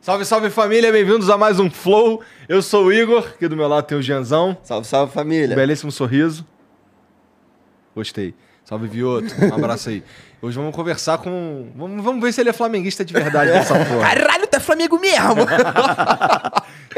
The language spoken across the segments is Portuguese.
Salve, salve família, bem-vindos a mais um Flow. Eu sou o Igor, aqui do meu lado tem o Gianzão. Salve, salve família. Um belíssimo sorriso. Gostei. Salve, Vioto. Um abraço aí. Hoje vamos conversar com. Vamos, vamos ver se ele é flamenguista de verdade nessa porra. Caralho, tu é Flamengo mesmo!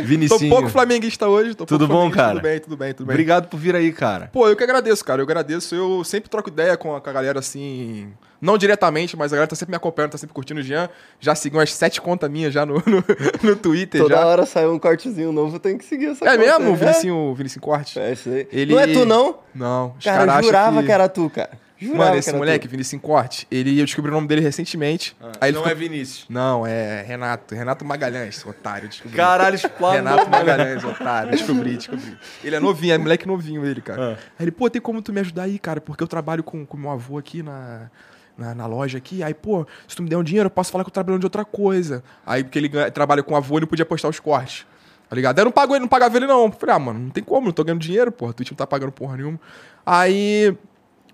Vinicinho. Tô pouco flamenguista hoje. Tô tudo bom, cara? Tudo bem, tudo bem, tudo bem. Obrigado por vir aí, cara. Pô, eu que agradeço, cara. Eu agradeço. Eu sempre troco ideia com a, com a galera assim. Não diretamente, mas a galera tá sempre me acompanhando, tá sempre curtindo o Jean. Já seguiu umas sete contas minhas já no, no, no Twitter. Toda já. hora sai um cortezinho novo, tem que seguir essa É conta. mesmo? O Vinicinho, Vinicinho Corte? É, isso aí. Ele- Não é tu, não? Não. os Cara, eu acham jurava que... era tu, cara. Jurava Mano, esse moleque, Vinicius Corte, ele, eu descobri o nome dele recentemente. aí ele não ficou- é Vinícius. Não, é Renato. Renato Magalhães, otário. Descobri. Caralho, explode. Renato Magalhães, otário. Descobri, descobri. Ele é novinho, é moleque novinho ele, cara. Aí ele, pô, tem como tu me ajudar aí, cara? Porque eu trabalho com, com meu avô aqui na, na, na loja aqui. Aí, pô, se tu me der um dinheiro, eu posso falar que eu trabalho de outra coisa. Aí, porque ele trabalha com o avô, ele não podia postar os cortes. Tá ligado? Aí eu não pago ele, não pagava ele, não. Falei, ah, mano, não tem como, não tô ganhando dinheiro, porra. Twitch não tá pagando porra nenhuma. Aí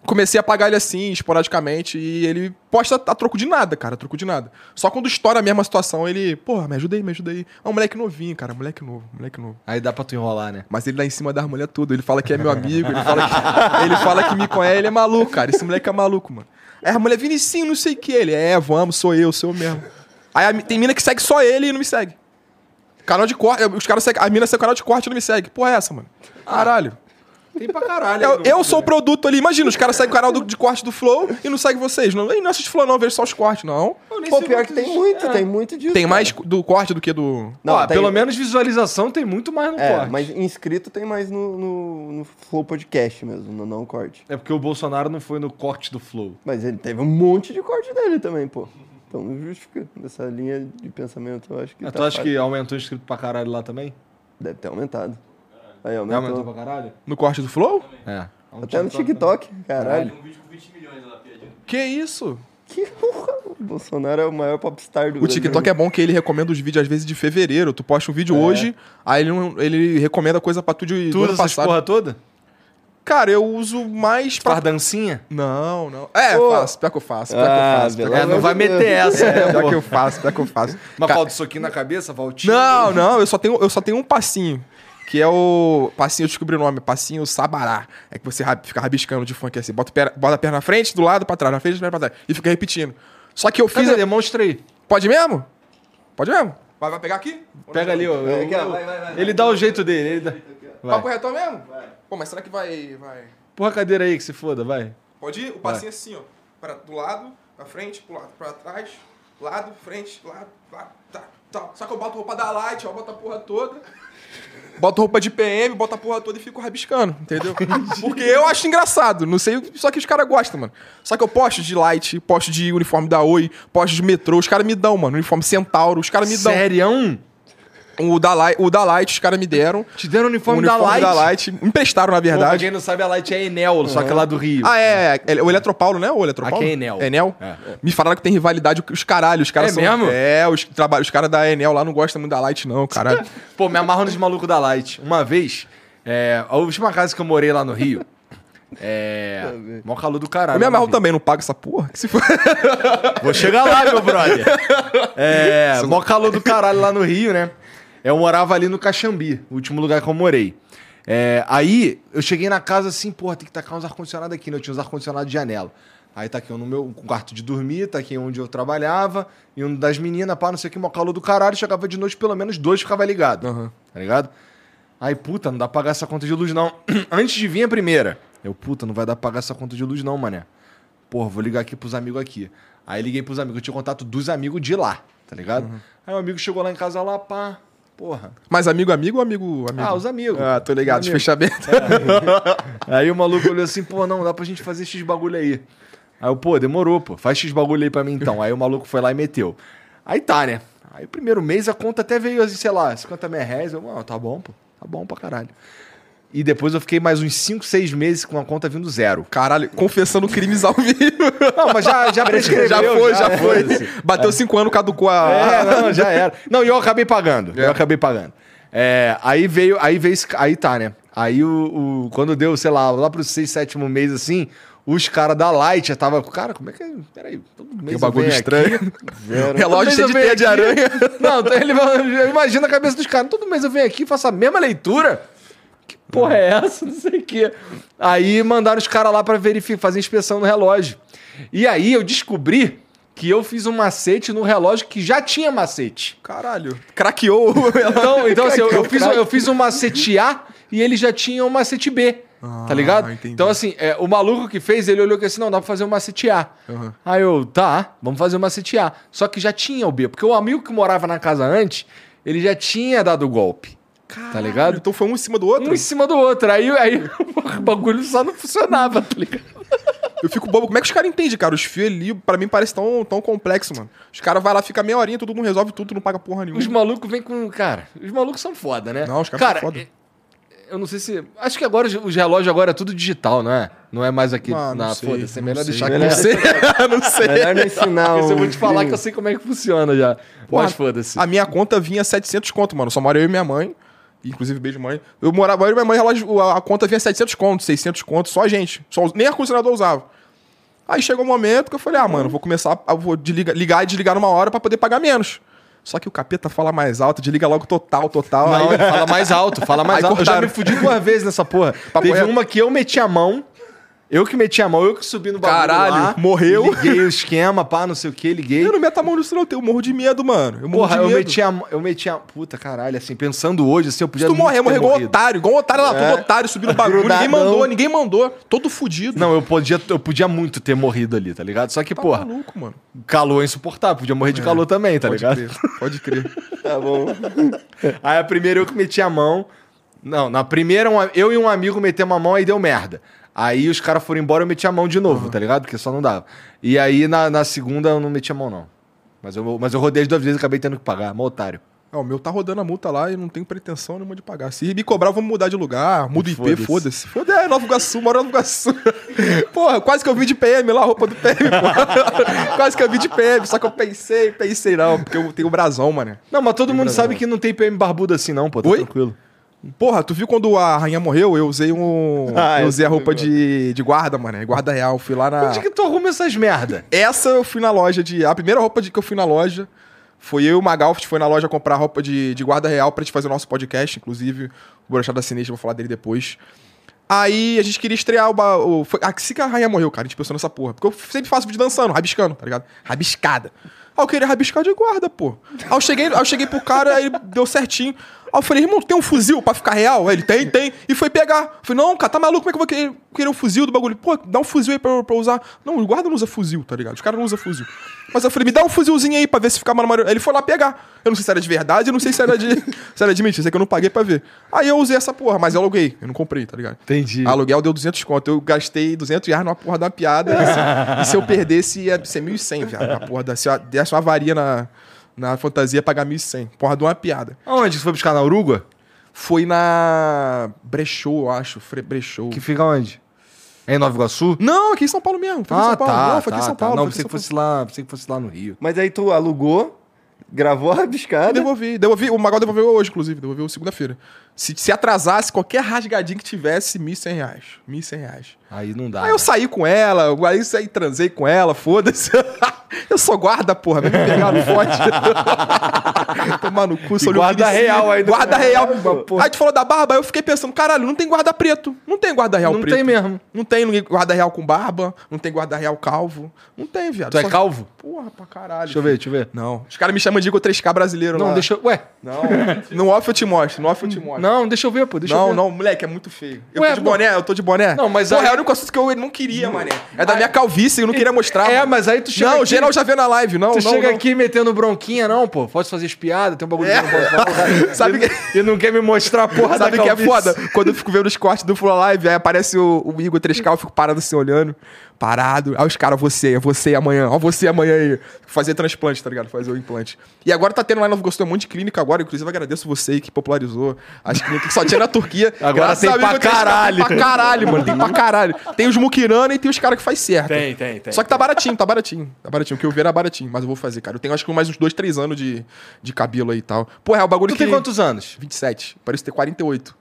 comecei a pagar ele assim, esporadicamente, e ele posta a troco de nada, cara, a troco de nada. Só quando estoura a mesma situação, ele, porra, me ajuda aí, me ajuda aí. É um moleque novinho, cara, moleque novo, moleque novo. Aí dá pra tu enrolar, né? Mas ele dá em cima das mulheres tudo. Ele fala que é meu amigo, ele fala que, ele fala que me conhece, ele é maluco, cara. Esse moleque é maluco, mano. Aí a mulher, Vinicinho, não sei o que. Ele, é, vamos, sou eu, sou eu mesmo. Aí tem mina que segue só ele e não me segue. Canal de corte, os caras seguem, a mina segue o canal de corte e não me segue. Porra é essa, mano? Caralho. Tem pra caralho. Eu, eu sou o produto ali. Imagina, os caras seguem o canal do- de corte do Flow e não seguem vocês. Não, "Ei, não assiste Flow, não, vejo só os cortes, não. Pô, pior que tem muito, tem muito disso. Tem cara. mais do corte do que do. Não, Ó, tem- pelo menos visualização tem muito mais no É, corte. mas inscrito tem mais no, no, no Flow Podcast mesmo, no não corte. É porque o Bolsonaro não foi no corte do Flow. Mas ele teve um monte de corte dele também, pô. Então não justifica. Nessa linha de pensamento, eu acho que. Ah, tá tu acha fácil. que aumentou o inscrito pra caralho lá também? Deve ter aumentado. Aí Já aumentou. aumentou pra caralho? No corte do Flow? É. Até no TikTok, caralho. Um vídeo com 20 milhões lá, piadinha. Que isso? Que porra. O Bolsonaro é o maior popstar do O TikTok é bom que ele recomenda os vídeos às vezes de fevereiro. Tu posta um vídeo hoje, aí ele, não- ele recomenda coisa pra tu de ano essas passado. porra toda? Cara, eu uso mais pra... Faz dancinha? Não, não. É, Pô. faço. Pior que eu faço. Pior que eu Ah, faço. Pior, É, não vai meter essa, né? pior que eu faço, pior que eu faço. Mas Ca- falta soquinho na cabeça, Valtinho? Não, não, eu só tenho, eu só tenho um passinho. Que é o. Passinho, eu descobri o nome. Passinho Sabará. É que você fica rabiscando de funk assim. Bota, pé- bota a perna na frente, do lado, pra trás, na frente, pra trás. E fica repetindo. Só que eu fiz. Cadê? Demonstra aí. Pode mesmo? Pode mesmo? Vai, vai pegar aqui? Pega ali, ó. É, aqui, vai, vai, vai, Ele dá o jeito dele. Ele dá... Vai. Papo retão mesmo? Pô, mas será que vai. vai... Porra a cadeira aí que se foda, vai. Pode ir? O passinho assim, ó. Pra, do lado, pra frente, pro lado, pra trás, lado, frente, lado, lado, tá, tá. Só que eu boto roupa da Light, ó, boto a porra toda. Boto roupa de PM, boto a porra toda e fico rabiscando, entendeu? Porque eu acho engraçado, não sei, só que os caras gostam, mano. Só que eu posto de Light, posto de uniforme da Oi, posto de metrô, os caras me dão, mano. Uniforme Centauro, os caras me dão. Sério? O da, Light, o da Light, os caras me deram. Te deram o O uniforme, uniforme da Light? da Light. Emprestaram, na Pô, pra verdade. quem não sabe, a Light é Enel, só que é lá do Rio. Ah, é. é o Eletropaulo, né? O Eletropaulo? Aqui é Enel. Enel? É. Me falaram que tem rivalidade com os caralhos. Os caras É são, mesmo? É, os, traba... os caras da Enel lá não gostam muito da Light, não, caralho. Pô, me amarro nos malucos da Light. Uma vez, é, a última casa que eu morei lá no Rio, é... Mó calor do caralho. eu me amarro também, não pago essa porra. Que se for... Vou chegar lá, meu brother. É, mó calor do caralho lá no Rio, né? Eu morava ali no Caxambi, o último lugar que eu morei. É, aí, eu cheguei na casa assim, porra, tem que tacar uns ar-condicionado aqui, né? Eu tinha uns ar-condicionado de janela. Aí tá aqui um no meu quarto de dormir, tá aqui onde eu trabalhava, e um das meninas, pá, não sei o que, mó calor do caralho, chegava de noite, pelo menos dois ficava ligado. Aham. Tá ligado? Aí, puta, não dá pra pagar essa conta de luz, não. Antes de vir a primeira. Eu, puta, não vai dar pra pagar essa conta de luz, não, mané. Porra, vou ligar aqui pros amigos aqui. Aí liguei pros amigos, eu tinha contato dos amigos de lá, tá ligado? Aí o amigo chegou lá em casa lá, pá. Porra. Mas amigo, amigo ou amigo, amigo? Ah, os amigos. Ah, tô ligado, Os fechamento. Aí o maluco olhou assim, pô, não, dá pra gente fazer X bagulho aí. Aí eu, pô, demorou, pô, faz X bagulho aí pra mim então. Aí o maluco foi lá e meteu. Aí tá, né? Aí o primeiro mês a conta até veio, assim, sei lá, 50 mil reais. Eu, ah, tá bom, pô, tá bom pra caralho. E depois eu fiquei mais uns 5, 6 meses com a conta vindo zero. Caralho, confessando crimes ao vivo. Não, mas já, já prescreveu. já foi, já, é, foi. Bateu cinco anos, caducou a... É, não, já era. Não, e eu acabei pagando. É. Eu acabei pagando. É, aí veio, aí veio, aí tá, né? Aí o, o- quando deu, sei lá, lá pro seis, sétimo mês assim, os caras da Light já tava, cara, como é que, é? peraí, todo mês eu bagulho estranho. Relógio cheio de teia de aranha. Não, então ele imagina a cabeça dos caras, todo mês eu venho aqui, faço a mesma leitura. Que porra é essa? Não sei o quê. Aí mandaram os caras lá pra verificar, fazer inspeção no relógio. E aí eu descobri que eu fiz um macete no relógio que já tinha macete. Caralho, craqueou. Então, então assim, eu, eu fiz, um- eu fiz um macete A e ele já tinha um macete B. tá ligado? entendi. Então, assim, é, o maluco que fez, ele olhou que assim, não, dá pra fazer um macete A. Uhum. Aí eu, tá, vamos fazer um macete A. Só que já tinha o B, porque o amigo que morava na casa antes, ele já tinha dado o golpe. Tá ligado? Então foi um em cima do outro? Um em cima do outro. Aí, aí o bagulho só não funcionava, tá ligado? Eu fico bobo. Como é que os caras entendem, cara? Os fios ali, pra mim, parece tão, tão complexo, mano. Os caras vão lá, fica meia horinha, todo mundo resolve tudo, não paga porra nenhuma. Os malucos vêm com. Cara, os malucos são foda, né? Não, os caras cara, são foda. é- Eu não sei se. Acho que agora os- os relógios agora é tudo digital, não é? Não é mais aqui Ah, não na foda-se. É não melhor sei. deixar Melhor- Não sei, não sei. Melhor não ensinar Porque se eu vou te falar que eu sei como é que funciona já. Porra, Mas foda-se. A minha conta vinha 700 conto, mano. Só moro eu e minha mãe. Inclusive, beijo, mãe. Eu morava eu e minha mãe, ela- a conta vinha 700 conto, 600 conto, só a gente. Só, nem ar-condicionado eu usava. Aí chegou um momento que eu falei, ah, mano, vou começar, vou desligar- ligar e desligar numa hora pra poder pagar menos. Só que o capeta fala mais alto, desliga logo total, total. Não, aí, fala mais alto, fala mais Aí alto. Eu já cortaram. me fudi duas vezes nessa porra. Papo Teve uma que eu meti a mão. Eu que meti a mão, eu que subi no bagulho Caralho, lá, morreu. Liguei o esquema, pá, não sei o que, liguei. eu não meto a mão nisso, não. Eu morro de medo, mano. Eu morro Porra, de eu medo. meti, a, eu meti a. Puta caralho, assim, pensando hoje, assim, eu Se podia. tu muito morrer, morrer igual otário, igual um otário lá, É. todo otário subindo no bagulho. Ninguém mandou, ninguém mandou. Todo fudido. Não, eu podia, eu podia muito ter morrido ali, tá ligado? Só que, tá porra, maluco, mano. calor é insuportável, podia morrer de calor também, tá Pode ligado? crer, pode crer. Tá bom. Aí a primeira eu que meti a mão. Não, na primeira eu e um amigo metemos a mão aí deu merda. Aí os caras foram embora eu meti a mão de novo, tá ligado? Porque só não dava. E aí na, na segunda eu não meti a mão, não. Mas eu, mas eu rodei as duas vezes e acabei tendo que pagar. Mó otário. Ah, o meu tá rodando a multa lá e não tenho pretensão nenhuma de pagar. Se me cobrar, vamos mudar de lugar. Muda IP, Foda-se. foda-se. Foda é, Nova Iguaçu, moro em Nova Iguaçu. Porra, quase que eu vi de PM lá, a roupa do PM, porra. Quase que eu vi de PM, só que eu pensei, pensei não, porque eu tenho o brasão, mano. Não, mas todo mundo Brasil. sabe que não tem PM barbudo assim, não, pô. Tá Oi? tranquilo. Porra, tu viu quando a rainha morreu? Eu usei um. Ah, eu usei a roupa de, de guarda, mano. Guarda real. Fui lá na. Onde que tu arruma essas merda? Essa eu fui na loja de. A primeira roupa de que eu fui na loja foi eu e o Magalf, foi na loja comprar roupa de, de guarda real pra gente fazer o nosso podcast, inclusive. O Brochado da Sinistra, vou falar dele depois. Aí a gente queria estrear o. ba- o foi, assim que a rainha morreu, cara, a gente pensou nessa porra. Porque eu sempre faço vídeo dançando, rabiscando, tá ligado? Rabiscada. Aí eu queria rabiscar de guarda, pô. Aí eu cheguei, aí eu cheguei pro cara, aí ele deu certinho. Aí eu falei, irmão, tem um fuzil pra ficar real? Aí ele, tem, tem. E foi pegar. Eu falei, não, cara, tá maluco? Como é que eu vou querer, querer um fuzil do bagulho? Pô, dá um fuzil aí pra, eu- pra eu usar. Não, o guarda não usa fuzil, tá ligado? Os caras não usam fuzil. Mas eu falei, me dá um fuzilzinho aí pra ver se fica. Aí Ele foi lá pegar. Eu não sei se era de verdade, eu não sei se era de, se era de mentira. Sei que eu não paguei pra ver. Aí eu usei essa porra, mas eu aluguei. Eu não comprei, tá ligado? Entendi. Aluguel deu 200 conto. Eu gastei 200 reais numa porra da piada. E se, e se eu perdesse, ia ser 1.100, viado. Na porra da, se eu desse uma varia na, na fantasia, ia pagar 1.100. Porra de uma piada. Aonde? Você foi buscar na Uruguai? Foi na Brechou, eu acho. Fre- Brechou. Que fica onde? É em Nova Iguaçu? Não, aqui em São Paulo mesmo. Foi em Ah, São Paulo. tá. não, foi aqui tá, em São tá. Paulo. Não, foi pensei que em fosse lá, pensei que fosse lá no Rio. Mas aí tu alugou, gravou a Paulo. rabiscada. Devolvi, devolvi. O Magal devolveu hoje, inclusive. Devolveu segunda-feira. Se, se atrasasse, qualquer rasgadinho que tivesse, 1.100 reais. 1.100 reais. Aí não dá. Aí eu saí com ela, aí saí, transei com ela, foda-se. eu sou guarda, porra, me pegar no forte. Tomar no cu, sou guarda Leopold real ainda. Guarda real. porra. Aí tu falou da barba, aí eu fiquei pensando, caralho, não tem guarda preto. Não tem guarda real Não preto. tem mesmo. Não tem guarda real com barba, não tem guarda real calvo. Não tem, viado. Tu é Só- calvo? Porra, pra caralho. Deixa eu ver, deixa eu ver. Não. Os caras me chamam de Igor 3K brasileiro Não, lá. deixa eu... Ué, Não. No off eu te mostro, no off eu te mostro. não, deixa eu ver, pô, deixa eu não, ver. não, moleque, é muito feio. Eu Ué, tô de não. boné, eu tô de boné. Não, mas Porra, aí- é o único assunto que eu não queria, mané. É da minha calvície, eu não queria mostrar. É, mano. mas aí tu chega Não, aqui- geral já vê na live, não, Tu não, chega não. aqui metendo bronquinha, não, pô. Pode fazer espiada, tem um bagulho É. que eu não posso. Sabe e, que- e não quer me mostrar a porra Sabe da o que é foda? Quando eu fico vendo os cortes do Flow Live, aí aparece o, o Igor 3K, eu fico parado assim, olhando. Parado. Aí os caras, você, é você amanhã, ó, você amanhã aí. Fazer transplante, tá ligado? Fazer o implante. E agora tá tendo lá em Nova Iguaçu um monte de clínica agora. Inclusive, eu agradeço você aí que popularizou as que só tinha na Turquia. Agora tem pra Igor 3K, caralho. Tem pra caralho, mano. Tem pra caralho. Tem os Mukirana e tem os caras que faz certo. Tem, tem, tem. Só que tá baratinho, tá baratinho. Tá baratinho. O que eu vi era baratinho, mas eu vou fazer, cara. Eu tenho acho que mais uns dois, três anos de, de cabelo aí e tal. Pô, é o bagulho Tu que... tem quantos anos? 27. Parece ter 48.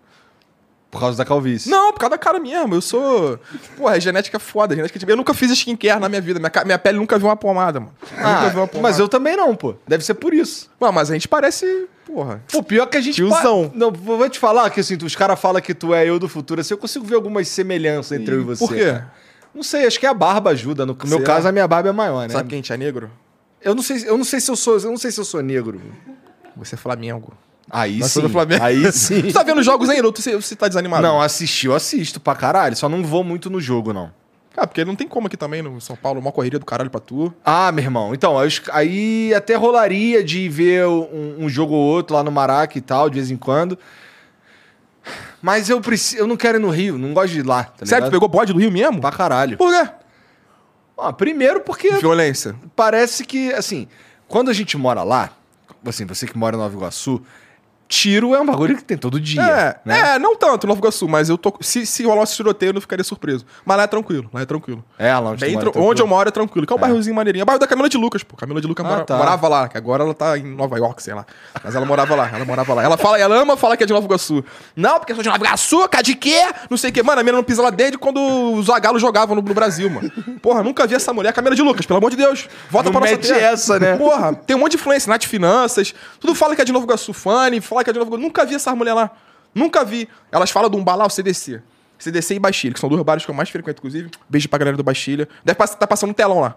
Por causa da calvície. Não, por causa da cara mesmo. Eu sou. Porra, é genética foda. Genética de... Eu nunca fiz skincare na minha vida. Minha, ca- minha pele nunca viu uma pomada, mano. Ah, nunca viu uma pomada. mas eu também não, pô. Deve ser por isso. Mano, mas a gente parece. Porra. Pô, pior que a gente... Tiozão. pa- Não, vou te falar que, assim, os caras falam que tu é eu do futuro, assim, eu consigo ver algumas semelhanças entre eu e você. Por quê? Não sei, acho que a barba ajuda. No meu Será? caso, a minha barba é maior, né? Sabe quem a gente é negro? Eu não sei, eu não sei se eu sou, eu não sei se eu sou negro. Você é Flamengo. Aí Nós sim. do Flamengo. Aí sim. Você tá vendo os jogos ainda ou tu- você tá desanimado? Não, assistir eu assisto pra caralho. Só não vou muito no jogo, não. Ah, porque não tem como aqui também no São Paulo, uma correria do caralho pra tu. Ah, meu irmão. Então, aí aí até rolaria de ver um, um jogo ou outro lá no Maraca e tal, de vez em quando. Mas eu preciso, eu não quero ir no Rio, não gosto de ir lá, tá Sério, tu pegou bode do Rio mesmo? Pra caralho. Por quê? Ó, primeiro porque Violência. parece que, assim, quando a gente mora lá, assim, você que mora em Nova Iguaçu, tiro é um bagulho que tem todo dia. É, né? é, não tanto, Nova Iguaçu, mas eu tô. Se, se rolasse tiroteio, eu não ficaria surpreso. Mas lá é tranquilo, lá é tranquilo. É, lá onde, Bem mora, tran- tranquilo. onde eu moro é tranquilo, que é um bairrozinho maneirinho. É o bairro da Camila de Lucas, pô. Camila de Lucas Ah, mora- tá. morava lá, que agora ela tá em Nova York, sei lá. Mas ela morava lá, ela morava lá. Ela fala, ela ama falar que é de Nova Iguaçu. Não, porque eu sou de Nova Iguaçu, cara de quê? Não sei o quê. Mano, a mina não pisa lá desde quando os Zagalos jogavam no, no Brasil, mano. Porra, nunca vi essa mulher. Camila de Lucas, pelo amor de Deus. Volta Não pra nossa terra. essa, né? Porra, tem um monte de influência, Nath Finanças. Tudo fala que é de Nova Iguaçu, Fanny, fala que é de Nova Iguaçu. Nunca vi essas mulheres lá. Nunca vi. Elas falam de um bar lá, o CDC. CDC e Bastilha, que são dois bares que eu mais frequento, inclusive. Beijo pra galera do Bastilha. Deve estar tá passando um telão lá.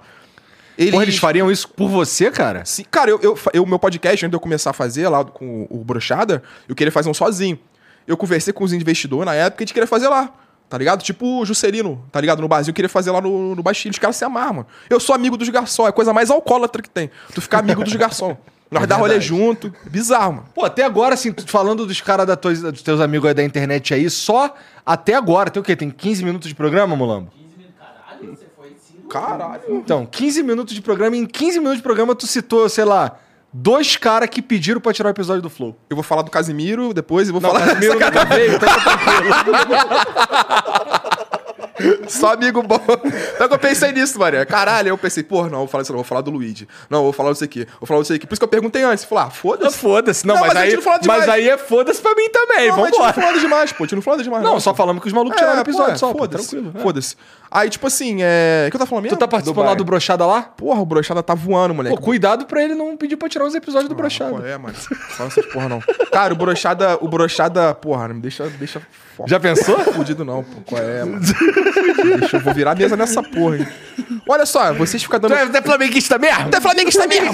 Eles, Porra, eles fariam isso por você, cara? Sim, cara, eu, eu, eu- meu podcast, antes de eu começar a fazer lá com o, o Brochada, eu queria fazer um sozinho. Eu conversei com os investidores na época e a gente queria fazer lá. Tá ligado? Tipo o Juscelino, tá ligado? No Brasil, eu queria fazer lá no, no Bastilho. Os caras se amarram, mano. Eu sou amigo dos garçons, é a coisa mais alcoólatra que tem. Tu ficar amigo dos garçons. Nós É dá rolê junto. Bizarro, mano. Pô, até agora, assim, tu falando dos caras da tua- dos teus amigos aí da internet aí, só até agora, tem o quê? Tem 15 minutos de programa, Mulambo? Caralho. Então, 15 minutos de programa, e em 15 minutos de programa tu citou, sei lá, dois caras que pediram pra tirar o episódio do Flow. Eu vou falar do Casimiro depois e vou Não, falar. Casimiro nunca veio, então tá tranquilo. Só amigo bom. Então que eu pensei nisso, Maria. Caralho, eu pensei, porra, não, vou falar isso, não, vou falar do Luigi. Não, vou falar não sei o quê. Vou falar não sei o quê. Por isso que eu perguntei antes. Falei, ah, foda-se. Foda-se, não, Não, mas, mas aí, não mas aí é foda-se pra mim também, Não, mas a gente não demais, pô. A gente não falando demais. Não, só falamos que os malucos tiraram o pô, episódio é, só, pô, Foda-se. tranquilo. é. Foda-se. Aí, tipo assim, é. O que eu tava falando mesmo? Tu tá participando lá do Brochada lá? Porra, o brochada tá voando, moleque. Pô, cuidado pra ele não pedir pra tirar os episódios do Qual Brochada. é, mano? Fala essas porra, não. Cara, o brochada, o brochada, porra, não me deixa, deixa Já pensou? fudido, não, pô. Qual é, mano? deixa eu vou virar a mesa nessa porra, hein? Olha só, vocês ficam dando. Tu é, é flamenguista mesmo? Tu é flamenguista mesmo?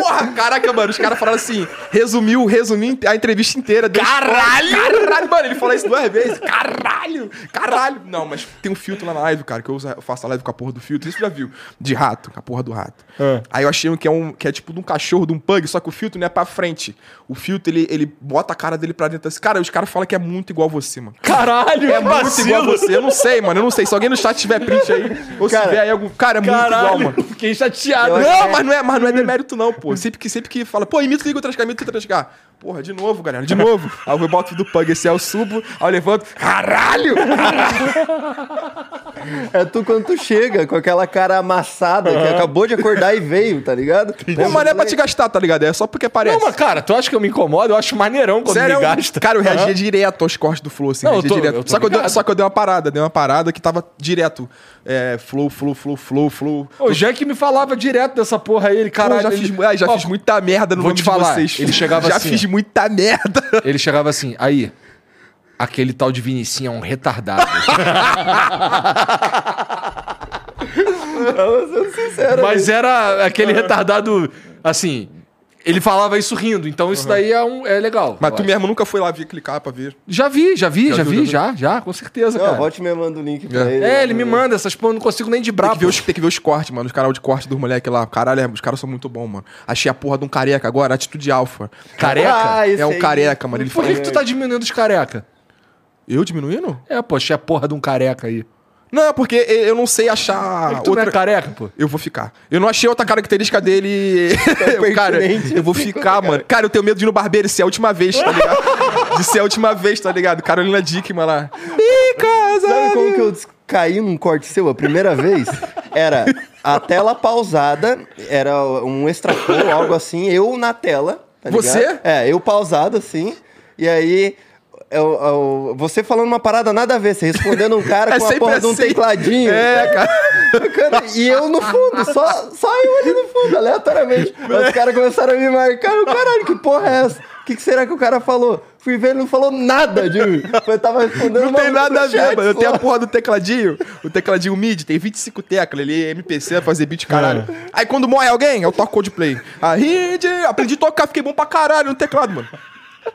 Porra, caraca, mano. Os caras falaram assim, resumiu, resumiu a entrevista inteira. Caralho! Caralho, mano, ele falou isso duas vezes. Caralho! Caralho! Não, mas tem um filtro lá na live, cara, que eu, uso- eu faço a live com a porra do filtro. Isso já viu? De rato, com a porra do rato. Ah. Aí eu achei um que é, um, que é tipo de um cachorro, de um pug, só que o filtro não é pra frente. O filtro, ele, ele bota a cara dele pra dentro assim. Cara, os caras falam que é muito igual a você, mano. Caralho, É muito igual a você. Eu não sei, mano. Eu não sei. Se alguém no chat tiver print aí, ou se Cara, tiver aí algum. Cara, é muito igual, Caralho, mano. fiquei chateado. Eu- Não, mas não é, mas não é demérito, não, pô. Sempre que, sempre que fala, pô, imita o Igor Trascar, imita o Trascar. Porra, de novo, galera, de novo. aí eu boto do Pug, esse é o subo, aí eu levanto, caralho! É tu quando tu chega com aquela cara amassada que acabou de acordar e veio, tá ligado? Pô, mas não é pra te gastar, tá ligado? É só porque parece. Não, mas cara, tu acha que eu me incomodo? Eu acho maneirão quando Sério, me eu- gasta. cara, eu reagia Aham. direto aos cortes do Flow, assim. Não, eu reagia tô- direto. eu só, que eu dei, só que eu dei uma parada, dei uma parada que tava direto. É, flow, flow, flow, flow, flow. O Jack me falava direto dessa porra aí, ele, Caralho, já, ele- fiz, ai, já Ó, fiz muita merda no vou nome te falar, de vocês. ele chegava Já assim, fiz ó. muita merda. Ele chegava assim, aí, aquele tal de Vinicinho é um retardado. Tava sendo sincero. Mas era aquele retardado, assim, ele falava isso rindo, então isso daí é, um, é legal. Mas tu acho. mesmo nunca foi lá ver, clicar pra ver. Já vi, já vi, já, Já viu, vi, já já, já, com certeza, Não, cara. me manda o link pra É. ele. É, ele me manda essas porra, eu não consigo nem de Tem brabo. que, ver os, tem que ver os cortes, mano. Os canal de corte dos moleques lá. Caralho, é, os caras são muito bons, mano. Achei a porra de um careca agora, atitude alfa. Careca? Ah, É um aí. careca, mano. Ele Por que, que tu tá diminuindo os careca? Eu diminuindo? É, pô, achei a porra de um careca aí. Não, é porque eu não sei achar. É tu não é outra... careca, pô. Eu vou ficar. Eu não achei outra característica dele. Eu, cara, eu vou ficar, mano. Cara, eu tenho medo de ir no barbeiro e ser a última vez, tá ligado? De ser a última vez, tá ligado? Carolina Dickman lá. Because Sabe como que eu caí num corte seu a primeira vez? Era a tela pausada, era um extracor, algo assim, eu na tela. tá ligado? Você? É, eu pausado assim, e aí. Eu- eu- você falando uma parada nada a ver, você respondendo um cara É com a porra de um assim. tecladinho. É, cara. Cara, e eu no fundo, só, só eu ali no fundo, aleatoriamente. Os caras começaram a me marcar. Caralho, que porra é essa? O que, que será que o cara falou? Fui ver, ele não falou nada de mim. Eu tava respondendo Não tem nada a ver, mano. Eu tenho a porra do tecladinho, o tecladinho MIDI, tem 25 teclas, ele é MPC, vai fazer beat caralho. Aí quando morre alguém, eu toco Coldplay. Aí, aprendi a tocar, fiquei bom pra caralho no teclado, mano.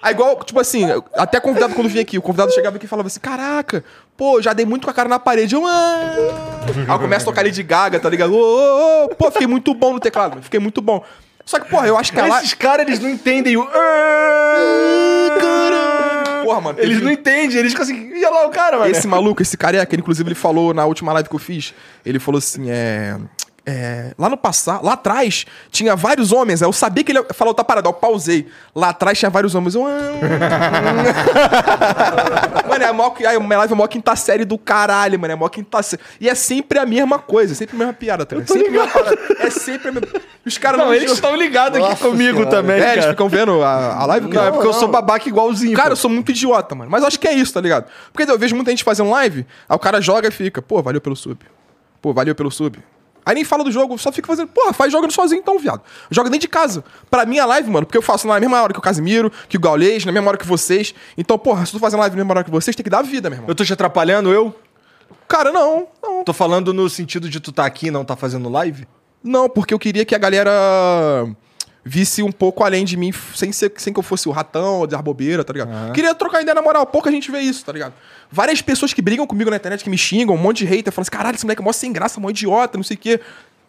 Aí igual, tipo assim, até convidado quando vinha aqui, o convidado chegava aqui e falava assim, caraca, pô, já dei muito com a cara na parede. Eu, ah. Aí eu começo a tocar de Gaga, tá ligado? Ô, ô, ô. Pô, fiquei muito bom no teclado, fiquei muito bom. Só que, porra, eu acho que a live... Esses caras, eles não entendem o... Porra, mano, Eles teve- não entendem, eles ficam assim, e olha lá o cara, mano. Esse maluco, esse careca, ele, inclusive, ele falou na última live que eu fiz, ele falou assim, é... é, lá no passado, lá atrás, tinha vários homens. Eu sabia que ele ia falar outra parada, eu pausei. Lá atrás tinha vários homens. Eu. ah, mano, é a maior, aí, minha live é a maior quinta série do caralho, mano. É a maior quinta série. E é sempre a mesma coisa, sempre a mesma piada, tá ligado? tô Sempre a mesma ligado. parada. É sempre a mesma. Os caras Não, eles estão ligados aqui comigo Senhora. também, É, eles cara. ficam vendo a, a live? Não, é porque eu não. sou babaca igualzinho. Cara, pô. eu sou muito idiota, mano. Mas eu acho que é isso, tá ligado? Porque eu vejo muita gente fazendo live, aí o cara joga e fica, pô, valeu pelo sub. Pô, valeu pelo sub. Aí nem fala do jogo, só fica fazendo, porra, faz jogando sozinho então, viado. Joga dentro de casa. Pra mim, a live, mano, porque eu faço na mesma hora que o Casimiro, que o Gaulês, na mesma hora que vocês. Então, porra, se tu fazendo live na mesma hora que vocês, tem que dar vida, meu irmão. Eu tô te atrapalhando, eu? Cara, não, não. Tô falando no sentido de tu tá aqui e não tá fazendo live? Não, porque eu queria que a galera visse um pouco além de mim, sem, ser, sem que eu fosse o ratão ou de bobeira, tá ligado? Queria trocar ideia na moral, pouca gente vê isso, tá ligado? Várias pessoas que brigam comigo na internet, que me xingam, um monte de hater, falam assim, caralho, esse moleque é mó sem graça, mó idiota, não sei o quê.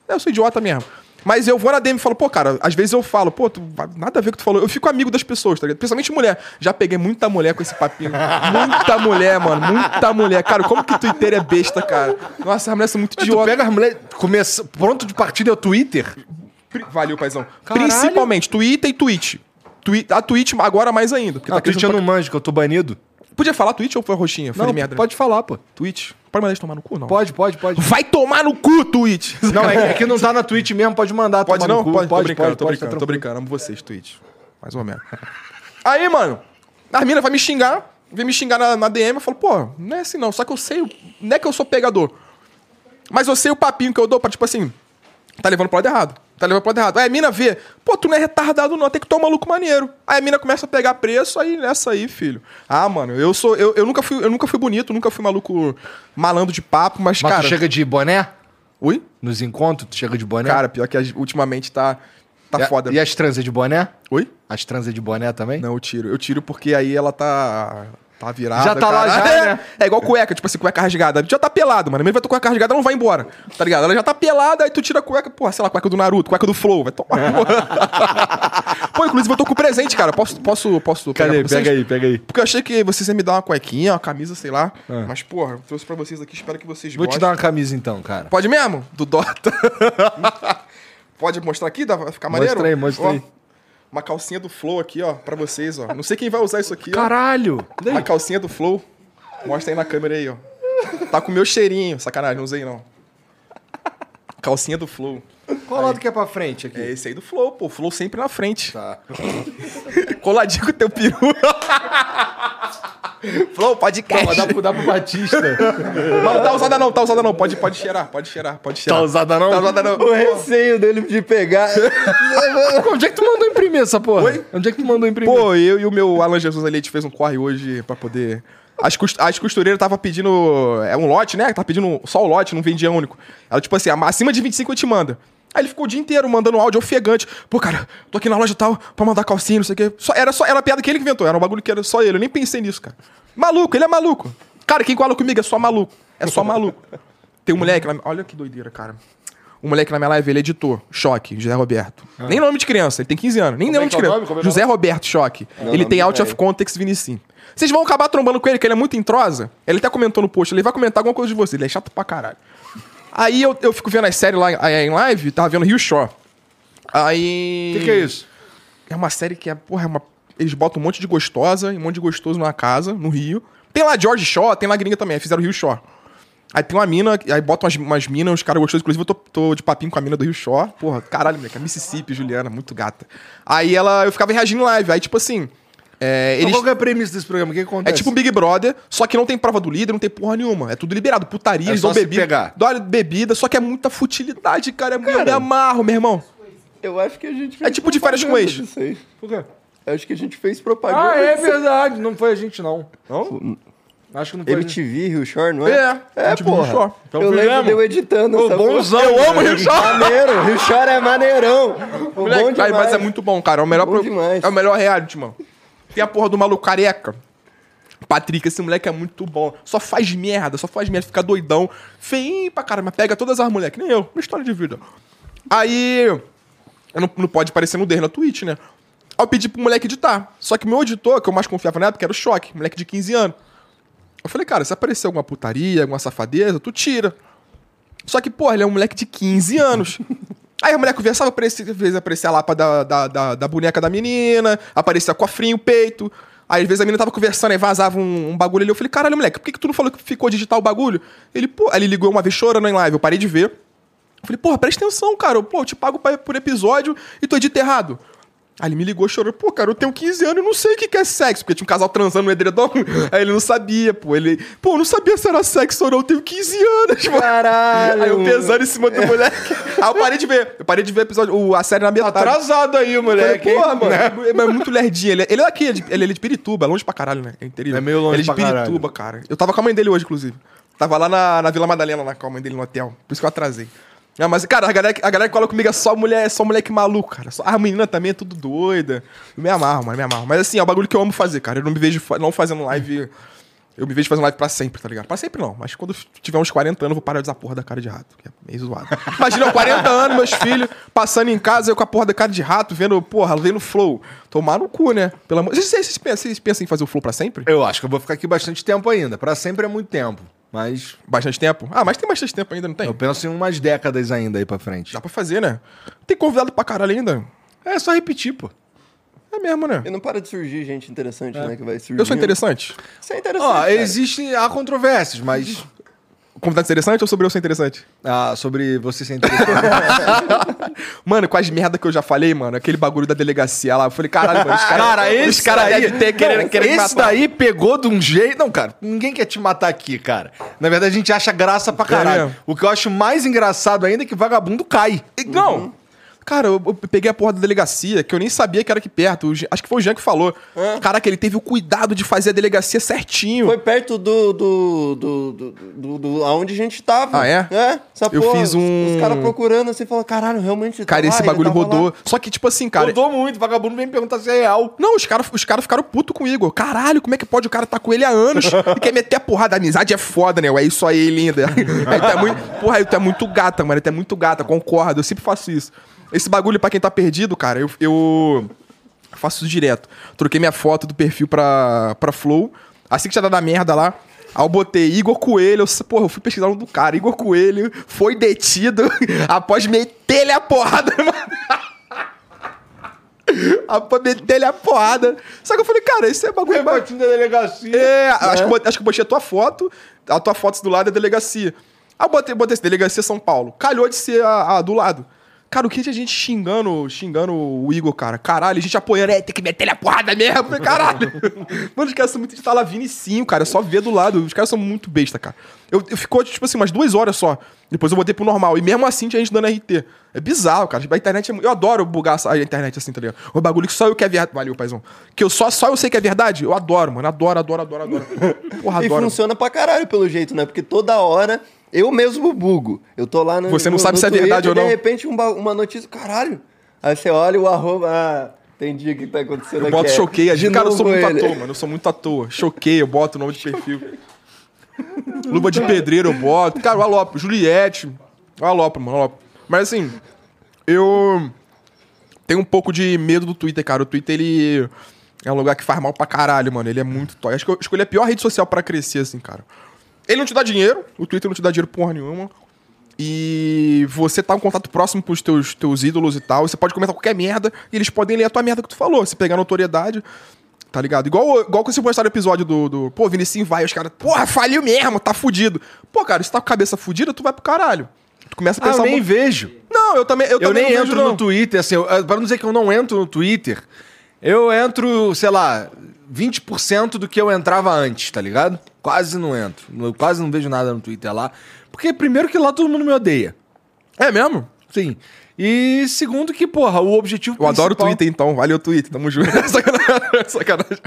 Eu sou idiota mesmo. Mas eu vou na DM e falo, pô, cara, às vezes eu falo, pô, tu, nada a ver com o que tu falou. Eu fico amigo das pessoas, tá ligado? Principalmente mulher. Já peguei muita mulher com esse papinho. muita mulher, mano. Muita mulher. Cara, como que Twitter é besta, cara? Nossa, as mulheres são muito Tu idiotas. pega as mulheres. Começa... Pronto de partida é o Twitter? Valeu, paizão. Caralho. Principalmente Twitter e Twitch. Twi- a Twitch agora mais ainda. porque Ah, tá Twitch eu não manjo, que eu tô banido. Podia falar Twitch ou foi roxinha? Falei Não, merda. né? pode falar, pô. Twitch. Pode mandar eles tomar no cu, não? Pode, pode, pode. Vai tomar no cu, Twitch! Não, é, é que não tá na Twitch mesmo, pode mandar. Pode tomar não? no cu. Pode, tô pode, brincando, pode, tô pode, tá brincando, tô tranquilo. brincando. Amo vocês, Twitch. Mais ou menos. Aí, mano, a mina vai me xingar, vem me xingar na, na DM, eu falo, pô, não é assim não, só que eu sei, não é que eu sou pegador, mas eu sei o papinho que eu dou pra, tipo assim, tá levando pro lado errado, tá levando pro lado errado. Aí a mina vê, pô, tu não é retardado não, tem que tomar um maluco maneiro. Aí a mina começa a pegar preço, aí nessa aí, filho. Ah, mano, eu sou, eu, eu, nunca, fui, eu nunca fui bonito, nunca fui maluco malandro de papo, mas, Mas cara... tu chega de boné? Oi? Nos encontros, tu chega de boné? Cara, pior que ultimamente tá, tá e, a- foda. E as transas de boné? Oi? As transas de boné também? Não, eu tiro. Eu tiro porque aí ela tá. Tá virada. Já tá lá, já, é, né? É igual cueca, tipo assim, cueca rasgada. Já tá pelado, mano. Mesmo vai ter cueca rasgada, ela não vai embora. Tá ligado? Ela já tá pelada, aí tu tira a cueca, porra, sei lá, cueca do Naruto, cueca do Flow. Vai tomar. porra. Pô, inclusive eu tô com presente, cara. Posso, posso, posso pegar Cadê? vocês? Pega aí, pega aí. Porque eu achei que vocês iam me dar uma cuequinha, uma camisa, sei lá. Mas, porra, eu trouxe pra vocês aqui, espero que vocês. Vou te gostem. dar uma camisa então, cara. Pode mesmo? Do Dota. Pode mostrar aqui? Dá ficar maneiro? Mostra aí, mostra aí. Uma calcinha do Flow aqui, ó, pra vocês, ó. Não sei quem vai usar isso aqui, ó. Caralho! Uma calcinha do Flow. Mostra aí na câmera aí, ó. Tá com o meu cheirinho. Sacanagem, não usei não. Calcinha do Flow. Qual lado que é pra frente aqui? É esse aí do Flow, pô. Flow sempre na frente. Tá. Coladinho com o teu peru. Flow, podcast. Dá pro, dá pro Batista. Não, tá usada não, tá usada não. Pode, pode cheirar, pode cheirar, pode cheirar. Tá usada não? Tá usada não. O receio dele de pegar. Onde é que tu mandou imprimir essa porra? Oi? Onde é que tu mandou imprimir? Pô, eu e o meu Alan Jesus ali, a gente fez um corre hoje pra poder. As, cust- as costureiras tava pedindo. É um lote, né? Tava pedindo só o lote, não vendia único. Ela, tipo assim, acima de 25 eu te manda. Aí ele ficou o dia inteiro mandando áudio ofegante. Pô, cara, tô aqui na loja tal pra mandar calcinha, não sei o quê. Só, era só, era a piada que ele inventou, era um bagulho que era só ele. Eu nem pensei nisso, cara. Maluco, ele é maluco. Cara, quem cola comigo é só maluco. É só maluco. Tem um moleque na... Olha que doideira, cara. Um moleque na minha live, ele é editor. Choque, José Roberto. Nem nome de criança, ele tem 15 anos. Nem Como é nome de é o criança. nome? É é José Roberto Choque. ele nome tem de out velho. of context Vinicim. Vocês vão acabar trombando com ele, que ele é muito entrosa. Ele até comentou no post, ele vai comentar alguma coisa de você. Ele é chato pra caralho. Aí eu, eu fico vendo as séries lá em- live, tava vendo Rio Shore. Aí. O que, que é isso? É uma série que é, porra, é uma... eles botam um monte de gostosa e um monte de gostoso numa casa, no Rio. Tem lá George Shaw, tem lá gringa também, fizeram Rio Shaw. Aí tem uma mina, aí botam umas, umas minas, os caras gostosos. Inclusive, eu tô, tô de papinho com a mina do Rio Shaw. Porra, caralho, moleque, é Mississippi, Juliana, muito gata. Aí ela, eu ficava reagindo em live. Aí, tipo assim, é, Então, eles... qual que é a premissa desse programa? O que, É acontece? tipo um Big Brother, só que não tem prova do líder, não tem porra nenhuma. É tudo liberado. Putaria, É eles só dão bebida. pegar. Dão bebida, só que é muita futilidade, cara. É muito- Eu me amarro, meu irmão. Eu acho que a gente É tipo de férias com ex. Por quê? Eu acho que a gente fez propaganda. Ah, é verdade. Não foi a gente, não. Não? Acho que não foi. MTV, Rio Shore, não é? É, É, MTV Rio porra. Shore. Então eu lembro de eu editando Ô, essa bonzão. Eu amo Rio Shore. Maneiro, Rio Shore é maneirão. Pô, Moleque, bom mas- demais. mas é muito bom, cara. É o melhor, Bom pro- demais. é o melhor reality, mano. Tem a porra do maluco careca. Patrick, esse moleque é muito bom. Só faz merda, só faz merda, fica doidão. Feinho pra caramba, pega todas as moleques, nem eu. Uma história de vida. Aí. Não, não pode aparecer no dele na Twitch, né? Aí eu pedi pro moleque editar. Só que meu editor, que eu mais confiava na época, era o Choque, moleque de 15 anos. Eu falei, cara, se aparecer alguma putaria, alguma safadeza, tu tira. Só que, porra, ele é um moleque de 15 anos. Aí a mulher conversava, aparecia, vezes aparecia a lapa da, da, da, da boneca da menina, aparecia cofrinho, peito. Aí às vezes a menina tava conversando, aí vazava um, um bagulho ali. Eu falei, caralho, moleque, por que, que tu não falou que ficou digital o bagulho? Ele, pô, ele ligou uma vez chorando em live, eu parei de ver. Eu falei, porra, presta atenção, cara. Pô, eu te pago pra- por episódio e tu edita errado. Aí ele me ligou chorando, pô, cara, eu tenho 15 anos e não sei o que é sexo, porque tinha um casal transando no edredom. Aí ele não sabia, pô. Ele, pô, eu não sabia se era sexo ou não, eu tenho 15 anos, pô. Caralho. Aí eu pesando em cima do moleque. Aí eu parei de ver. Eu parei de ver o episódio, o- a série na metade. Atrasado aí, Falei, moleque. hein? porra, mano. Ele é muito lerdinho. Ele, ele é daqui, ele, ele é de Pirituba, longe pra caralho, né? É interior. É meio longe Ele é de pra caralho. Pirituba, cara. Eu tava com a mãe dele hoje, inclusive. Tava lá na, na Vila Madalena, lá com a mãe dele no hotel. Por isso que eu atrasei. Ah, mas, cara, a galera, a galera que cola comigo é só mulher, é só moleque maluco, cara. Só, a menina também é tudo doida. Eu me amarro, mano, me amarro. Mas assim, é o bagulho que eu amo fazer, cara. Eu não me vejo não fazendo live. Eu me vejo fazendo live pra sempre, tá ligado? Pra sempre não. Mas quando tiver uns 40 anos, eu vou parar de usar porra da cara de rato. Que é meio zoado. Imagina, eu, 40 anos, meus filhos, passando em casa, eu com a porra da cara de rato, vendo, porra, vendo flow. Tomar no cu, né? Pelo amor... Vocês, vocês, vocês pensam em fazer o flow pra sempre? Eu acho que eu vou ficar aqui bastante tempo ainda. Pra sempre é muito tempo. Mas Bastante tempo? Ah, mas tem bastante tempo ainda, não tem? eu penso em umas décadas ainda aí pra frente. Dá pra fazer, né? Tem convidado pra caralho ainda? É só repetir, pô. É mesmo, né? E não para de surgir gente interessante, né? Que vai surgir. Eu sou interessante? Você é interessante. Ó, cara. existe. Há controvérsias, mas. Convidado interessante ou sobre eu ser interessante? Ah, sobre você ser interessante. Mano, com as merda que eu já falei, mano, aquele bagulho da delegacia lá, eu falei, caralho, mano, os caras Cara, os esse daí, devem ter querendo, Não, querendo esse daí pegou de um jeito. Não, cara, ninguém quer te matar aqui, cara. Na verdade, a gente acha graça pra caralho. mesmo? o que eu acho mais engraçado ainda é que vagabundo cai. Não. Cara, eu, eu peguei a porra da delegacia, que eu nem sabia que era aqui perto. O Jean- acho que foi o Jean que falou. Caraca, ele teve o cuidado de fazer a delegacia certinho. Foi perto do. do. do. do. do, do- aonde a gente tava. Ah, é? É. Essa Eu porra, fiz os- um- Os, caras procurando assim, falando, caralho, realmente. Cara, tá esse lá, ele bagulho tava rodou. lá." Só que, tipo assim, cara. Mudou muito, vagabundo vem me perguntar se é real. Não, os caras os cara ficaram putos com o Igor. Caralho, como é que pode o cara tá com ele há anos e quer meter a porrada? A amizade é foda, né? É isso aí, linda. Aí é muito, porra, aí tu é muito gata, mano. Tu é muito gata, concordo. Eu sempre faço isso. Esse bagulho, pra quem tá perdido, cara, eu, eu faço isso direto. Troquei minha foto do perfil pra, pra Flow. Assim que já dá merda lá. Aí eu botei Igor Coelho, eu, porra, eu fui pesquisar o nome do cara. Igor Coelho foi detido após meter-lhe a porrada. Após meter-lhe a porrada. Só que eu falei, cara, isso é bagulho. Rebatinho da delegacia. É, acho, que eu botei, acho que eu botei a tua foto, a tua foto do lado é delegacia. Aí eu botei, botei esse, delegacia São Paulo. Calhou de ser a, a do lado. Cara, o que tinha gente xingando, xingando o Igor, cara? Caralho, a gente apoiando, é, tem que meter a porrada mesmo. Caralho. Mano, os caras são muito de tala vinicinho, cara. É só ver do lado. Os caras são muito besta, cara. Eu, eu ficou, tipo assim, umas duas horas só. Depois eu botei pro normal. E mesmo assim tinha gente dando RT. É bizarro, cara. A internet é, Eu adoro bugar a internet assim, tá ligado? O bagulho que só eu que é verdade. Valeu, paizão. Que eu só, só eu sei que é verdade. Eu adoro, mano. Adoro, adoro, adoro, adoro. Porra, E adoro. funciona pra caralho, pelo jeito, né? Porque toda hora eu mesmo bugo. Eu tô lá no. Você não no- sabe no se é verdade ou não. De repente, um ba- uma notícia, caralho. Aí você olha o arroba. Ah, entendi o que tá acontecendo Eu aqui. boto é, choquei. de Cara, eu sou muito ele. à toa, mano. Eu sou muito à toa. Choquei, eu boto o nome de perfil. Luva de pedreiro eu boto. Cara, o Alop, Juliette. O Alop, mano. Mas assim, eu tenho um pouco de medo do Twitter, cara. O Twitter, ele é um lugar que faz mal pra caralho, mano. Ele é muito. Acho que eu escolhi a pior rede social pra crescer, assim, cara. Ele não te dá dinheiro, o Twitter não te dá dinheiro porra nenhuma. E você tá em contato próximo com os teus, teus ídolos e tal. Você pode comentar qualquer merda e eles podem ler a tua merda que tu falou. Se pegar notoriedade, tá ligado? Igual, igual quando você postar o episódio do, do. Pô, Vinicinho vai, os caras. Porra, faliu mesmo, tá fudido. Pô, cara, se tá com a cabeça fudida, tu vai pro caralho. Tu começa a Ah, eu pensar. nem um- vejo. Não, eu também. Eu, Eu também nem não entro vejo, no não. Twitter, assim, eu, pra não dizer que eu não entro no Twitter, eu entro, sei lá, 20% do que eu entrava antes, tá ligado? Quase não entro. Eu quase não vejo nada no Twitter lá. Porque, primeiro, que lá todo mundo me odeia. É mesmo? Sim. E segundo, que, porra, o objetivo Eu adoro o principal- Twitter, então. Valeu, Twitter. Tamo junto. Sacanagem. Sacanagem.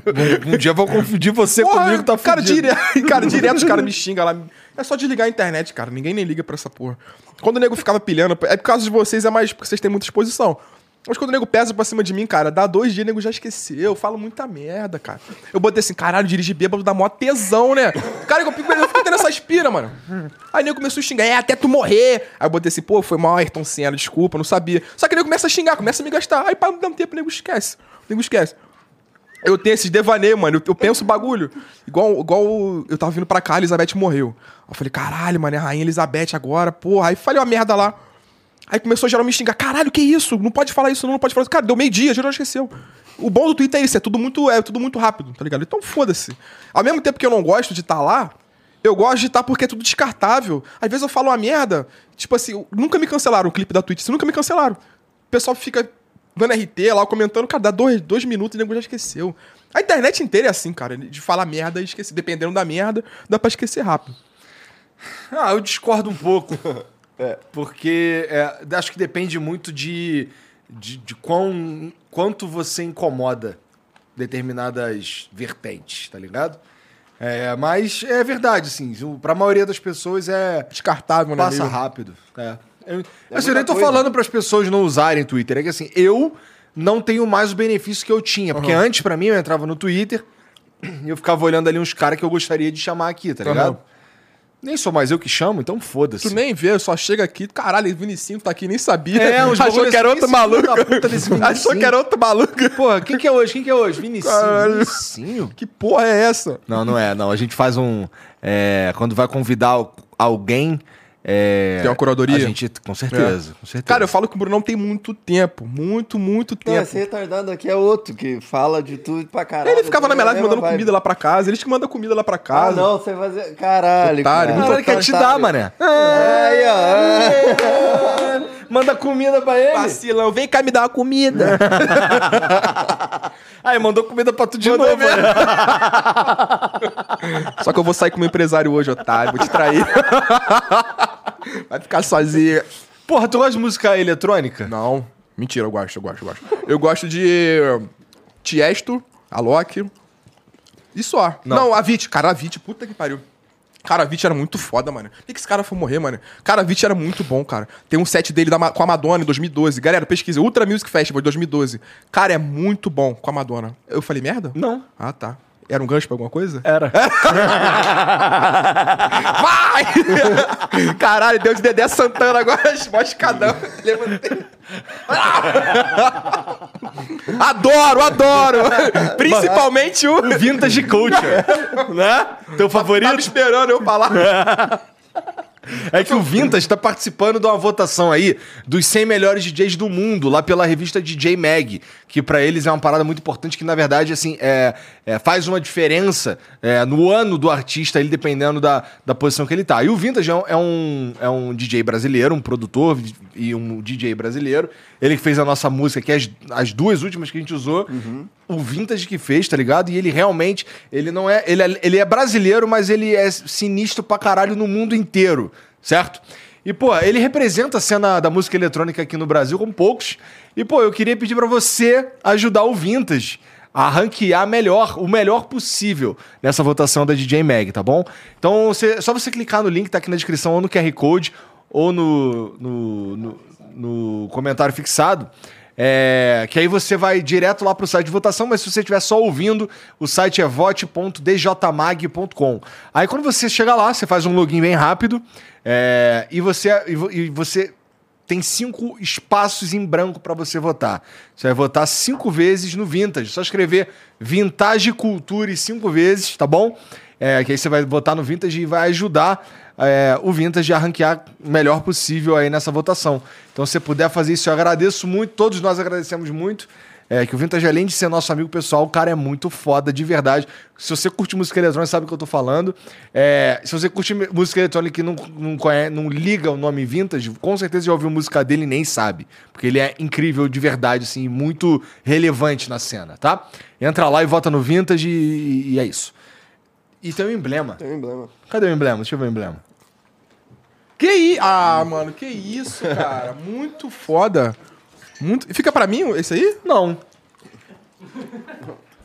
Um, um dia vou confundir você Porra, comigo, tá cara, fudido. direto, cara, direto os caras me xingam lá. É só desligar a internet, cara. Ninguém nem liga pra essa porra. Quando o nego ficava pilhando, é por causa de vocês, é mais porque vocês têm muita exposição. Mas quando o nego pesa pra cima de mim, cara, dá dois dias, o nego já esqueceu. Eu falo muita merda, cara. Eu botei assim, caralho, dirigir bêbado dá mó tesão, né? Cara, eu fico, eu fico tendo essa espira, mano. Aí o nego começou a xingar, é, até tu morrer. Aí eu botei assim, pô, foi mal, Ayrton Senna, desculpa, não sabia. Só que o nego começa a xingar, começa a me gastar. Aí para não dar um tempo, o nego esquece. nego esquece. Eu tenho esses devaneios, mano. Eu, eu penso bagulho. Igual, igual eu tava vindo pra cá, a Elizabeth morreu. Eu falei, caralho, mano, é a Rainha Elizabeth agora, porra. Aí falei uma merda lá. Aí começou a geral me xingar. Caralho, que isso? Não pode falar isso, não, não pode falar isso. Cara, deu meio-dia, geral esqueceu. O bom do Twitter é isso, é tudo muito, é tudo muito rápido, tá ligado? Então foda-se. Ao mesmo tempo que eu não gosto de estar lá, eu gosto de estar porque é tudo descartável. Às vezes eu falo uma merda, tipo assim, nunca me cancelaram o clipe da Twitch, nunca me cancelaram. O pessoal fica dando RT lá, comentando, cara, dá dois, dois minutos e o nego já esqueceu. A internet inteira é assim, cara, de falar merda e esquecer. Dependendo da merda, dá pra esquecer rápido. Ah, eu discordo um pouco. Porque é, acho que depende muito de, de, de quão, quanto você incomoda determinadas vertentes, tá ligado? É, mas é verdade, sim. Pra maioria das pessoas é. Descartável, né? Passa rápido. É. Eu, É assim, eu nem tô coisa. falando para as pessoas não usarem Twitter. É que assim, eu não tenho mais o benefício que eu tinha. Porque Aham. antes, pra mim, eu entrava no Twitter e eu ficava olhando ali uns caras que eu gostaria de chamar aqui, tá ligado? Nem sou mais eu que chamo, então foda-se. Tu nem vê, só chega aqui, caralho, Vinicinho tá aqui, nem sabia. É, uns Achou bagulho que era assim, outro maluco. da puta desse Achou que era outro maluco. Porra, quem que é hoje? Quem que é hoje? Vinicinho. Caralho. Vinicinho? Que porra é essa? Não, não é. Não, a gente faz um. é, quando vai convidar al- alguém. É, Tem uma curadoria? A gente, com certeza, com certeza. Cara, eu falo que o Bruno não tem muito tempo. Muito, muito Não, tempo. esse retardado aqui é outro que fala de tudo pra caralho. Ele ficava na minha live mandando vibe. comida lá pra casa. Eles que mandam comida lá pra Ah, casa. não, você fazer. Caralho. Otário, cara. muito quer te dar, mané. Aí, ó. Manda comida pra ele. Vacilão, vem cá me dar uma comida. Aí, mandou comida pra tu de Mandou novo. né? Só que eu vou sair como empresário hoje, otário. Vou te trair. Vai ficar sozinho. Porra, tu gosta de música eletrônica? Não. Mentira, eu gosto, eu gosto, eu gosto. Eu gosto de Tiesto, Alok e só. Não. Não, a Vit. Cara, a Vit, puta que pariu. Cara, a Vit era muito foda, mano. Por que, que esse cara foi morrer, mano? Cara, a Vit era muito bom, cara. Tem um set dele da com a Madonna em 2012. Galera, pesquisa. Ultra Music Festival de 2012. Cara, é muito bom com a Madonna. Eu falei merda? Não. Ah, tá. Era um gancho pra alguma coisa? Era. Vai! Caralho, deu de Dedé Santana agora, mó escadão. Levantei. adoro, adoro! Principalmente o. Vintage Culture. né? Teu Tava favorito? esperando eu falar. É que o Vintage tá participando de uma votação aí dos 100 melhores DJs do mundo, lá pela revista DJ Mag, que pra eles é uma parada muito importante, que na verdade, assim, é, é, faz uma diferença é, no ano do artista, ele dependendo da, da posição que ele tá. E o Vintage é um, é um, é DJ brasileiro, um produtor e um DJ brasileiro. Ele que fez a nossa música, que é as, as duas últimas que a gente usou. O Vintage que fez, tá ligado? E ele realmente, ele não é ele, é. ele é brasileiro, mas ele é sinistro pra caralho no mundo inteiro, certo? E, pô, ele representa a cena da música eletrônica aqui no Brasil como poucos. E, pô, eu queria pedir pra você ajudar o Vintage a ranquear melhor, o melhor possível nessa votação da DJ Mag, tá bom? Então, você, só você clicar no link que tá aqui na descrição, ou no QR Code, ou no, no, no, no comentário fixado. É, que aí você vai direto lá pro site de votação, mas se você estiver só ouvindo, o site é vote.djmag.com. Aí quando você chega lá, você faz um login bem rápido é, e, você, vo- e você tem cinco espaços em branco para você votar. Você vai votar cinco vezes no Vintage. Só escrever Vintage Culture cinco vezes, tá bom? É, que aí você vai votar no Vintage e vai ajudar é, o Vintage a ranquear o melhor possível aí nessa votação. Então, se você puder fazer isso, eu agradeço muito. Todos nós agradecemos muito. É, que o Vintage, além de ser nosso amigo pessoal, o cara é muito foda, de verdade. Se você curte música eletrônica, sabe o que eu tô falando. É, se você curte música eletrônica e não, não, conhece, não liga o nome Vintage, com certeza já ouviu música dele e nem sabe. Porque ele é incrível de verdade, assim, muito relevante na cena, tá? Entra lá e vota no Vintage e, e é isso. E tem um emblema. Tem um emblema. Cadê o emblema? Deixa eu ver o emblema. Que isso? Ah, mano, que isso, cara. Muito foda. Muito... Fica pra mim esse aí? Não.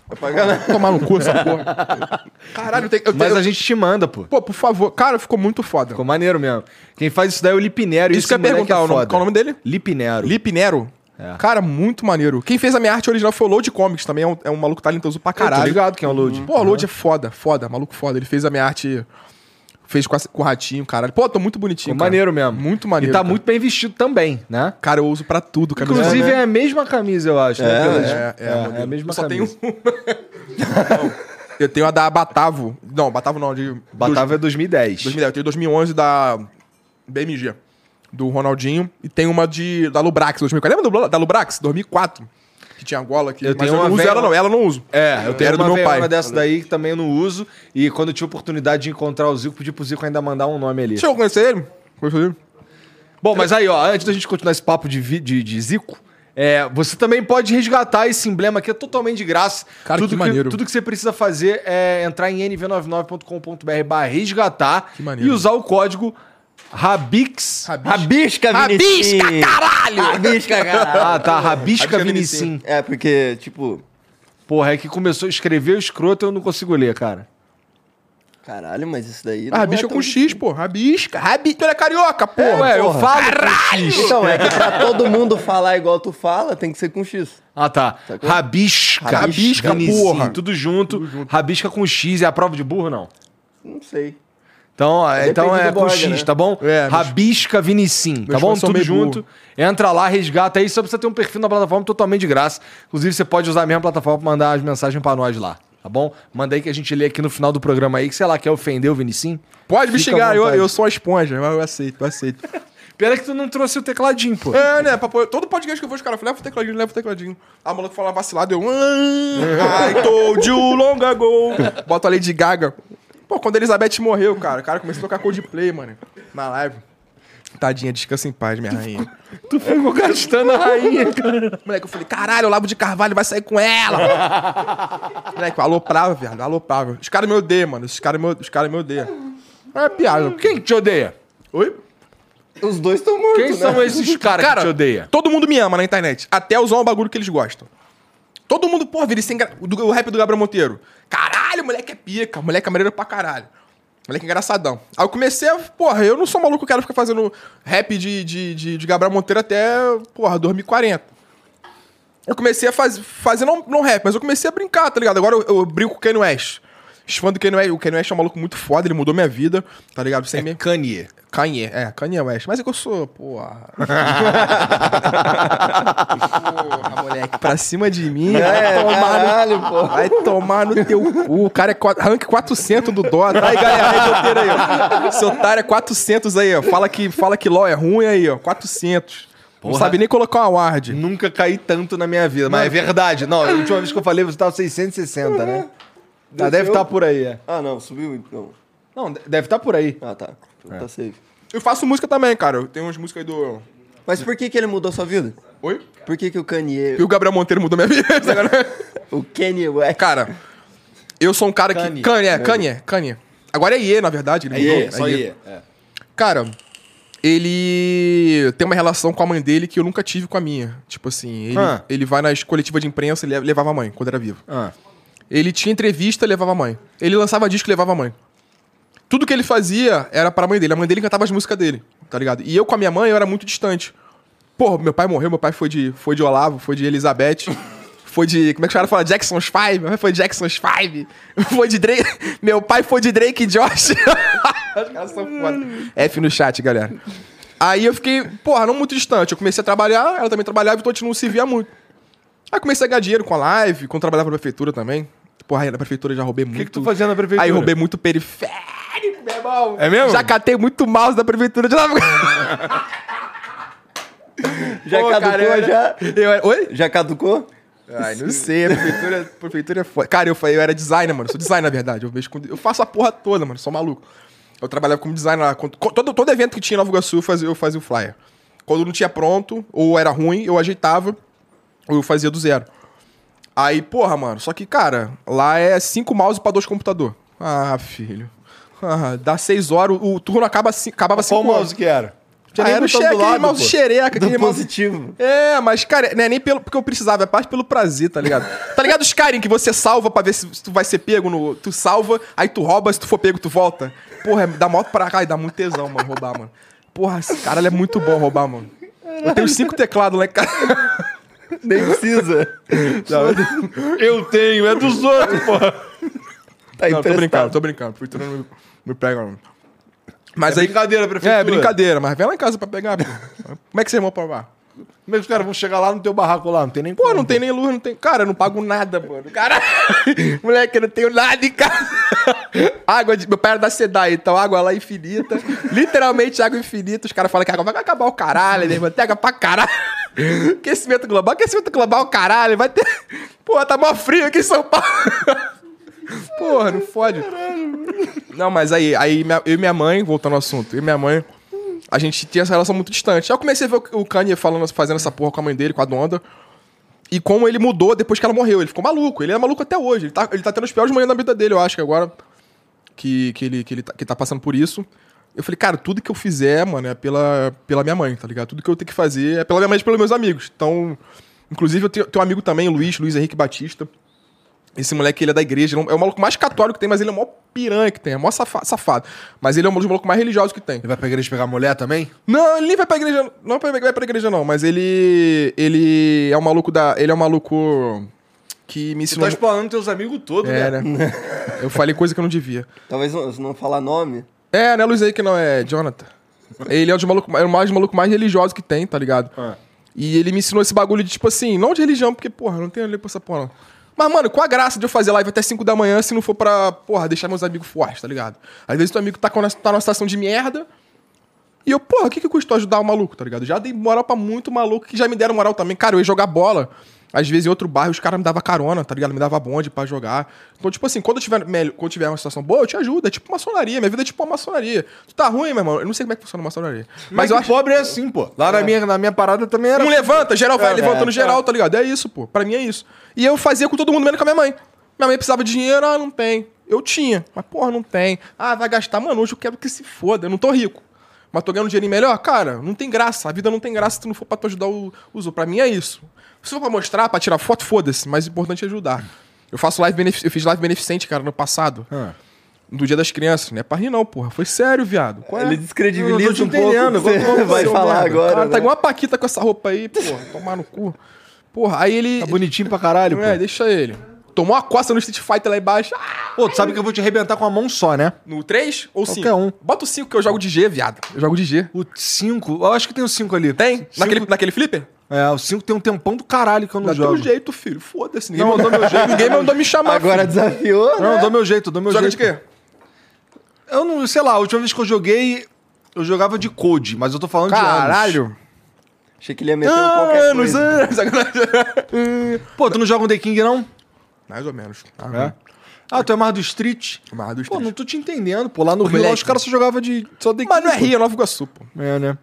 Vai pagar na... Tomar no cu essa porra. Caralho, eu tenho. Eu Mas tenho... a gente te manda, pô. Pô, por favor. Cara, ficou muito foda. Ficou maneiro mesmo. Quem faz isso daí é o Lipinero. e Isso que eu ia moleque perguntar, é o nome- qual é o nome dele? Lipinero. Lipe Nero. É. Cara, muito maneiro. Quem fez a minha arte original foi o Load Comics, também é um, é um maluco talentoso pra Eu tô caralho. ligado quem é o Load. Pô, o Load é foda, foda, maluco foda. Ele fez a minha arte Fez com, a- com o ratinho, caralho. Pô, tô muito bonitinho. Cara. maneiro mesmo. Muito maneiro. E tá cara. muito bem vestido também, né? Cara, eu uso pra tudo, camisa. Inclusive né? é a mesma camisa, eu acho. né? É, Pelas- É, é, é, modelo. a mesma Eu só camisa. tenho Não, eu tenho a da Batavo. Não, Batavo não, de. Batava é 2010. 2010. Eu tenho 2011 da BMG, do Ronaldinho. E tem uma de, da Lubrax, 2004. Lembra do- da Lubrax? 2004. Que tinha gola aqui. Eu mas tenho eu uma não uso ela, não. Ela não uso. É, eu tenho Era do uma meu pai. dessa daí que também eu não uso. E quando eu tive a oportunidade de encontrar o Zico, pedi pro Zico ainda mandar um nome ali. Deixa eu conhecer ele. Conhecer ele. Bom, mas aí, ó, antes da gente continuar esse papo de, vi- de, de Zico, é, você também pode resgatar esse emblema aqui, é totalmente de graça. Cara, tudo que maneiro. Tudo que você precisa fazer é entrar em nv99.com.br barra resgatar Que e usar o código RABIX. Rabisca, Rabisca, Vinicim. caralho! Rabisca, caralho. Ah, tá, Rabisca Rabisca Vinicim. É, porque, tipo... Porra, é que começou a escrever o escroto eu não consigo ler, cara. Caralho, mas isso daí... Ah, rabisca com X, pô. Rabisca. Rabisca. Tu é carioca, porra. Ué, eu porra. falo com X. Então, é que pra todo mundo falar igual tu fala, tem que ser com X. Ah, tá. Sacou? Rabisca. Rabisca, Vinicim, porra. Tudo junto. Rabisca com X. É a prova de burro, não? Não sei. Então, é, então é com X, né? tá bom? É, meus- Rabisca Vinicim, tá meus bom? Tudo junto. Entra lá, resgata aí, só precisa ter um perfil na plataforma totalmente de graça. Inclusive, você pode usar a mesma plataforma pra mandar as mensagens pra nós lá, tá bom? Manda aí que a gente lê aqui no final do programa aí, que sei lá, quer ofender o Vinicim. Pode me Fica xingar, eu, eu sou uma esponja, mas eu aceito, eu aceito. Pena que tu não trouxe o tecladinho, pô. É, né? Papo, todo podcast que eu vou, os caras falam, leva o tecladinho, leva o tecladinho. A maluco fala vacilado, eu. "Ah, I told you long ago. Bota a Lady Gaga. Pô, quando a Elizabeth morreu, cara, o cara começou a tocar Coldplay, mano. Na live. Tadinha, descansa em paz, minha rainha. Tu ficou gastando a rainha, cara. Moleque, eu falei, caralho, o Labo de Carvalho vai sair com ela. Moleque, eu aloprava, viado, aloprava. Os caras me odeiam, mano. Os caras me, os cara me odeiam. É piada. Quem que te odeia? Oi? Os dois estão mortos, Quem né? são esses caras que Cara, te odeiam? todo mundo me ama na internet. Até usar um bagulho que eles gostam. Todo mundo, porra, vira sem gra... o rap do Gabriel Monteiro. Caralho, moleque é pica. Moleque é maneiro pra caralho. Moleque é engraçadão. Aí eu comecei a. Porra, eu não sou maluco, eu quero ficar fazendo rap de, de, de, de Gabriel Monteiro até, porra, 2040. Eu comecei a faz, fazer, não, não rap, mas eu comecei a brincar, tá ligado? Agora eu, eu brinco com o Kanye West. Os fãs do Kanye West, o Kanye West é um maluco muito foda, ele mudou minha vida, tá ligado? Sem me... Kanye. Kanye, é, Kanye West. Mas é que eu sou, porra. porra, moleque, pra cima de mim. É, vai, tomar caralho, no, pô. vai tomar no teu cu. O cara é qua- rank 400 do Dota. Aí, galera, aí, aí, ó. Seu otário é 400 aí, ó. Fala que, fala que LOL é ruim aí, ó. 400. Não Porra. sabe nem colocar uma ward. Nunca caí tanto na minha vida, mas é verdade. Não, a última vez que eu falei, você tava 660, né? Ah, deve estar por aí, é. Ah, não, subiu então. Não, deve estar por aí. Ah, tá. Então Tá safe. Eu faço música também, cara. Eu tenho umas músicas aí do... Mas por que que ele mudou sua vida? Oi? Por que que o Kanye... E o Gabriel Monteiro mudou minha vida. O Kanye West... Cara, eu sou um cara que. Kanye. Kanye, é, Kanye, Kanye. Agora é Iê, na verdade. Ele mudou. Aí, só Iê. aí. É. Cara, ele tem uma relação com a mãe dele que eu nunca tive com a minha. Tipo assim, ele, Ah. ele vai nas coletivas de imprensa e le- levava a mãe quando era vivo. Ah. Ele tinha entrevista, levava a mãe. Ele lançava disco, levava a mãe. Tudo que ele fazia era pra mãe dele. A mãe dele cantava as músicas dele, tá ligado? E eu com a minha mãe, eu era muito distante. Porra, meu pai morreu, meu pai foi de, foi de Olavo, foi de Elizabeth. Foi de. Como é que os caras falam? Jackson's Five? Meu pai foi de Jackson's Five. Foi de Drake. Meu pai foi de Drake e Josh. Os caras são foda. F no chat, galera. Aí eu fiquei, porra, não muito distante. Eu comecei a trabalhar, ela também trabalhava e a gente não se via muito. Aí comecei a ganhar dinheiro com a live, quando trabalhava na prefeitura também. Porra, aí na prefeitura já roubei O muito. que, que tu fazia na prefeitura? Aí roubei muito periférico, meu irmão. É mesmo? Já catei muito mouse da prefeitura de Nova Já Pô, caducou, cara, já? Eu. Oi? Já caducou? Ai, não sei, a prefeitura, a prefeitura é foda. Cara, eu, falei, eu era designer, mano. Eu sou designer, na verdade. Eu, com- eu faço a porra toda, mano. Sou maluco. Eu trabalhava como designer lá. Todo, todo evento que tinha em Nova Iguaçu, eu fazia, eu fazia o flyer. Quando não tinha pronto, ou era ruim, eu ajeitava, ou eu fazia do zero. Aí, porra, mano, só que, cara, lá é cinco mouse pra dois computador. Ah, filho. Ah, dá seis horas, o, o turno acaba, acabava Qual cinco mouse que era? Ah, era o botão xe- aquele mouse pô. xereca, Do aquele mouse... positivo. É, mas, cara, não é nem pelo, porque eu precisava, é parte pelo prazer, tá ligado? tá ligado os Skyrim que você salva pra ver se, se tu vai ser pego no. Tu salva, aí tu rouba, se tu for pego, tu volta. Porra, dá moto pra cá e dá muito tesão, mano, roubar, mano. Porra, esse cara é muito bom roubar, mano. Eu tenho cinco teclados lá em casa. Nem precisa. Eu tenho, é dos outros, porra. Tá Não, tô brincando, tô brincando. Prefeitura não me, me pega, não. Mas É aí. brincadeira, prefeitura. É, brincadeira, mas vem lá em casa pra pegar. Como é que vocês vão provar? Como é que os caras vão chegar lá no teu barraco lá? Não tem nem Pô, como, não tem nem luz, não tem. Cara, eu não pago nada, mano. Cara, moleque, eu não tenho nada em casa. água de. Meu pai era da SEDAI, então água lá infinita. Literalmente água infinita. Os caras falam que a água vai acabar o caralho, né? Tem água pra caralho. Aquecimento global, aquecimento global, caralho. Vai ter. Pô, tá mó frio aqui em São Paulo. Porra, não fode. Não, mas aí, aí eu e minha mãe, voltando ao assunto, eu e minha mãe, a gente tinha essa relação muito distante. Eu comecei a ver o o Kanye falando, fazendo essa porra com a mãe dele, com a Donda. E como ele mudou depois que ela morreu. Ele ficou maluco. Ele é maluco até hoje. Ele tá, ele tá tendo os piores momentos da vida dele, eu acho que agora. Que, que, ele, que ele tá, que tá passando por isso. Eu falei, cara, tudo que eu fizer, mano, é pela, pela minha mãe, tá ligado? Tudo que eu tenho que fazer é pela minha mãe e pelos meus amigos. Então, inclusive, eu tenho, tenho um amigo também, o Luiz, Luiz Henrique Batista. Esse moleque, ele é da igreja. ele é o maluco mais católico que tem, mas ele é o maior piranha que tem. É o maior safa- safado. Mas ele é um dos malucos mais religiosos que tem. Ele vai pra igreja pegar mulher também? Não, ele nem vai pra igreja. Não vai pra, vai pra igreja, não. Mas ele. Ele é um maluco da. Ele é um maluco que me Você ensinou. tá explanando teus amigos todos, É, né? né? Eu falei coisa que eu não devia. Talvez não, se não falar nome. É, não é Luiz aí que não, é Jonathan. Ele é um dos malucos é o mais maluco mais religioso que tem, tá ligado? Ah. E ele me ensinou esse bagulho de, tipo assim, não de religião, porque, porra, não tenho ali pra essa porra, não. Mas, mano, qual a graça de eu fazer live até 5 da manhã se não for pra, porra, deixar meus amigos fortes, tá ligado? Às vezes teu amigo tá, com, tá numa situação de merda. E eu, porra, o que que custou ajudar o maluco, tá ligado? Já dei moral pra muito maluco que já me deram moral também. Cara, eu ia jogar bola. Às vezes em outro bairro os caras me davam carona, tá ligado? Me dava bonde pra jogar. Então, tipo assim, quando eu tiver, melhor, quando tiver uma situação boa, eu te ajudo. É tipo maçonaria. Minha vida é tipo uma maçonaria. Tu tá ruim, meu irmão? Eu não sei como é que funciona a maçonaria. Mas, eu acho pobre é assim, pô. Lá na, minha, na minha parada também era. Um levanta, geral vai É, levantando é, geral, tá ligado? É isso, pô. Pra mim é isso. E eu fazia com todo mundo, menos com a minha mãe. Minha mãe precisava de dinheiro, ah, não tem. Eu tinha, mas porra, não tem. Ah, vai gastar, mano, hoje eu quero que se foda, eu não tô rico. Mas tô ganhando um dinheirinho melhor? Cara, não tem graça. A vida não tem graça se tu não for pra tu ajudar o uso. Pra mim é isso. Se for pra mostrar, pra tirar foto, foda-se. Mas o importante é ajudar. Eu faço live benefic... Eu fiz live beneficente, cara, no passado. Ah. Do Dia das Crianças. Não é pra rir, não, porra. Foi sério, viado. Qual é? Ele Eu descredibiliza te um pouco. eu Você vai seu falar merda. agora. Cara, né? tá igual uma paquita com essa roupa aí, porra. Tomar no cu. Porra, aí ele. Tá bonitinho pra caralho, pô. É, deixa ele. Tomou uma coça no Street Fighter lá embaixo. Ah, Pô, tu sabe que eu vou te arrebentar com a mão só, né? no 3 ou 5? Qualquer um. Bota o 5 que eu jogo de G, viado. Eu jogo de G. O 5, eu acho que tem o 5 ali. Tem? Cinco- Naquele, naquele flipper? É, o 5 tem um tempão do caralho que eu não Dá jogo. teu jeito, filho. Foda-se. Ninguém, Não, eu mandou dou meu jeito. ninguém mandou me chamar. Agora filho. desafiou, Não, né? eu dou meu jeito, eu dou meu Joga jeito. de quê? Eu não, sei lá, a última vez que eu joguei, eu jogava de Code, mas eu tô falando de anos. Caralho. Achei que ele ia meter um qualquer Anos, coisa. anos. Sacanagem. Pô, tu não joga um The King, não? Mais ou menos. É. Ah, tu é mais do Street? Mais dos Pô, três. não tô te entendendo, pô. Lá no Rio, lá, os caras só jogavam de só The King. Mas não é pô. Rio, é Nova Iguaçu, pô. É, né?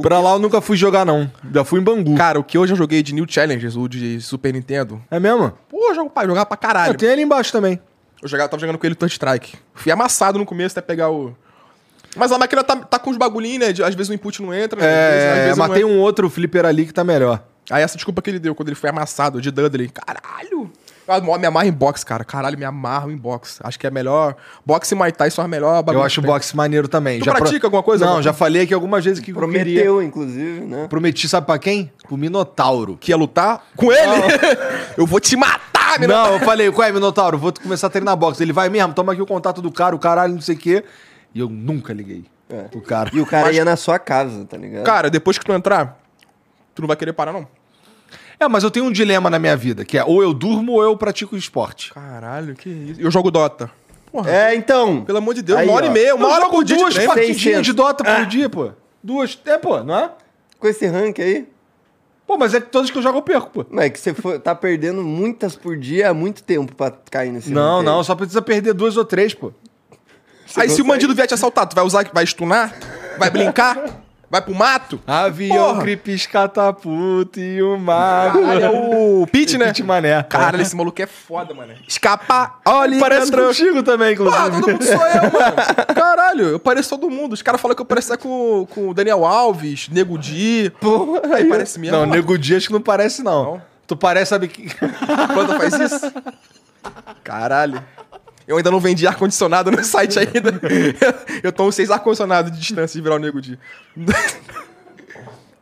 Pra lá eu nunca fui jogar, não. Já fui em Bangu. Cara, o que hoje eu joguei de New Challengers, o de Super Nintendo. É mesmo? Pô, eu jogo, pai, jogava pra caralho. tem ali embaixo também. Eu jogava, tava jogando com ele Third Strike. Fui amassado no começo até pegar o. Mas a máquina tá, tá com os bagulhinhos, né? De- Às vezes o input não entra, né? às vezes, É, entra. um outro flipper ali que tá melhor. Aí essa desculpa que ele deu quando ele foi amassado de Dudley. Caralho! Eu me amarro em boxe, cara. Caralho, me amarro em boxe. Acho que é melhor. Boxe e Muay Thai são a melhor bagulho. Eu acho o boxe maneiro também. Tu pro- pratica alguma coisa? Não, Alguma já falei aqui algumas vezes que eu queria. Prometeu, inclusive, né? Prometi, sabe pra quem? Pro Minotauro. Que ia lutar com ele? eu vou te matar, meu Não, eu falei, qual é, Minotauro? Vou começar a treinar boxe. Ele vai mesmo, toma aqui o contato do cara, o caralho, não sei o quê. E eu nunca liguei É. pro cara. E o cara ia na sua casa, tá ligado? Cara, depois que tu entrar, tu não vai querer parar, não. É, mas eu tenho um dilema na minha vida, que é ou eu durmo ou eu pratico esporte. Caralho, que isso. Eu jogo Dota. Porra, É, então. pelo amor de Deus, Aí, uma hora ó. e meia, uma eu hora jogo por dia duas partidinhas 600. de Dota por Ah. dia, pô. Duas. É, pô, não é? Com esse rank aí. Pô, mas é que todas que eu jogo eu perco, pô. Mas é que você for, tá perdendo muitas por dia há muito tempo pra cair nesse Não, aí. não, só precisa perder duas ou três, pô. Aí se o bandido vier te assaltar, tu vai usar, vai stunar? Vai brincar? Vai pro mato? Avião, Porra. cripes, catapulta e o mago. Caralho, é o Pete, né? Pete Mané. Caralho, esse maluco é foda, mano. Escapa, olha Parece entrou. contigo também, inclusive. Ah, todo mundo sou eu, mano. Caralho, eu pareço todo mundo. Os caras falam que eu pareço com, com o Daniel Alves, Nego Di. Aí parece mesmo. Não, mano. Nego Dias que não parece, não. Não? Tu parece, sabe que. Planta faz isso? Caralho. Eu ainda não vendi ar-condicionado no site ainda. Eu tô seis ar-condicionados de distância de virar o Nego Di.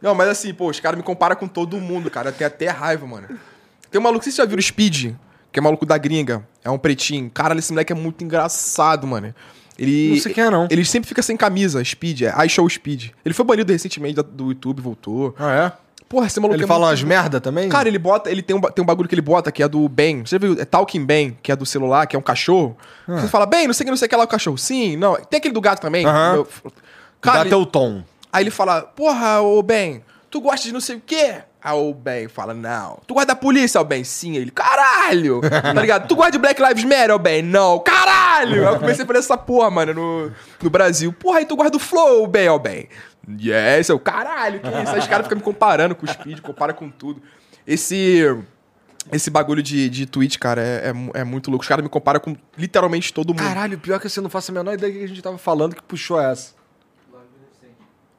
Não, mas assim, pô, os caras me comparam com todo mundo, cara. Eu tenho até raiva, mano. Tem um maluco, vocês já viram o Speed? Que é maluco da gringa. É um pretinho. Caralho, esse moleque é muito engraçado, mano. Ele, Não sei quem é, não. Ele sempre fica sem camisa, Speed, é iShow Speed. Ele foi banido recentemente do YouTube, voltou. Ah, é? Porra, esse maluco Ele é fala muito- umas merda também? Cara, ele bota, ele tem um, tem um bagulho que ele bota que é do Ben. Você já viu? É Talking Ben, que é do celular, que é um cachorro. Você fala, Ben, não sei o que, não sei o que lá, o cachorro. Sim, não. Tem aquele do gato também. Aham. Meu- Dá ele- até o tom. Aí ele fala, porra, ô Ben, tu gosta de não sei o quê? Aí o Ben fala, não. Tu gosta da polícia, o Ben? Sim. Aí ele, caralho! tá ligado? Tu gosta de Black Lives Matter, o Ben? Não. Caralho! Aí eu comecei a fazer essa porra, mano, no, no Brasil. Porra, aí tu gosta do Flow, o Ben, o Ben? Yes, eu, caralho, que isso? Aí os caras ficam me comparando com o Speed, compara com tudo. Esse... Esse bagulho de, de Twitch, cara, é, é, é muito louco. Os caras me comparam com literalmente todo mundo. Caralho, pior que você não faço a menor ideia do que a gente tava falando que puxou essa.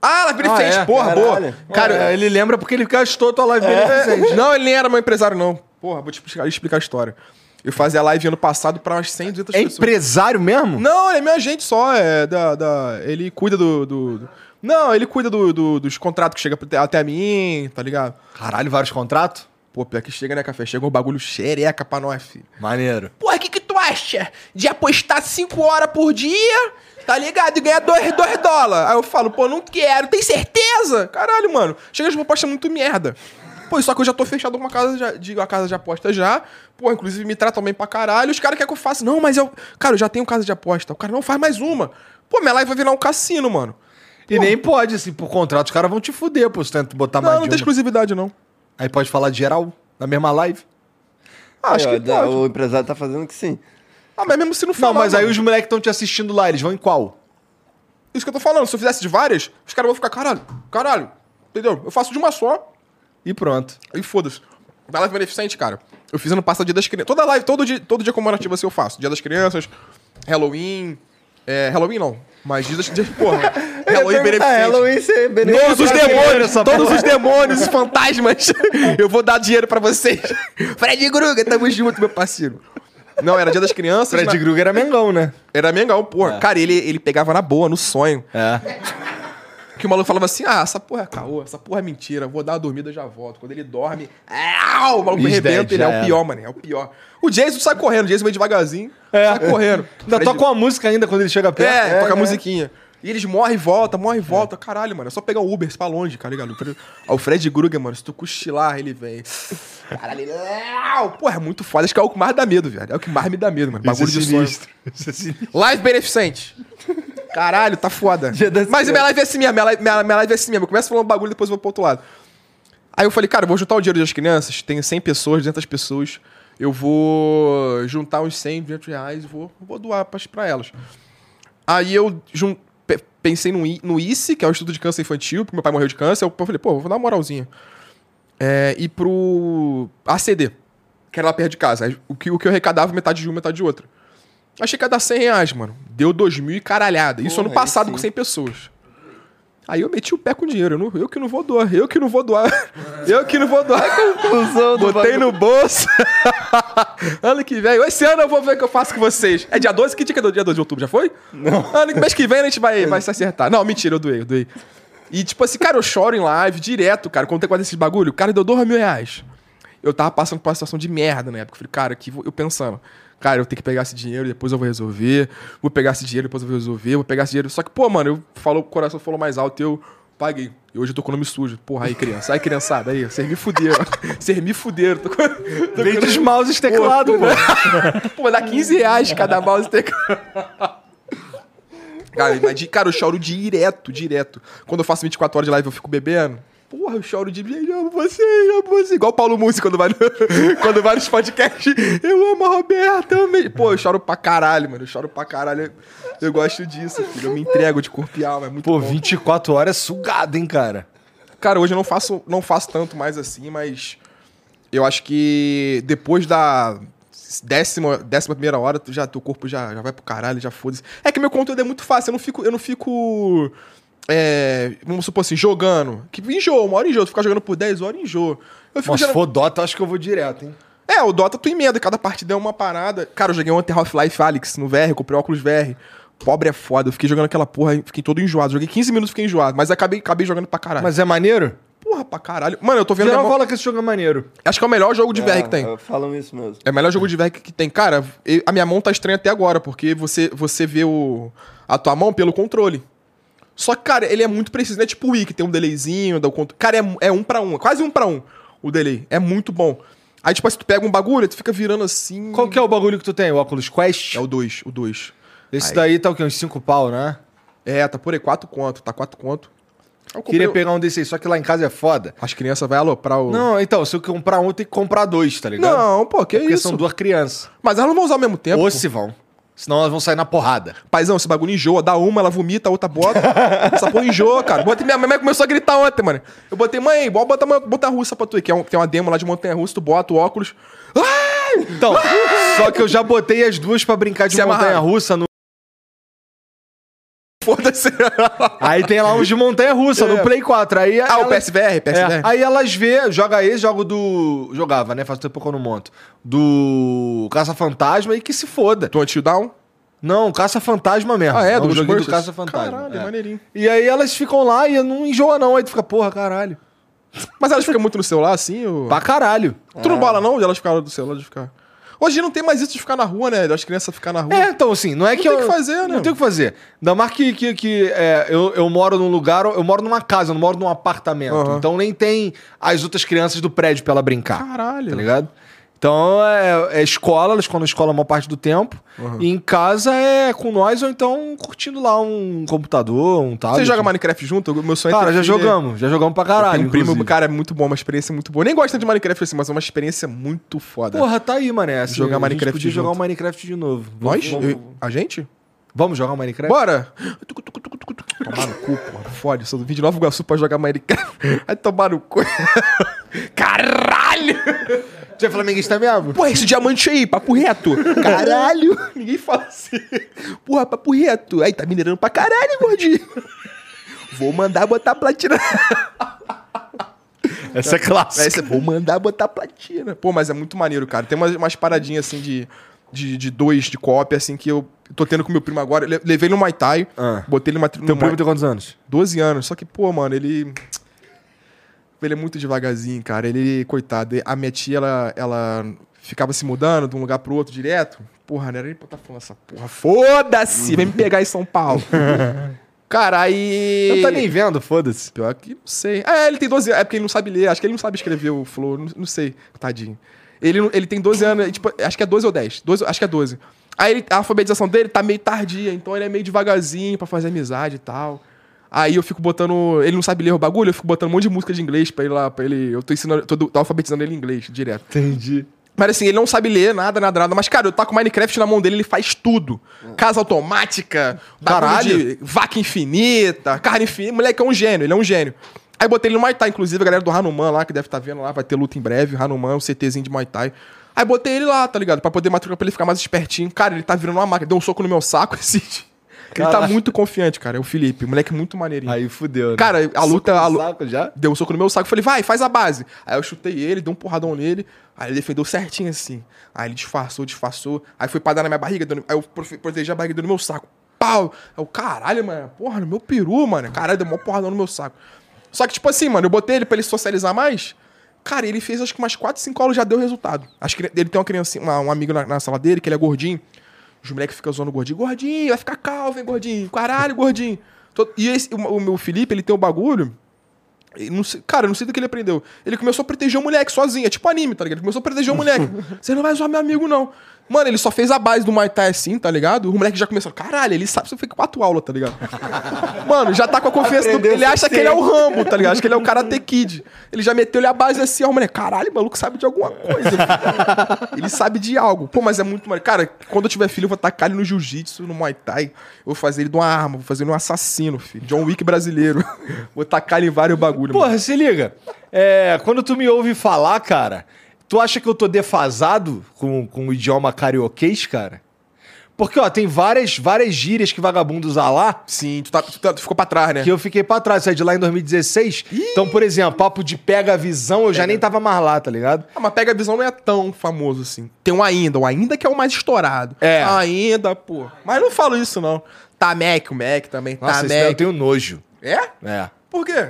Ah, Live Ah, Beneficente, é? porra, boa. Caralho. Cara, Cara, ele lembra porque ele gastou tua live É, beneficente. não, ele nem era meu empresário, não. Porra, vou te explicar, explicar a história. Eu fazia live ano passado pra umas 100, 200 É pessoas. empresário mesmo? Não, ele é meu agente só. É da, da- ele cuida do, do- do- Não, ele cuida do- do- dos contratos que chegam até- mim, tá ligado? Caralho, vários contratos? Pô, pior que chega, né, café? Chega um bagulho xereca pra nós, filho. Maneiro. Porra, o que, que tu acha de apostar 5 horas por dia, tá ligado? E ganhar 2 dólares. Aí eu falo, pô, não quero, tem certeza? Caralho, mano. Chega de proposta muito merda. Pô, só que eu já tô fechado com uma casa de, de- uma casa de aposta já. Pô, inclusive me tratam bem pra caralho. Os caras querem que eu faça. Não, mas eu. Cara, eu já tenho casa de aposta. O cara não faz mais uma. Pô, minha live vai virar um cassino, mano. E nem pode, assim, por contrato, os caras vão te fuder, pô, se tu tenta botar Não, mais não de tem exclusividade, não. Aí pode falar de geral, na mesma live. Ah, acho Aí, que pode. O empresário tá fazendo que sim. Ah, mas mesmo se não Não, falar. mas aí os moleques estão te assistindo lá, eles vão em qual? Isso que eu tô falando. Se eu fizesse de várias, os caras vão ficar, caralho, caralho. Entendeu? Eu faço de uma só. E pronto. E foda-se. Da live beneficente, cara. Eu fiz ano passado Dia das Crianças. Toda live, todo dia, todo dia comemorativo assim eu faço. Dia das Crianças, Halloween. É, Halloween não. Mas dia das. Dia, porra. Halloween É, beneficente. Halloween ser beneficente. Todos os demônios, todos os demônios e fantasmas. Eu vou dar dinheiro pra vocês. Fred Gruga, tamo junto, meu parceiro. Não, era dia das crianças. Fred na- Krueger era Mengão, né? Era Mengão, porra. Cara, ele, ele pegava na boa, no sonho. É. Que o maluco falava assim: ah, essa porra é caô, essa porra é mentira, vou dar uma dormida e já volto. Quando ele dorme, au, o maluco He's arrebenta, dead, ele é o pior, mano, é o pior. O Jason sai correndo, o Jason vem devagarzinho, sai correndo. Ainda Fred- toca uma música ainda quando ele chega perto. É, toca a né? musiquinha. E eles morrem e voltam, morrem e voltam. Caralho, mano, é só pegar o Uber pra longe, tá ligado? Ó, O Fred Krueger, mano, se tu cochilar, ele vem. Caralho, ele... Porra, é muito foda. Acho que é o que mais dá medo, velho. É o que mais me dá medo, mano. Bagulho de sonho. Isso é sinistro. Live beneficente. Caralho, tá foda. Mas minha live é assim mesmo, minha live, minha, minha live é assim mesmo. Eu começo falando bagulho, depois eu vou pro outro lado. Aí eu falei, cara, eu vou juntar o dinheiro das crianças, tenho 100 pessoas, 200 pessoas. Eu vou juntar uns 100, 200 reais e vou, vou doar pra, pra elas. Aí eu jun- pe- pensei no, I- no ICE, que é o Instituto de Câncer Infantil, porque meu pai morreu de câncer. Eu falei, pô, vou dar uma moralzinha. É, e pro ACD, que era lá perto de casa. O, que, o que eu arrecadava, metade de uma, metade de outra. Achei que ia dar 100 reais, mano. Deu 2 mil e caralhada. Isso Porra, ano passado com sim. 100 pessoas. Aí eu meti o pé com o dinheiro. Eu, não- eu que não vou doar, eu que não vou doar. Eu que não vou doar. Conclusão do Botei bagulho. no bolso. ano que vem. Esse ano eu vou ver o que eu faço com vocês. É dia 12? Que dia que é do dia 12 de outubro? Já foi? Não. Ano, mês que vem a gente vai, vai se acertar. Não, mentira, eu doei, eu doei. E tipo assim, cara, eu choro em live direto, cara. Quando tem quase esses bagulho, o cara deu dois mil reais. Eu tava passando por uma situação de merda na época. Eu falei, cara, que eu pensando, cara, eu tenho que pegar esse dinheiro, depois eu vou resolver. Vou pegar esse dinheiro, depois eu vou resolver. Vou pegar esse dinheiro. Só que, pô, mano, eu falo, o coração falou mais alto, eu paguei. E hoje eu tô com o nome sujo. Porra, aí, criança. Aí, criançada, aí, vocês me fuderam. Vocês me fuderam. Tô com... tô Vende com- os mouse e teclado, pô. Pô, dá 15 reais cada mouse e teclado. Cara, de- cara, eu choro direto, direto. Quando eu faço 24 horas de live eu fico bebendo. Porra, eu choro de gente, eu amo você, eu amo você. Igual o Paulo Música quando vai, no- quando vai nos podcasts. Eu amo a Roberta, eu amei. Pô, eu choro pra caralho, mano. Eu choro pra caralho. Eu, eu gosto disso, filho. Eu me entrego de corpo e alma. É muito Pô, bom. 24 horas é sugado, hein, cara. Cara, hoje eu não faço, não faço tanto mais assim, mas eu acho que depois da décima, décima primeira hora, tu já, teu corpo já, já vai pro caralho, já foda-se. É que meu conteúdo é muito fácil, eu não fico. Eu não fico é, vamos supor assim, jogando. Que enjoa, uma hora enjoa. Tu ficar jogando por 10 horas, enjoa. Eu fico Mas se gerando- for Dota, eu acho que eu vou direto, hein? É, o Dota tu emenda, cada partida é uma parada. Cara, eu joguei ontem Half-Life Alyx no VR, comprei óculos VR. Pobre é foda, eu fiquei jogando aquela porra, fiquei todo enjoado. Joguei 15 minutos, fiquei enjoado, mas acabei, acabei jogando pra caralho. Mas é maneiro? Porra, pra caralho. Mano, eu tô vendo. Geral minha mão- fala que esse jogo é maneiro. Acho que é o melhor jogo de VR que tem. É, Falam isso mesmo. É o melhor jogo de VR que tem. Cara, a minha mão tá estranha até agora, porque você, você vê o, a tua mão pelo controle. Só que, cara, ele é muito preciso. Não é tipo o Wii, que tem um delayzinho. Dá o contro- Cara, é, é um pra um. é Quase um pra um o delay. É muito bom. Aí, tipo, se tu pega um bagulho, tu fica virando assim. Qual que é o bagulho que tu tem? O Oculus Quest? É o 2, o 2. Esse Aí. daí tá o quê? Uns 5 pau, né? É, tá por aí, 4 conto. Tá 4 conto. Queria pegar um desse aí, só que lá em casa é foda. As crianças vão aloprar o. Não, então, se eu comprar um, eu tenho que comprar dois, tá ligado? Não, pô, que Porque isso? são duas crianças. Mas elas não vão usar ao mesmo tempo. Ou se vão. Senão elas vão sair na porrada. Paizão, esse bagulho enjoa. Dá uma, ela vomita, a outra bota. Essa porra enjoa, cara. Botei, minha mãe começou a gritar ontem, mano. Eu botei, mãe, bota, bota uma montanha russa pra tu aí. Que é um- tem uma demo lá de montanha russa, tu bota o óculos. Então, só que eu já botei as duas pra brincar de Se amarraram. montanha-russa. No... Foda-se. Aí tem lá uns de montanha-russa É. no Play 4. Aí ah, o PSVR, PSVR. É, aí elas vê, joga esse, joga o do. Jogava, né? Faz tempo que eu não monto. Do Caça-Fantasma e que se foda. Until Down? Não, Caça-Fantasma mesmo. Ah, é? um Do joguinho do? Caça-Fantasma. Caralho, é. maneirinho. E aí elas ficam lá e não enjoa, não. Aí tu fica, porra, caralho. Mas elas ficam muito no celular, assim? Ou... Pra caralho. Tu não bola, não? De elas ficaram do celular, de ficar... Hoje não tem mais isso de ficar na rua, né? Das crianças ficar na rua. É, então assim, não é Não que tem eu. o que fazer, né? Não tem o que fazer. Ainda mais que, que, que é, eu, eu moro num lugar, eu moro numa casa, eu não moro num apartamento. Aham. Então nem tem as outras crianças do prédio pra ela brincar. Caralho. Tá ligado? Então é, é escola, elas ficam na escola a maior parte do tempo. E em casa é com nós ou então curtindo lá um computador, um tablet. Você joga Minecraft junto? O Meu sonho é Cara, ter já filho. jogamos. Já jogamos pra caralho. Um primo, cara, é muito bom, uma experiência muito boa. Nem gosto tanto de Minecraft assim, mas é uma experiência muito foda. Porra, tá aí, mané. Assim, Jogar a gente Minecraft podia junto. jogar um Minecraft de novo. Nós? Vamos, Eu- a gente? vamos jogar um Minecraft? Bora! Tomar no cu, porra. Fode, sou do vídeo Nova Iguaçu pra jogar Minecraft. Vai tomar no cu. Caralho! Tu é flamenguista mesmo? Porra, esse diamante aí, papo reto. Caralho! Ninguém fala assim. Porra, papo reto. Aí, tá minerando pra caralho, gordinho. Vou mandar botar platina. Essa é clássica. Essa, vou mandar botar platina. Pô, mas é muito maneiro, cara. Tem umas, umas paradinhas assim de, de, de dois, de cópia, assim, que eu tô tendo com meu primo agora. Le- Levei no Muay Thai, Ah. botei ele numa, no Teu primo tem quantos anos? 12 anos. Só que, pô, mano, ele. Ele é muito devagarzinho, cara. Ele, coitado. A minha tia, ela, ela ficava se mudando de um lugar pro outro direto. Porra, não era nem pra estar falando essa porra. Foda-se! Vem me pegar em São Paulo. cara, aí. Não tá nem vendo, foda-se. Pior que não sei. É, ele tem 12 anos. É porque ele não sabe ler. Acho que ele não sabe escrever o flow. Não, não sei. Tadinho. Ele, ele tem 12 anos. Tipo, acho que é 12 ou 10. 12, acho que é 12. Aí ele- a alfabetização dele tá meio tardia. Então ele é meio devagarzinho pra fazer amizade e tal. Aí eu fico botando. Ele não sabe ler o bagulho, eu fico botando um monte de música de inglês pra ele lá. Pra ele, eu tô ensinando. Tô, tô alfabetizando ele em inglês direto. Entendi. Mas assim, ele não sabe ler nada, nada, nada. Mas, cara, eu tá com Minecraft na mão dele, ele faz tudo. Casa automática, Caralho. vaca infinita, carne infinita. Moleque é um gênio, ele é um gênio. Aí botei ele no Muay Thai, inclusive, a galera do Hanuman lá, que deve estar vendo lá, vai ter luta em breve, Hanuman, um CTzinho de Muay Thai. Aí botei ele lá, tá ligado? Pra poder matricular pra ele ficar mais espertinho. Cara, ele tá virando uma máquina. Deu um soco no meu saco esse dia. Ele tá muito confiante, cara. É o Felipe, moleque muito maneirinho. Aí fudeu, né? Cara, a luta- Soco no a lu- saco já? Deu um soco no meu saco, falei, vai, faz a base. Aí eu chutei ele, dei um porradão nele, aí ele defendeu certinho assim. Aí ele disfarçou, disfarçou, aí foi pra dar na minha barriga, dando- aí eu protegi a barriga dele no meu saco. Pau! Aí eu, caralho, mano, porra, no meu peru, mano. Caralho, deu uma porradão no meu saco. Só que, tipo assim, mano, eu botei ele pra ele socializar mais. Cara, ele fez acho que umas 4, 5 aulas já deu resultado. Acho que ele tem uma criança, uma, um amigo na, na sala dele, que ele é gordinho. Os moleques ficam zoando o gordinho. Gordinho, vai ficar calvo, hein, gordinho. Caralho, gordinho. E esse, o, meu Felipe, ele tem o bagulho. não sei- cara, eu não sei do que ele aprendeu. Ele começou a proteger o moleque sozinho. É tipo anime, tá ligado? Ele começou a proteger o moleque. Você não vai zoar meu amigo, não. Mano, ele só fez a base do Muay Thai assim, tá ligado? O moleque já começou. Caralho, ele sabe. Você fez quatro aulas, tá ligado? Mano, já tá com a confiança do. Ele acha que ele é o Rambo, tá ligado? Acha que ele é o Karate Kid. Ele já meteu ele a base assim, ó, o moleque. Caralho, o maluco sabe de alguma coisa. ele sabe de algo. Pô, mas é muito. Cara, quando eu tiver filho, eu vou tacar ele no jiu-jitsu, no Muay Thai. Eu vou fazer ele de uma arma, vou fazer ele um assassino, filho. John Wick brasileiro. vou tacar ele em vários bagulhos. mano. Porra, se liga. É, quando tu me ouve falar, cara, tu acha que eu tô defasado com, com o idioma carioquês, cara? Porque, ó, tem várias, várias gírias que vagabundo usa lá Sim, tu, tá- tu tá- tu ficou pra trás, né? que eu fiquei pra trás. É de lá em 2016. Então, por exemplo, papo de pega a visão, eu já nem tava mais lá, tá ligado? Ah, mas Pega a Visão não é tão famoso assim. Tem um ainda, o ainda que é o mais estourado. É. Ainda, pô. Mas não falo isso, não. Tá Mac, o Mac também. Nossa, tá daí eu Mac. tenho nojo. É? É. Por quê?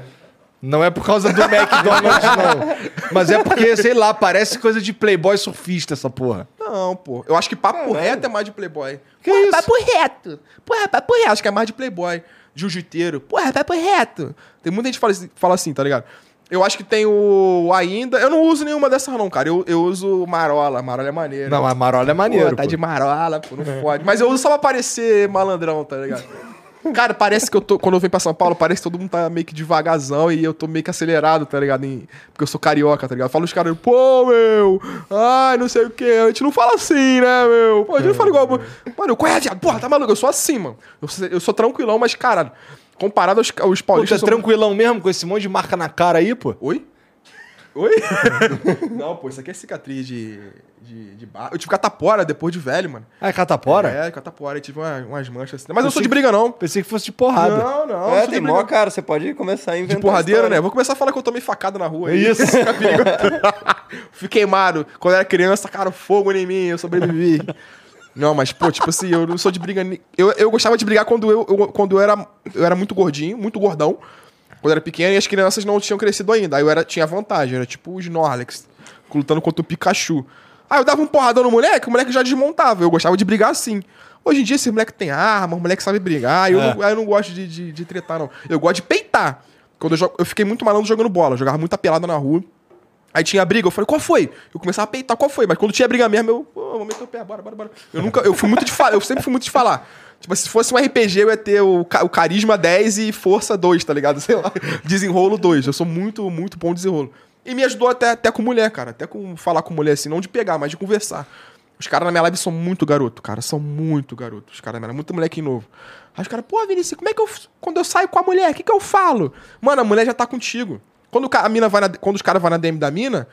Não é por causa do McDonald's, não. Mas é porque, sei lá, parece coisa de playboy surfista essa porra. Não, pô. Eu acho que papo reto é mais de playboy. Que Porra, isso? Papo reto. Porra, papo reto. Acho que é mais de playboy. Jiu-jiteiro. Porra, papo reto. Tem muita gente que fala, assim- fala assim, tá ligado? Eu acho que tem o ainda. Eu não uso nenhuma dessas, não, cara. Eu, eu uso marola. Marola é maneiro. Não, a Marola é maneiro. Pô, tá pô. de marola, pô, não pode. Mas eu uso só pra parecer malandrão, tá ligado? Cara, parece que eu tô. Quando eu venho pra São Paulo, parece que todo mundo tá meio que devagarzão e eu tô meio que acelerado, tá ligado? Em- porque eu sou carioca, tá ligado? Fala os caras, pô, meu, ai, não sei o que. A gente não fala assim, né, meu? Pô, a gente não fala igual. Mano, qual é, viado? Porra, tá maluco? Eu sou assim, mano. Eu sou, eu sou tranquilão, mas, cara, comparado aos, aos Pô, é paulistas. são- tranquilão mesmo com esse monte de marca na cara aí, pô? Oi? Oi? não, pô, isso aqui é cicatriz de. De, de. Eu tive catapora depois de velho, mano. Ah, é catapora? É, catapora, eu tive uma- umas manchas assim. Mas eu não sou de briga, não. Pensei que fosse de porrada. Não, não. É, sou tem de mó briga. cara, você pode começar a inventar De porradeira, né? Vou começar a falar que eu tomei facada na rua. aí. Isso. Fui queimado. Quando eu era criança, tacaram fogo em mim, eu sobrevivi. Não, mas, pô, tipo assim, eu não sou de briga. Eu, eu gostava de brigar quando eu, eu- quando eu era, eu era muito gordinho, muito gordão. Quando eu era pequeno e as crianças não tinham crescido ainda. Aí eu era, tinha vantagem, era tipo o Snorlax, lutando contra o Pikachu. Aí eu dava um porradão no moleque, o moleque já desmontava. Eu gostava de brigar assim. Hoje em dia, esse moleque tem arma, o moleque sabe brigar. Aí eu, É. não, eu não gosto de, de, de tretar, não. Eu gosto de peitar. Quando eu, jogo, eu fiquei muito malandro jogando bola, jogava muita pelada na rua. Aí tinha briga, eu falei, qual foi? Eu começava a peitar, qual foi? Mas quando tinha briga mesmo, eu, pô, vou meter o pé, bora, bora, bora. Eu nunca, eu fui muito de falar, eu sempre fui muito de falar. Tipo, se fosse um RPG, eu ia ter o, o carisma 10 e força 2, tá ligado? Sei lá, desenrolo 2. Eu sou muito, muito bom de desenrolo. E me ajudou até, até com mulher, cara. Até com falar com mulher, assim, não de pegar, mas de conversar. Os caras na minha live são muito garoto, cara. São muito garoto. Os caras, na minha live, muito moleque novo. Aí os caras, pô, Vinícius, como é que eu. Quando eu saio com a mulher, o que, que eu falo? Mano, a mulher já tá contigo. Quando, a mina vai na- quando os caras vão na DM da mina,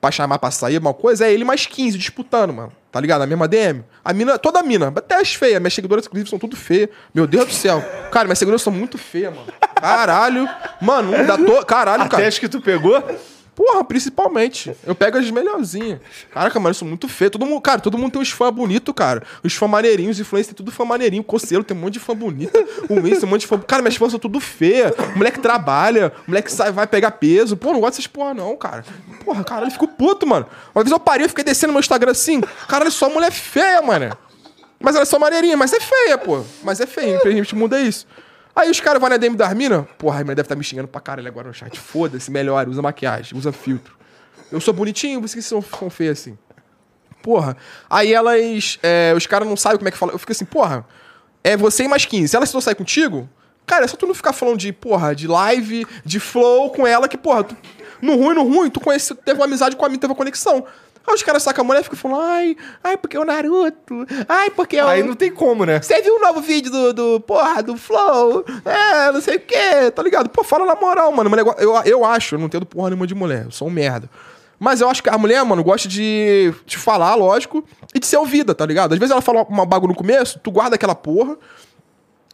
pra chamar pra sair, alguma coisa, é ele mais 15 disputando, mano. Tá ligado? Na mesma DM. A mina, toda mina, até as feias. Minhas seguidoras, inclusive, são tudo feias. Meu Deus do céu. Cara, minhas seguidoras são muito feias, mano. Caralho. Mano, não dá to... Caralho, Até cara. as que tu pegou? Porra, principalmente. Eu pego as melhorzinhas. Caraca, mano, eu sou muito feio. Todo mundo, cara, todo mundo tem uns fãs bonitos, cara. Os fãs maneirinhos, os influencers, tudo fã maneirinho. Coceiro, tem um monte de fã bonito. O Winston, um monte de fã. Cara, minhas fãs são tudo feia. O moleque trabalha, o moleque sai, vai pegar peso. Pô, não gosto dessas porra, não, cara. Porra, caralho, eu fico puto, mano. Uma vez eu parei, eu fiquei descendo no meu Instagram assim. Caralho, só mulher feia, mano. Mas ela é só maneirinha, mas é feia, pô. Mas é feia, infelizmente muda isso. Aí os caras vão na DM das minas. Porra, a mina deve estar me xingando pra caralho agora no chat. Foda-se, melhor, usa maquiagem, usa filtro. Eu sou bonitinho, vocês são, são feios assim. Porra. Aí elas. é, os caras não sabem como é que fala. Eu fico assim, porra, é você e mais 15. Se elas não sair contigo, cara, é só tu não ficar falando de, porra, de live, de flow com ela, que, porra, tu- no ruim, no ruim, tu conhece, teve uma amizade com a minha, teve uma conexão. Aí os caras sacam a mulher e ficam falando, ai, ai, porque é o Naruto, ai, porque é o. Aí não tem como, né? Você viu o novo vídeo do, do porra, do Flow? É, não sei o quê, tá ligado? Pô, fala na moral, mano. Eu, eu acho, eu não entendo porra nenhuma de mulher, eu sou um merda. Mas eu acho que a mulher, mano, gosta de te falar, lógico, e de ser ouvida, tá ligado? Às vezes ela fala uma bagulho no começo, tu guarda aquela porra,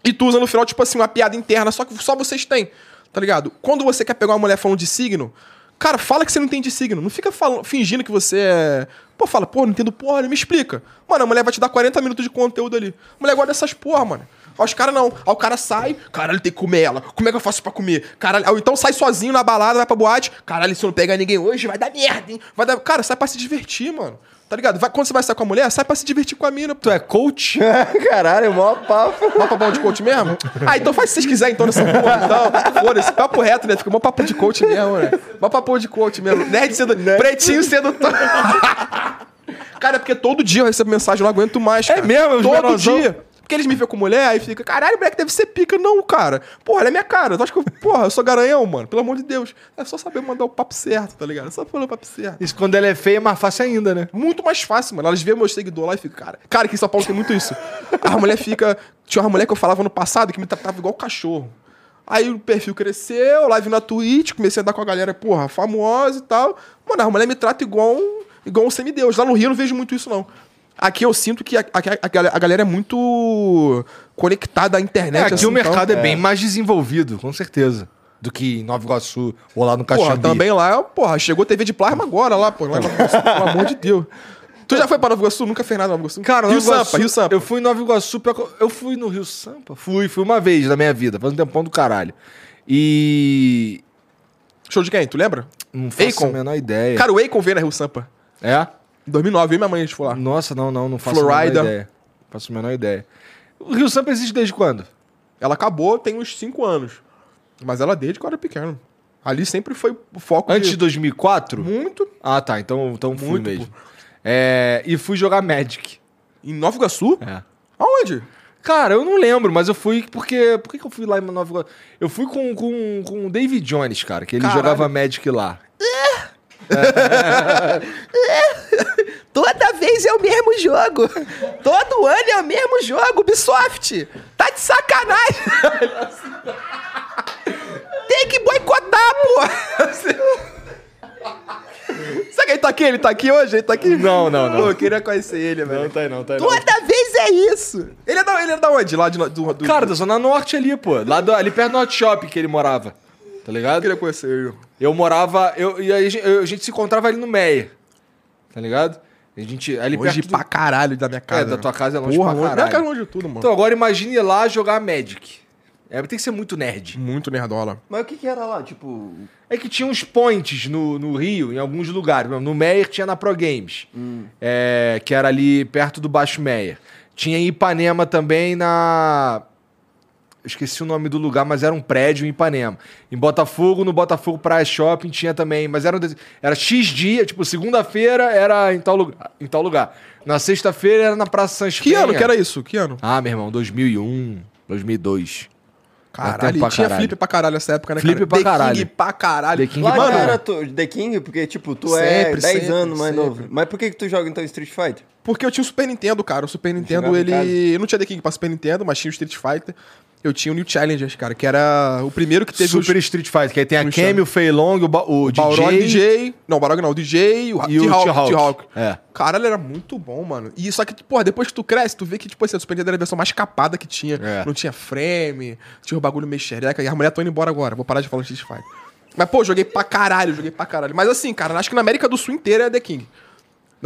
e tu usa no final, tipo assim, uma piada interna, só que só vocês têm, tá ligado? Quando você quer pegar uma mulher falando de signo, cara, fala que você não entende de signo. Não fica falando, fingindo que você é. Pô, fala, pô, não entendo porra, me explica. Mano, a mulher vai te dar 40 minutos de conteúdo ali. A mulher gosta dessas porra, mano. Aí os caras não. Aí o cara sai, caralho, tem que comer ela. Como é que eu faço pra comer? Caralho, então sai sozinho na balada, vai pra boate. Caralho, se eu não pegar ninguém hoje, vai dar merda, hein? Vai dar. Cara, sai pra se divertir, mano. Tá ligado? Vai, quando você vai sair com a mulher, sai pra se divertir com a mina. Tu é coach? Caralho, mó papo. Mó papo de coach mesmo? Ah, então faz se vocês quiserem, então, nessa porra. Então, foda-se, papo reto, né? Fica mó papo de coach mesmo, né? Mó papo de coach mesmo. Nerd sendo. Pretinho sendo. Cara, é porque todo dia eu recebo mensagem, eu não aguento mais. Cara. mesmo? Os Todo dia. Porque eles me veem com mulher, aí fica, caralho, moleque deve ser pica. Não, cara. Porra, ela é minha cara. Tu acha que eu, porra, eu sou garanhão, mano? Pelo amor de Deus. É só saber mandar o papo certo, tá ligado? É só falar o papo certo. Isso quando ela é feia é mais fácil ainda, né? Muito mais fácil, mano. Elas veem meu seguidor lá e ficam, cara. Cara, aqui em São Paulo tem muito isso. A mulher fica. Tinha uma mulher que eu falava no passado que me tratava igual cachorro. Aí o perfil cresceu, live na Twitch, comecei a andar com a galera, porra, famosa e tal. Mano, a mulher me trata igual um, igual um semideus. Lá no Rio eu não vejo muito isso, não. Aqui eu sinto que a, a, a galera- é muito conectada à É, internet. aqui assim, o mercado então- é, bem mais desenvolvido, com certeza. Do que em Nova Iguaçu ou lá no Caxambi. Porra, também lá, porra, chegou TV de plasma agora lá, pô. Lá Iguaçu, pelo amor de Deus. Tu já foi pra Nova Iguaçu? Nunca fez nada em Nova Iguaçu? Cara, Rio Nova Iguaçu, Sampa, Rio Sampa. Eu fui em Nova Iguaçu. pra- Eu fui no Rio Sampa? Fui, fui uma vez na minha vida, faz um tempão do caralho. E. Show de quem? Tu lembra? Não faço Akon. a menor ideia. Cara, o Akon veio na Rio Sampa. é? Em 2009, eu e minha mãe, a gente foi lá. Nossa, não, não, não faço a Florida. menor ideia. Não faço a menor ideia. O Rio Sampa existe desde quando? Ela acabou tem uns 5 anos. Mas ela desde que eu era pequeno. Ali sempre foi o foco Antes de de... 2004? Muito. Ah, tá. Então, então fui Muito, mesmo. É, e fui jogar Magic. Em Nova Iguaçu? É. Aonde? Cara, eu não lembro, mas eu fui porque. Por que, que eu fui lá em Nova Iguaçu? Eu fui com, com, com o David Jones, cara, que ele Caralho. jogava Magic lá. Toda vez é o mesmo jogo. Todo ano é o mesmo jogo, Ubisoft. Tá de sacanagem. Tem que boicotar, pô. Sabe quem tá aqui? Ele tá aqui hoje? Ele tá aqui? Não, não, não. Pô, eu queria conhecer ele, velho. tá aí, não, tá aí, Toda vez é isso. Ele é da, ele é da onde? Lá de, do, do... Cara, da Zona Norte ali, pô. Lá do- ali perto do Norte Shopping que ele morava. Tá eu ligado? queria conhecer ele. Eu morava. Eu, e aí a gente- eu- a gente se encontrava ali no Meia. Tá ligado? A gente. Ali Longe perto do- pra caralho da minha casa. É, da tua casa é longe Porra, pra longe- caralho. Minha casa é longe de tudo, mano. Então agora imagine ir lá jogar Magic. É, tem que ser muito nerd. Muito nerdola. Mas o que que era lá? Tipo, É que tinha uns points no, no Rio, em alguns lugares. No Meyer tinha na Pro Games, é, que era ali perto do Baixo Meyer. Tinha em Ipanema também na. Esqueci o nome do lugar, mas era um prédio em Ipanema. Em Botafogo, no Botafogo Praia Shopping tinha também, mas era, um era X dia, tipo, segunda-feira era em tal, lugar, em tal lugar. Na sexta-feira era na Praça Sans Que ano que era isso? Que ano? Ah, meu irmão, 2001, 2002. Caralho, pra tinha caralho. flip pra caralho nessa época, né, Flip cara? pra The caralho. King pra caralho. The King lá Mano, era tu, The King, porque, tipo, tu é Sempre, 10 sempre, anos mais sempre. novo. Mas por que que tu joga, então, Street Fighter? Porque eu tinha o Super Nintendo, cara. O Super Nintendo, ele. Eu não tinha The King pra Super Nintendo, mas tinha o Street Fighter. Eu tinha o New Challengers, cara, que era o primeiro que teve Super os... Street Fighter, que aí tem a Kemi, o Fei Long, o, ba- o, o Balrog DJ, DJ. Não, o Balrog não, o DJ o e o T-Hawk. T-Hawk. É. Caralho, era muito bom, mano. E só que, porra, depois que tu cresce, tu vê que, tipo assim, a Super Nintendo era a versão mais capada que tinha. É. Não tinha frame, tinha o bagulho meio xereca. E as mulheres estão indo embora agora. Vou parar de falar de Street Fighter. Mas, pô, joguei pra caralho, joguei pra caralho. Mas assim, cara, acho que na América do Sul inteira é The King.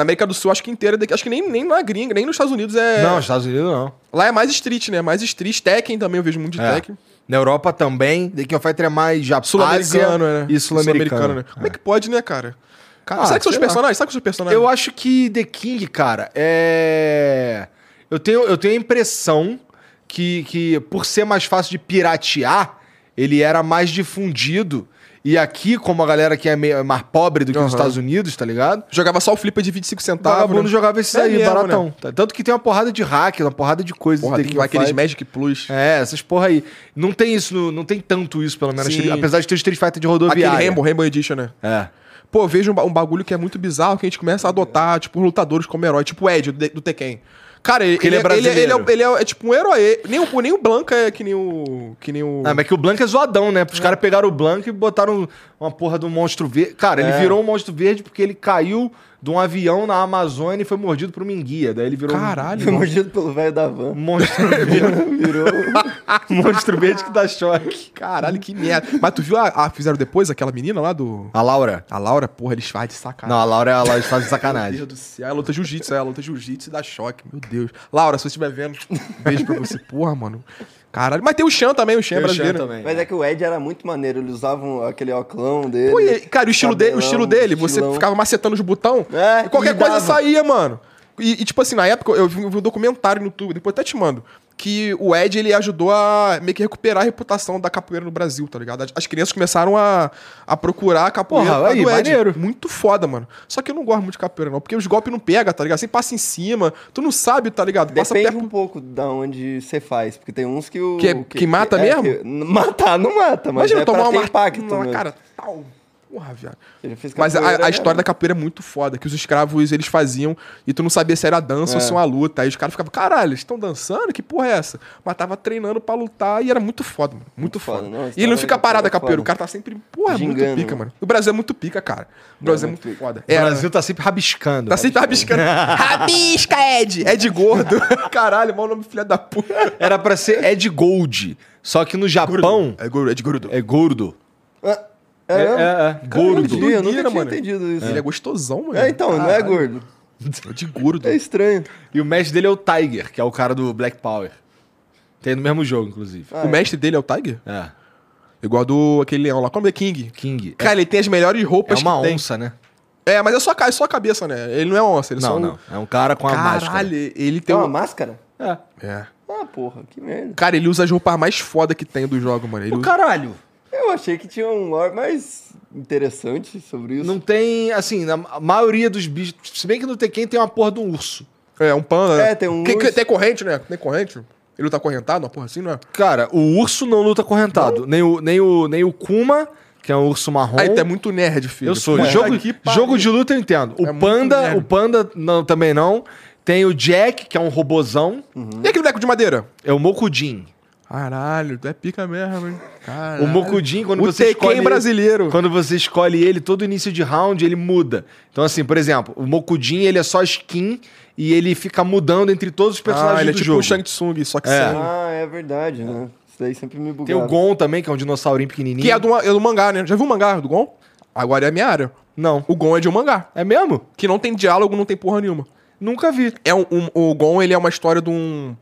Na América do Sul, acho que inteira. Acho que nem, nem na gringa, nem nos Estados Unidos é... Não, Estados Unidos não. Lá é mais Street, né? Mais Street. Tekken também, eu vejo muito de É. Tekken. Na Europa também, The King of Fighter é mais Japão, Sul-americano, né? e sul-americano. né? Como é que pode, né, cara? Cara, Ah, será que são os personagens? Será que são os personagens? Eu acho que The King, cara, é... Eu tenho, eu tenho a impressão que, que, por ser mais fácil de piratear, ele era mais difundido. E aqui, como a galera que é meio mais pobre do que nos Aham. Estados Unidos, tá ligado? Jogava só o flipper de 25 centavos. Vagabundo né? jogava esses É aí, mesmo, baratão. né? Tá? Tanto que tem uma porrada de hack, uma porrada de coisas Porra, tem aqueles. Magic Plus. É, essas porra aí. Não tem isso, não tem tanto isso, pelo menos. Sim. Apesar de ter o Street Fighter de Aquele rodoviária. Rainbow, Rainbow Edition, né? É. Pô, vejo um, um bagulho que é muito bizarro que a gente começa a adotar, tipo, lutadores como herói, tipo o Ed do, do Tekken. Cara, ele, ele é ele, ele, brasileiro. é, ele é- é tipo um herói. Nem o, nem o Blanca é que nem o. Que nem o. Ah, mas que o Blanco é zoadão, né? Os caras pegaram o Blanco e botaram uma porra do monstro verde. Cara, ele É. virou um monstro verde porque ele caiu de um avião na Amazônia e foi mordido por uma enguia. Daí ele virou um- Caralho. Foi mordido pelo velho da van. monstro verde. Virou. um monstro verde que dá choque. Caralho, que merda. Mas tu viu a, a- Fizeram depois aquela menina lá do. A Laura? A Laura, porra, eles fazem de sacanagem. Não, a Laura é a Laura faz de Meu sacanagem. Deus do céu. Ela luta jiu-jitsu, ela luta jiu-jitsu e dá choque. Meu Deus. Laura, se você estiver vendo, beijo pra você. Porra, mano. Caralho. Mas tem o Chan também, o Chan é Tem o brasileiro. Chan também. Mas é que o Ed era muito maneiro. Eles usavam aquele oclão dele. Pô, e, cara, o estilo, dele, o cabelão, estilo dele, você estilão. ficava macetando os botão É, e qualquer e coisa saía, mano. E, e, tipo assim, na época eu vi, eu vi um documentário no YouTube, depois até te mando, que o Ed ele ajudou a meio que recuperar a reputação da capoeira no Brasil, tá ligado? As, as crianças começaram a, a procurar a capoeira Porra, aí, do Ed. maneiro. Muito foda, mano. Só que eu não gosto muito de capoeira, não, porque os golpes não pegam, tá ligado? Você passa em cima, tu não sabe, tá ligado? Passa Depende perto. um pouco da onde você faz, porque tem uns que o. Que é- que mata mesmo? que- matar não mata, mas Imagina é tomar pra ter uma impacto. uma mesmo. cara, tal. Porra, viado. Mas a, a história é- da capoeira é muito foda, que os escravos eles faziam e tu não sabia se era dança ou É. se uma luta. Aí os caras ficavam, caralho, eles estão dançando? Que porra é essa? Mas tava treinando pra lutar e era muito foda, mano. Muito, Muito foda. foda, não, e ele não fica parado a capoeira é o cara tá sempre, porra, é muito Gingando, pica, mano. mano. O Brasil é muito pica, cara. O Brasil é muito muito pica. foda. O Brasil tá sempre rabiscando. Tá sempre rabiscando. Rabisca, Ed! Ed gordo. Caralho, mau nome filha da puta. Era pra ser Ed Gold. Só que no Japão É gordo, Ed gordo. é gordo. Ah, É, é, é, é. Gordo. Eu, nunca tinha mano. entendido isso. Ele é gostosão, mano. É, então, não é gordo. De gordo. É estranho. E o mestre dele é o Tiger, que é o cara do Black Power. Tem no mesmo jogo, inclusive. Ah, O mestre dele é o Tiger? É. Igual do aquele leão lá. Como é King? King. Cara, ele tem as melhores É roupas uma que tem. onça, né? É, mas é só, é só a cabeça, né? Ele não é onça, ele Não, só um- não. É um cara com a máscara. Caralho, ele tem Tem uma um... máscara? É. É. Ah, porra, que merda. Cara, ele usa as roupas mais foda que tem do jogo, mano. Ele O usa... caralho. Eu achei que tinha um lore mais interessante sobre isso. Não tem, assim, na a maioria dos bichos. Se bem que no Tekken tem uma porra de um urso. É, um panda. né? É, tem um Que- que- urso. tem corrente, né? Tem corrente. Ele luta correntado, uma porra assim, não é? Cara, o urso não luta correntado. Nem o, nem, o, nem o Kuma, que é um urso marrom. Aí, tu é muito nerd, filho. Eu sou. Puta Jogo, que jogo de luta eu entendo. O É panda, o panda não, também não. Tem o Jack, que é um robozão. E aquele boneco de madeira? É o Mokujin. Caralho, tu é pica mesmo, hein? Caralho. O Mokujin, quando o você Tekken escolhe ele- brasileiro. Quando você escolhe ele, todo início de round, ele muda. Então, assim, por exemplo, o Mokujin, ele é só skin e ele fica mudando entre todos os personagens Ah, ele é do tipo jogo. o Shang Tsung, só que É. sem. Ah, é verdade, né? Isso daí sempre me bugava. Tem o Gon também, que é um dinossaurinho pequenininho. Que é do, é do mangá, né? Já viu o mangá do Gon? Agora é a minha área. Não. O Gon é de um mangá. É mesmo? Que não tem diálogo, não tem porra nenhuma. Nunca vi. É um, um- o Gon, ele é uma história de um,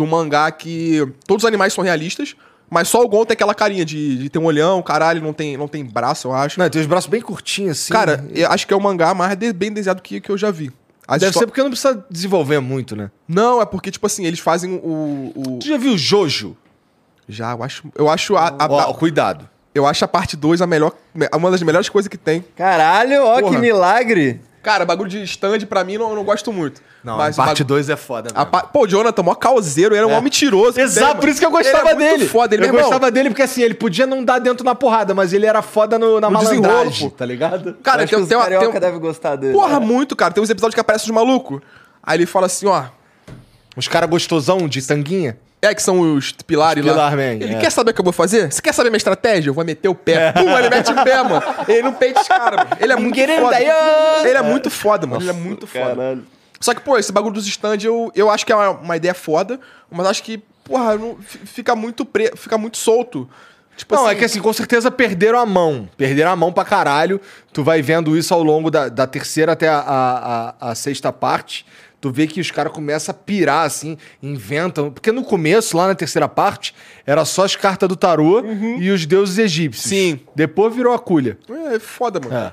um mangá que todos os animais são realistas, mas só o Gon tem aquela carinha de, de ter um olhão, caralho, não tem, não tem braço, eu acho. Não, tem os braços bem curtinhos, assim. Cara, eu acho que é o mangá mais de- bem desenhado que, que eu já vi. As Deve ser porque não precisa desenvolver muito, né? Não, é porque, tipo assim, eles fazem o. o- Tu já viu Jojo? Já, eu acho. Eu acho a, a- Ó, cuidado. eu acho a parte 2 a melhor. Uma das melhores coisas que tem. Caralho, ó Porra. que milagre. Cara, bagulho de stand pra mim não, eu não gosto muito. Não, Mas a parte o 2 é foda a mesmo. pa- Pô, o Jonathan, mó causeiro, era um É. homem mentiroso. Exato, por isso que eu gostava ele é dele. Muito foda, ele eu meu irmão, gostava dele porque assim, ele podia não dar dentro na porrada, mas ele era foda no, na No malandragem, pô. tá ligado? Cara, Acho tem, que os tem Tem, um- devem gostar dele. porra, né? muito, cara. Tem uns episódios que aparecem os malucos. Aí ele fala assim, ó. Os caras gostosão de tanguinha. É que são os pilares Os lá. Pilar Man, ele é. quer saber o que eu vou fazer? Você quer saber minha estratégia? Eu vou meter o pé. Pum, ele mete o pé, mano. Ele não peita os caras. Ele é muito foda. Ele é muito foda, mano. Ele é muito foda. Caralho. Só que, pô, esse bagulho dos stands eu, eu acho que é uma, uma ideia foda, mas acho que, porra, não, fi- fica muito pre, fica muito solto. Tipo Não, assim, é que assim, com certeza perderam a mão. Perderam a mão pra caralho. Tu vai vendo isso ao longo da, da terceira até a, a, a- a sexta parte. Tu vê que os caras começam a pirar, assim, inventam. Porque no começo, lá na terceira parte, era só as cartas do tarô e os deuses egípcios. Sim. Depois virou a culha. É foda, mano. É.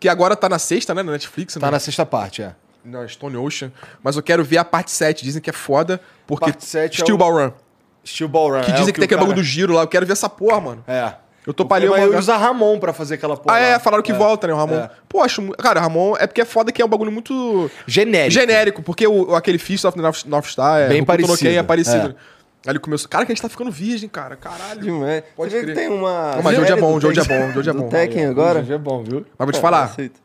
Que agora tá na sexta, né, na Netflix, Tá né? na sexta parte, é. na Stone Ocean. Mas eu quero ver a parte 7. Dizem que é foda, porque Parte sete é Steel o- Ball Run. Steel Ball Run. Que é dizem o que tem aquele cara- bagulho do giro lá. Eu quero ver essa porra, mano. É. Eu tô palhando Mas o mangá. usa Ramon pra fazer aquela porra. Ah, é, falaram que volta, né, o Ramon. É. Pô, acho. Cara, Ramon é porque é foda que é um bagulho muito. Genérico. genérico, porque o, aquele Fist of the North, North Star é Bem no parecido, Ken é parecido. é. Aí ele começou. Cara, que a gente tá ficando virgem, cara. Caralho. Demais. Pode Você crer. que tem uma. Não, mas Jojo é série bom, Jojo é bom, Jojo é bom. Tekken agora. Hoje é bom, viu? Mas vou te falar. aceito.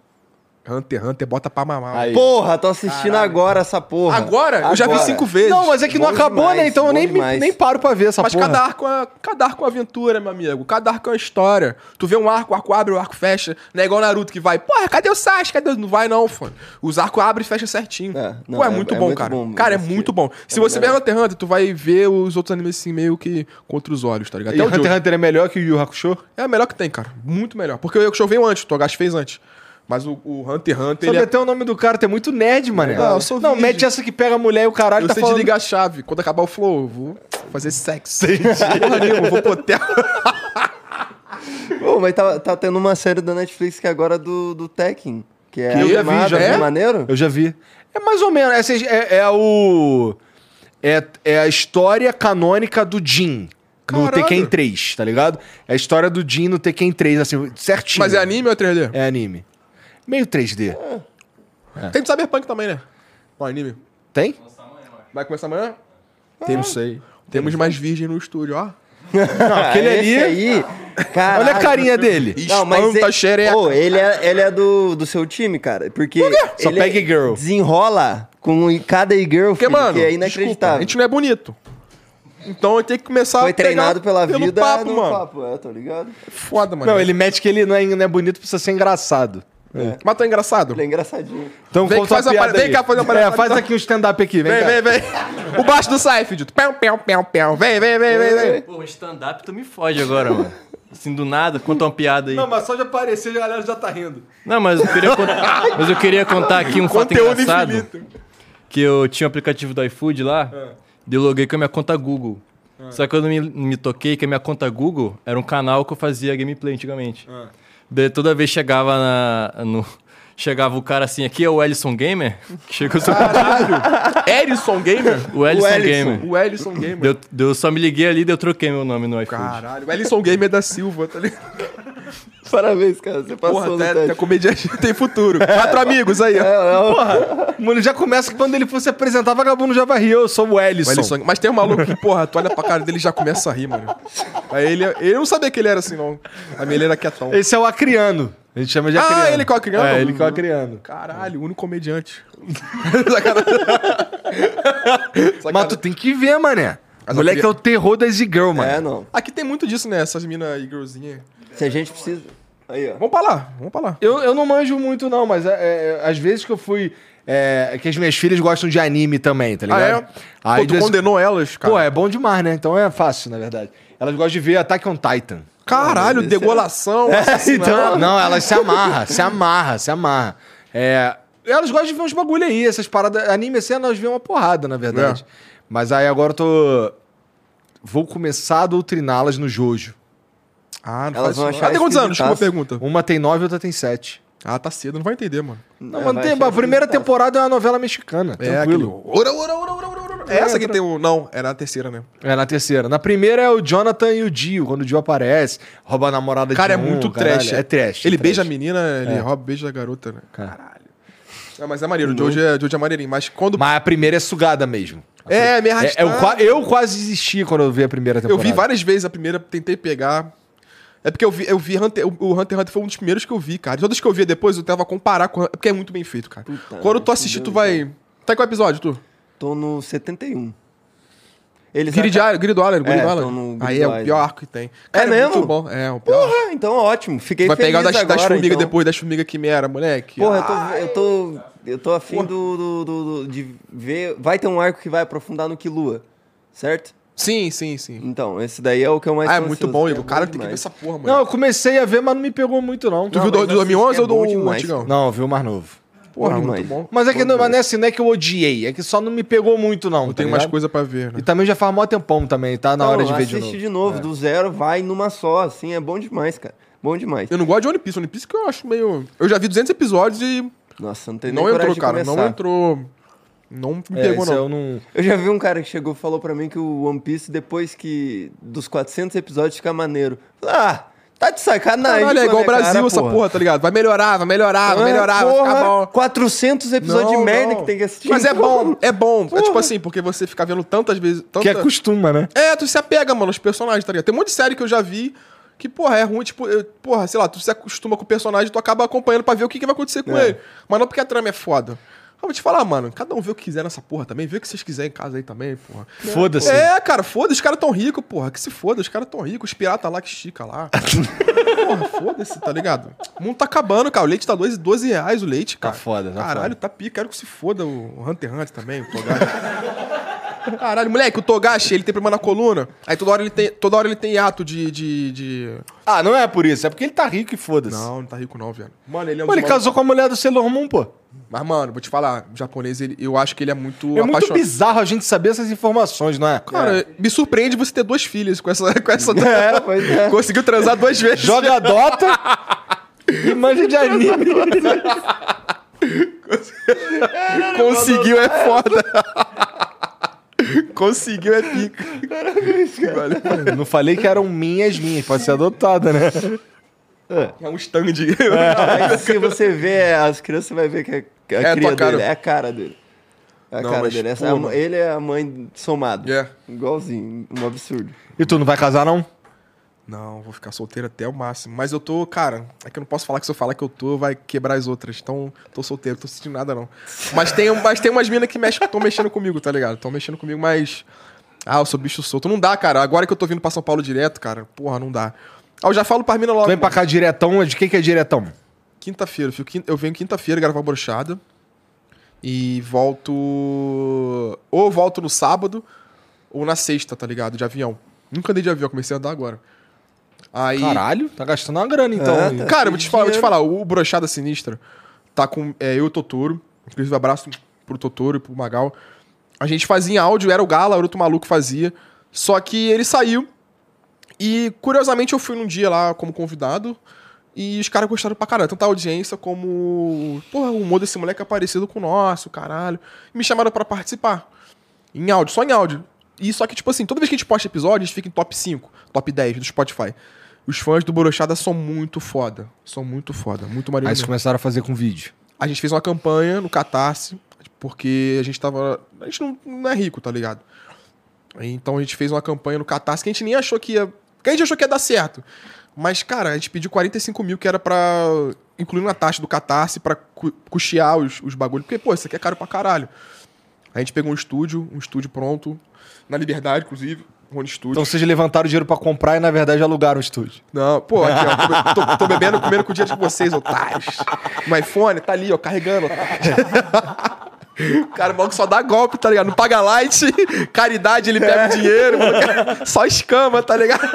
Hunter x Hunter, bota pra mamar. Aí. Porra, tô assistindo agora essa porra. Agora? Eu já vi Agora. cinco vezes. Não, mas é que não Bom acabou, demais, né? Então eu bom nem, demais. nem paro pra ver essa Mas porra. cada arco, é, cada arco é uma aventura, meu amigo. Cada arco é uma história. Tu vê um arco, o arco abre, o arco fecha. Não é igual Naruto que vai, porra, cadê o Sasuke? Cadê o... Não vai não, fã. Os arcos abrem e fecham certinho. É, não, Pô, é, é- muito é bom, muito cara. bom, cara, é muito bom. Se é você ver. Hunter x Hunter, tu vai ver os outros animes assim meio que contra os olhos, tá ligado? E Até o Hunter Jojo. x Hunter é melhor que o Yu Yu Hakusho? É a melhor que tem, cara. Muito melhor. Porque o Yakusho veio antes, o Togashi fez antes. Mas o, o Hunter x Hunter, Sabe ele é... até o nome do cara, tu é muito nerd, mané. Não, eu sou Não, virgem. mete essa que pega a mulher e o caralho Eu tá sei falando... desligar a chave. Quando acabar o flow, eu vou fazer sexo. Porra nenhuma, vou pro hotel. Pô, mas tá, tá tendo uma série da Netflix que é agora do, do Tekken. Que é Que eu já vi, já é maneiro? Eu já vi. É mais ou menos. Essa é, é o... É, é a história canônica do Jin. No Caralho. Tekken 3, tá ligado? É a história do Jin no Tekken 3, assim, certinho. Mas é anime ou é 3D? É anime. Meio 3D. Tem do Cyberpunk também, né? O anime. Tem? Vai começar amanhã? Não sei. Temos mais virgem no estúdio, ó. Não, aquele Ah, ali... aí. Caralho. Olha a carinha dele. Não, mas Espanta a ele, xereca. Pô, ele é, ele é do, do seu time, cara. Porque Só ele pega e-girl. desenrola com cada e-girl, Porque, filho, mano, que é desculpa, inacreditável. a gente não é bonito. Então eu tenho que começar Foi a treinado pela pelo vida papo, no mano. papo, é, tá ligado? Foda, mano. Não, ele mete que ele não é, não é bonito, precisa ser engraçado. Mas tu é engraçado? É engraçadinho. Então Vem conta faz a uma piada vem cá fazer uma É, palhaçada. faz aqui um stand-up aqui, vem, Vem, cá. vem, vem. O baixo do Seinfeld. Pão, pão, pão, pão. Vem, vem, vem, vem, vem. Pô, um stand-up tu me fode agora, mano. Assim, do nada, conta uma piada aí. Não, Não, mas só de aparecer a galera já tá rindo. mas eu queria, contar, mas eu queria contar aqui um fato Conteúdo engraçado. infinito. Que eu tinha um aplicativo do iFood lá, É. daí eu loguei com a minha conta Google. Só que eu não me, me toquei que a minha conta Google era um canal que eu fazia gameplay antigamente. Daí toda vez chegava na, no. Chegava o cara assim, aqui é o Ellison Gamer. Chega o seu Erison Gamer? O Ellison Ellison. Gamer. O Ellison Gamer. Deu, deu, só me liguei ali e eu troquei meu nome no iFood. Caralho, o Ellison Gamer da Silva, tá ligado? Parabéns, cara. Você passou Porra, no até, até comediante tem futuro. Quatro amigos aí, ó. É, Mano, já começa que quando ele fosse apresentar, vagabundo já vai rir. Eu sou o O Ellison. Ellison- Mas tem um maluco que, porra, tu olha pra cara dele e já começa a rir, mano. Aí ele, ele não sabia que ele era assim, não. A minha ele era quietão. Esse é o Acriano. A gente chama de Ah, Acriano. ele que é o Acriano? É, ele que é o Acriano. Caralho, o único comediante. Sacanagem. Mas tu tem que ver, mané. Mas Moleque eu é o terror das e-girl, mano. é, não. Aqui tem muito disso, né? Essas minas e girlzinhas. Se a gente precisa. Aí, ó. Vamos pra lá, vamos pra lá. Eu, eu não manjo muito, não, mas é, é, às vezes que eu fui. É, que as minhas filhas gostam de anime também, tá Ah, ligado? é? Aí, Pô, tu de vez- condenou elas, cara. Pô, é bom demais, né? Então é fácil, na verdade. Elas gostam de ver Attack on Titan. Caralho, é- degolação, então, assassinato. não, elas se amarram, se amarram, se amarram. É, elas gostam de ver uns bagulho aí, essas paradas. Anime assim, elas vêem uma porrada, na verdade. Mas aí agora eu tô. Vou começar a doutriná-las no Jojo. Ah, não Elas faz vão achar Ah, tem quantos anos? Desculpa a pergunta. Uma tem nove e outra tem sete. Ah, tá cedo, não vai entender, mano. Não, É, mano, tem, a primeira temporada é uma novela mexicana. É, tranquilo. aquele... Ora, ora, ora, ora, ora, ora. É essa que tem o... Não, era a terceira, né? É, na terceira. Na primeira é o Jonathan e o Dio, quando o Dio aparece, rouba a namorada Cara, é de um, muito caralho. trash. É trash. Ele é beija a trash. menina, ele rouba, beija a garota, né? Caralho. Não, mas é maneiro, o Jojo é, Jojo é maneirinho. Mas quando... Mas a primeira é sugada mesmo. É, me É, arrastar. eu, eu quase desisti quando eu vi a primeira Eu temporada. vi várias vezes a primeira, tentei pegar. É porque eu vi, eu vi Hunter, o Hunter x Hunter foi um dos primeiros que eu vi, cara. Todos que eu via depois, eu tava a comparar com. Porque é muito bem feito, cara. Puta, Quando tu assistir, tu Fudeu, vai. Tá em qual episódio, tu? Tô no 71. Eles Guiri de acabam- do Allen, Guiri É, Guiri Aí é o pior arco que tem. É mesmo? muito bom. É, o pior. Porra, então ótimo. Fiquei vai feliz pegar o das, das agora, formigas então. depois, das formigas quimera, moleque. Porra, eu tô, eu tô, eu tô afim do, do, do- do- de ver... Vai ter um arco que vai aprofundar no Kilua, certo? Sim, sim, sim. Então, esse daí é o que eu mais Ah, é muito bom, que Igor. é O cara tem que ver essa porra, mano. Não, eu comecei a ver, mas não me pegou muito, não. tu Não, viu do, mas do 2011 assiste, ou é do bom demais, antigão? Não, eu vi o mais novo. Porra, muito demais. bom. Mas é que não, mas não é assim, não é que eu odiei. É que só não me pegou muito, não. Eu tá tenho mais ligado? coisa pra ver, né? E também já faz mó tempão também, tá na hora de ver de assiste novo. de novo, do zero, vai numa só, assim, é bom demais, cara. Bom demais. Eu não gosto de One Piece. One Piece que eu acho meio... Eu já vi 200 episódios e Nossa, não tem nem não coragem entrou, de cara. começar. Não entrou... Não me É, pegou, não. eu não... Eu já vi um cara que chegou e falou pra mim que o One Piece, depois que dos 400 episódios, fica maneiro. Ah, tá de sacanagem. Caralho, é igual o Brasil, cara, essa porra. tá ligado? Vai melhorar, vai melhorar, vai Ah, melhorar, vai porra, ficar bom. 400 episódios Não, de merda não. que tem que assistir. Mas é bom, é bom. É tipo assim, porque você fica vendo tantas vezes. Tanta... Que acostuma, né? É, tu se apega, mano, aos personagens, tá ligado? Tem um monte de série que eu já vi que, porra, é ruim, tipo, eu- porra, sei lá, tu se acostuma com o personagem, tu acaba acompanhando pra ver o que, que vai acontecer com É. ele. Mas não porque a trama é foda. Eu vou te falar, mano, cada um vê o que quiser nessa porra também, vê o que vocês quiserem em casa aí também, porra. Foda-se. É, cara, foda, os caras tão ricos, porra. Que se foda, os caras tão ricos, os piratas lá que estica lá. porra, foda-se, tá ligado? O mundo tá acabando, cara. O leite tá 12, 12 reais o leite, cara. foda, tá Caralho, tá pica. Quero que se foda o Hunter x Hunter também, o. Caralho, moleque, o Togashi, ele tem problema na coluna. Aí toda hora ele tem, toda hora ele tem ato de, de, de... Ah, não é por isso, é porque ele tá rico e foda-se. Não, não tá rico não, velho. Mano, ele é um Pô, ele dos casou com a mulher do Sailor Moon, pô. Mas, mano, vou te falar, o japonês, ele, eu acho que ele é muito É muito apaixonado. bizarro a gente saber essas informações, não é? Cara, me surpreende você ter duas filhas com essa... Com essa... É, pois é. Conseguiu transar duas vezes. Joga Dota e manja de anime. Conseguiu é foda. Conseguiu é pica. Valeu. Não falei que eram minhas minhas, pode ser adotada, né? É um stand. Mas se você vê as crianças, você vai ver que a, que a É a cria dele é a cara dele. É a Não, cara mas, dele. Essa pô, é a mano. mãe- ele é a mãe somado. É. Igualzinho, um absurdo. E tu não vai casar, não? Não, vou ficar solteiro até o máximo. Mas eu tô, cara, é que eu não posso falar que se eu falar que eu tô, vai quebrar as outras. Então, tô solteiro, tô sentindo nada, não. Mas tem, mas tem umas minas que estão mexendo comigo, tá ligado? Estão mexendo comigo, mas. Ah, eu sou bicho solto. Não dá, cara. Agora que eu tô vindo pra São Paulo direto, cara, porra, não dá. Ah, eu já falo pra minas logo. Tu vem pra cá diretão, de que que é diretão? Quinta-feira, eu venho quinta-feira gravar brochada. E volto. Ou volto no sábado, ou na sexta, tá ligado? De avião. Nunca andei de avião, comecei a andar agora. Aí. Caralho, tá gastando uma grana então. É, aí. tá. Cara, eu vou te falar, vou te falar, o Brochada Sinistra tá com é, eu e o Totoro. Inclusive, abraço pro Totoro e pro Magal. A gente fazia em áudio, era o Gala, era outro maluco fazia. Só que ele saiu. E, curiosamente, eu fui num dia lá como convidado. E os caras gostaram pra caralho. Tanto a audiência como. Porra, o humor desse moleque é parecido com o nosso, caralho. E me chamaram pra participar. Em áudio, só em áudio. E só que, tipo assim, toda vez que a gente posta episódio, a gente fica em top 5, top 10 do Spotify. Os fãs do Borochada são muito foda. São muito foda. Muito maneiro. Aí vocês começaram a fazer com vídeo. A gente fez uma campanha no Catarse, porque a gente tava. A gente não, não é rico, tá ligado? Então a gente fez uma campanha no Catarse que a gente nem achou que ia. Que a gente achou que ia dar certo. Mas, cara, a gente pediu 45 mil, que era pra. incluir na taxa do Catarse pra cu custear os, os bagulhos. Porque, pô, isso aqui é caro pra caralho. A gente pegou um estúdio, um estúdio pronto, na Liberdade, inclusive, Rony Studio. Então vocês levantaram dinheiro pra comprar e, na verdade, alugaram o estúdio. Não, pô, aqui, ó. Tô, tô bebendo, comendo com o dinheiro de vocês, otários. No iPhone, tá ali, ó, carregando. O cara, o maluco só dá golpe, tá ligado? Não paga light, caridade, ele pega o dinheiro, mano, só escama, tá ligado?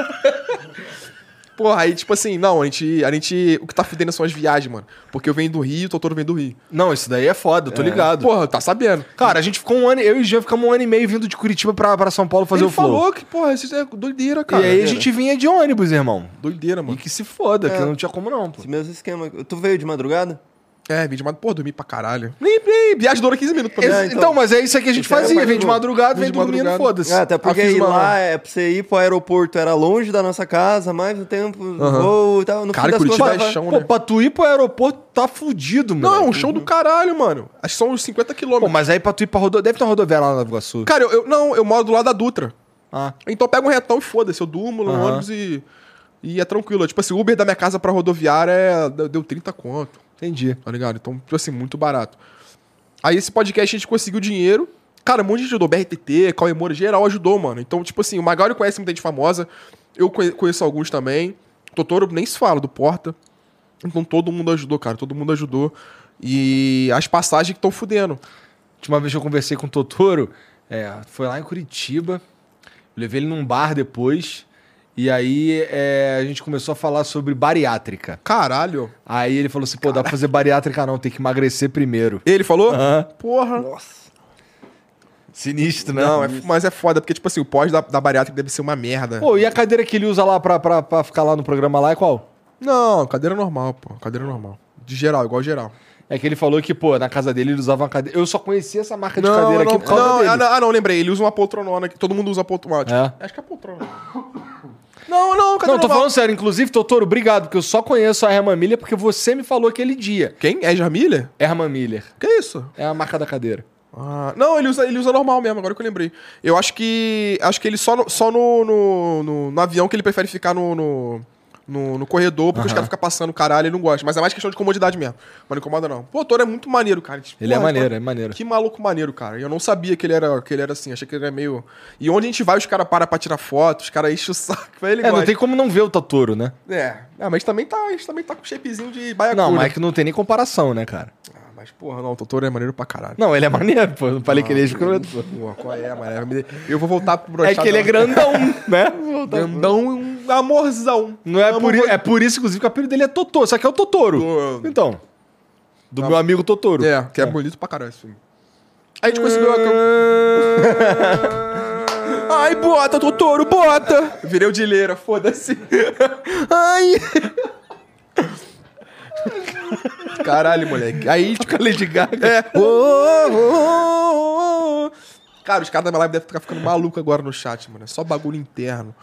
Porra, aí, tipo assim, não, a gente, a gente. O que tá fudendo são as viagens, mano. Porque eu venho do Rio, o Totoro vem do Rio. Não, isso daí é foda, eu tô ligado. Porra, tá sabendo. Cara, a gente ficou um ano, eu e o Jean ficamos um ano e meio vindo de Curitiba pra, pra São Paulo fazer Ele o flow. falou que, porra, isso é doideira, cara. e aí a gente vinha de ônibus, irmão. Doideira, E mano. que se foda, É. que não tinha como não, pô. Esse mesmo esquema. Tu veio de madrugada? É, vim de madrugada. Pô, dormi pra caralho. Nem, nem, viagem dura 15 minutos pra mim. É, então, então. mas é isso que a gente Isso aí é fazia, mais vem de madrugada, Vem dormindo, foda-se. É, até porque ir uma- lá, é, pra você ir pro aeroporto, era longe da nossa casa, mais o tempo, voo e tal. No Cara, fim das Curitiba contas, é chão, Pô, né? pra tu ir pro aeroporto tá fudido, mano. Não, é um show do caralho, mano. Acho que são uns 50 Pô, quilômetros. mas aí pra tu ir pra rodoviária, deve ter uma rodoviária lá na Nova Iguaçu. Cara, eu, eu- não, eu moro do lado da Dutra. Ah. Então eu pego um retão e foda-se. Eu durmo no Aham. ônibus e, e é tranquilo. Tipo assim, o Uber da minha casa pra rodoviária é, deu- deu 30 conto, Entendi. tá ligado? Então, tipo assim, muito barato. Aí esse podcast a gente conseguiu dinheiro. Cara, um monte de gente ajudou. BRTT, Cauê Moura, geral ajudou, mano. Então, tipo assim, o Magali conhece muita gente famosa. Eu conhe- conheço alguns também. Totoro nem se fala, do Porta. Então todo mundo ajudou, cara. Todo mundo ajudou. E as passagens que estão fudendo. Última vez que eu conversei com o Totoro, é, foi lá em Curitiba. Levei ele num bar depois. E aí é, a gente começou a falar sobre bariátrica. Caralho. Aí ele falou assim: pô, dá pra fazer bariátrica não, tem que emagrecer primeiro. Ele falou? Aham. Porra. Sinistro, né? Não, é, mas é foda, porque, tipo assim, o pós da, da bariátrica deve ser uma merda. Pô, e a cadeira que ele usa lá pra, pra, pra ficar lá no programa lá é qual? Não, cadeira normal, pô. Cadeira normal. De geral, igual geral. É que ele falou que, pô, na casa dele ele usava uma cadeira. Eu só conhecia essa marca de cadeira não, aqui por causa não, dele. ah, não, ah, não, lembrei. Ele usa uma poltronona. que Todo mundo usa poltrona. É? Acho que é poltrona. Não, não, cadeira Não, tô falando sério. Inclusive, Totoro, obrigado, porque eu só conheço a Herman Miller porque você me falou aquele dia. Quem? É Jamília? Herman Miller. Que isso? É a marca da cadeira. Ah, não, ele usa, ele usa normal mesmo, agora que eu lembrei. Eu acho que. Acho que ele só no, só no, no, no- no avião que ele prefere ficar no. no... No, no corredor, porque os caras ficam passando caralho, ele não gosta. Mas é mais questão de comodidade mesmo. Mas não incomoda, não. Pô, o Toro é muito maneiro, cara. Tipo, Ele é maneiro, pô, é maneiro. Que maluco maneiro, cara. Eu não sabia que ele era, que ele era assim. Achei que ele era meio. E onde a gente vai, os caras param pra tirar foto, os caras enchem o saco. Ele É, não gosta. tem como não ver o Totoro, né? É. Ah, mas também tá, a gente também tá com shapezinho de baiacu. Não, mas é que não tem nem comparação, né, cara? Ah, mas porra, não, o Totoro é maneiro pra caralho. Não, ele é maneiro, pô. Não falei que ele é escroto. pô. Qual é, mano? Eu vou voltar pro É que ele é grandão, né? Grandão e um amorzão. Não é por, i- é por isso, inclusive, que o apelido dele é Totoro. Só que é o Totoro. Então. Do meu amigo Totoro. É, que é, bonito pra caralho esse filme. A gente conseguiu a Ai, bota, Totoro, bota! Virei o dileira, foda-se. Ai! Caralho, moleque. Aí, tipo, Fica Lady Gaga. É. Ô, ô, ô. Cara, os caras da minha live devem ficar ficando maluco agora no chat, mano. É só bagulho interno.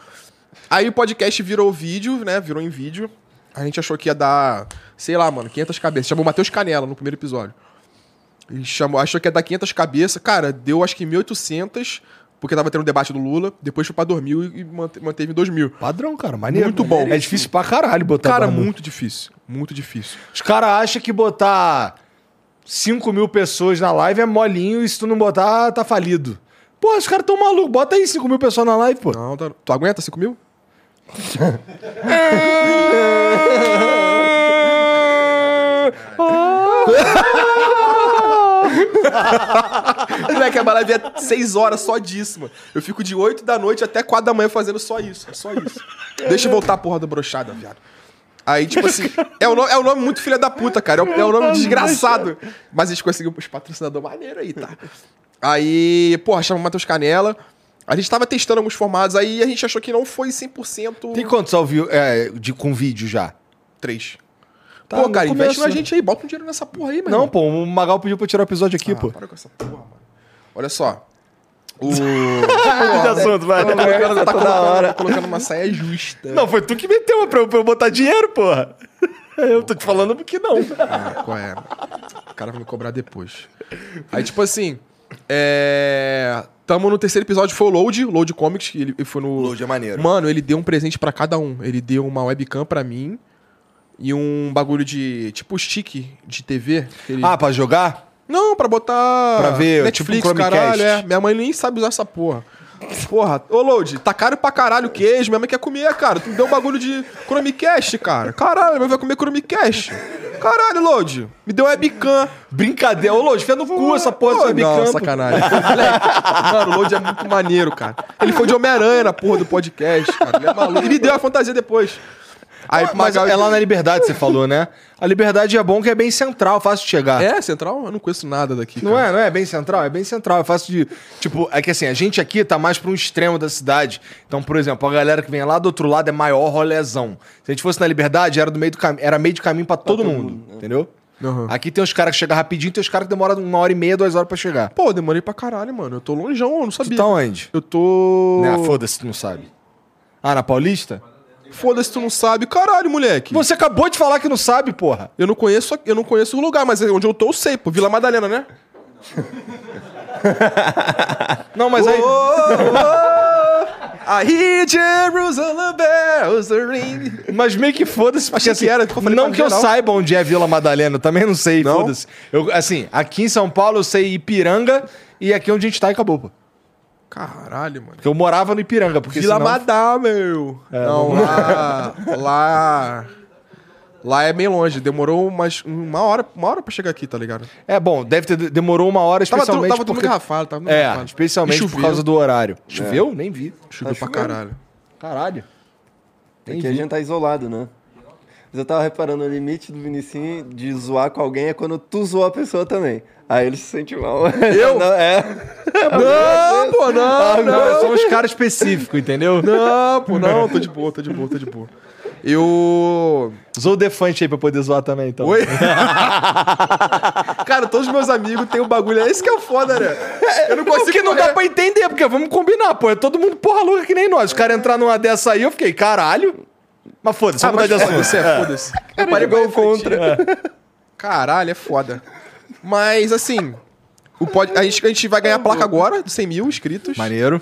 Aí o podcast virou vídeo, né? Virou em vídeo. A gente achou que ia dar, sei lá, mano, 500 cabeças. Chamou o Matheus Canela no primeiro episódio. E chamou, achou que ia dar 500 cabeças. Cara, deu acho que 1.800, porque tava tendo o debate do Lula. Depois foi pra 2.000 e mante- manteve em 2.000. Padrão, cara. Maneiro. Muito bom. É difícil pra caralho botar Cara, barulho. muito difícil. Muito difícil. Os caras acham que botar 5 mil pessoas na live é molinho e se tu não botar, tá falido. Pô, os caras tão malucos. Bota aí 5 mil pessoas na live, pô. Não, tá- tu aguenta 5 mil? Moleque, a live é 6 horas só disso, mano. Eu fico de 8 da noite até 4 da manhã fazendo só isso. É só isso. Deixa eu voltar a porra da brochada, viado. Aí, tipo assim, é o nome, é o nome muito filha da puta, cara. É o, é o nome desgraçado. Mas a gente conseguiu os patrocinadores maneiros aí, tá? Aí, porra, chama o Matheus Canela. A gente tava testando alguns formatos, aí a gente achou que não foi 100% Tem quantos ao vivo é, de, com vídeo já? 3. Tá, pô, cara, investe na gente aí, bota um dinheiro nessa porra aí, meu Não, pô, o Magal pediu pra eu tirar o episódio aqui, Ah, pô. para com essa porra, mano. Olha só. O. assunto, vai. tá colocando, tá Toda colocando, hora. tá colocando uma saia justa. Não, foi tu que meteu pra eu, pra eu botar dinheiro, porra. Eu tô te falando que não. Ah, qual é? O cara vai me cobrar depois. Aí, tipo assim. É. Tamo no terceiro episódio, foi o Load, Load Comics, que ele foi no. Load é maneiro. Mano, ele deu um presente pra cada um. Ele deu uma webcam pra mim e um bagulho de. Tipo stick de TV. ele- Ah, pra jogar? Não, pra botar. Pra ver, Netflix, tipo um caralho. É. Minha mãe nem sabe usar essa porra. Porra, ô Load, tá caro pra caralho o queijo. Minha mãe quer comer, cara. Tu me deu um bagulho de Chromecast, cara. Caralho, minha mãe vai comer Chromecast. Caralho, Load. Me deu webcam. Brincadeira. Ô, Load, fia no cu essa porra dessa webcam. Não, sacanagem. Mano, o Load é muito maneiro, cara. Ele foi de Homem-Aranha na porra do podcast, cara. Ele é maluco. E me deu a fantasia depois. Aí, Mas é lá na Liberdade, você falou, né? A Liberdade é bom que é bem central, fácil de chegar. É, Central? Eu não conheço nada daqui. Não cara. é, não é bem central? É bem central, é fácil de. Tipo, é que assim, a gente aqui tá mais pra um extremo da cidade. Então, por exemplo, a galera que vem lá do outro lado é maior rolezão. Se a gente fosse na Liberdade, era do meio do caminho, era meio de caminho pra todo mundo, entendeu? Uhum. Aqui tem os caras que chegam rapidinho, tem os caras que demoram uma hora e meia, duas horas pra chegar. Pô, demorei pra caralho, mano. Eu tô longeão, eu não Tu sabia. tá onde? Eu tô. Ah, foda-se, tu não sabe. Ah, na Paulista? Foda-se, tu não sabe. Caralho, moleque. Você acabou de falar que não sabe, porra. Eu não conheço, eu não conheço o lugar, mas onde eu tô, eu sei, pô. Vila Madalena, né? Não, mas aí. I hear Jerusalem bells ring. Mas meio que foda-se, porque Achei assim, que era, eu falei não pra que eu geral. saiba onde é Vila Madalena, eu também não sei, Não? foda-se. Eu, assim, aqui em São Paulo eu sei Ipiranga e aqui onde a gente tá acabou, pô. Caralho, mano. Porque eu morava no Ipiranga, porque Vila senão... Madá, meu. não, lá. Lá. Lá é meio longe. Demorou umas, uma hora, uma hora pra chegar aqui, tá ligado? É bom, deve ter demorou uma hora, Tava, especialmente tava tudo porque... engarrafado, tava É, engarrafado. especialmente por causa do horário. Choveu? Nem vi. Choveu Tá pra chovendo. caralho. Caralho. Aqui a gente tá isolado, né? Mas eu tava reparando, o limite do Vinicinho de zoar com alguém é quando tu zoou a pessoa também. Aí ele se sente mal. Eu? Não, é. Não, pô, não, Não, não. são os caras específicos, entendeu? Não, pô, não, tô de boa, tô de boa, tô de boa. Eu. Usou o Defante aí pra poder zoar também, então. Oi? Cara, todos os meus amigos têm um bagulho. É isso que é o foda, né? Eu não consigo. Porque não dá pra entender, porque vamos combinar, pô. É todo mundo porra louca que nem nós. Os caras entrar numa dessa aí, eu fiquei, caralho. Mas foda-se, Ah, vamos mudar de assunto. foda-se, é, foda-se. Eu parei Gol refletir. contra. Caralho, é foda. Mas, assim, o pod... a, gente, a gente vai ganhar a placa agora, de 100 mil inscritos. Maneiro.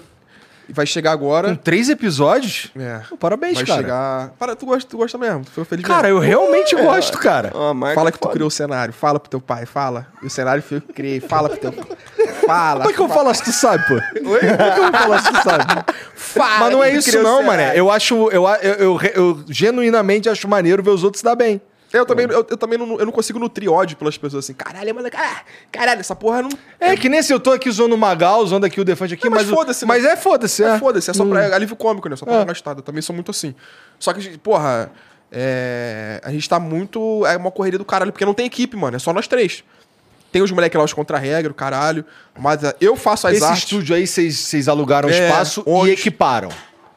E vai chegar Com agora. três episódios? É. Pô, Parabéns, Vai cara. chegar. Para, tu gosta, tu gosta mesmo. Tu foi feliz Cara, mesmo. eu realmente gosto, cara. Fala que tu foda. criou o cenário. Fala pro teu pai, fala. E o cenário foi eu que criei. Fala pro teu pai. Fala. Como é que eu falo se tu sabe, pô? Como é que eu vou falar se tu sabe? Fala Mas não é isso não, mané. Eu acho... Eu, eu, eu, eu genuinamente acho maneiro ver os outros se dar bem. Eu também, eu, eu também não, eu não consigo nutrir ódio pelas pessoas assim. Caralho, mano, cara, caralho, essa porra não. É que nem se eu tô aqui zoando o Magal, zoando aqui o Defante aqui, Não, mas mas... o- foda-se, Mas é foda-se, É, é. foda-se, é só pra alívio cômico, né? Só pra É. dar gastada. Eu também sou muito assim. Só que, porra, é, a gente tá muito. É uma correria do caralho, porque não tem equipe, mano. É só nós três. Tem os moleques lá, os contra-regra, o caralho. Mas é, eu faço as Esse artes. estúdio aí, vocês alugaram É, espaço onde? e equiparam.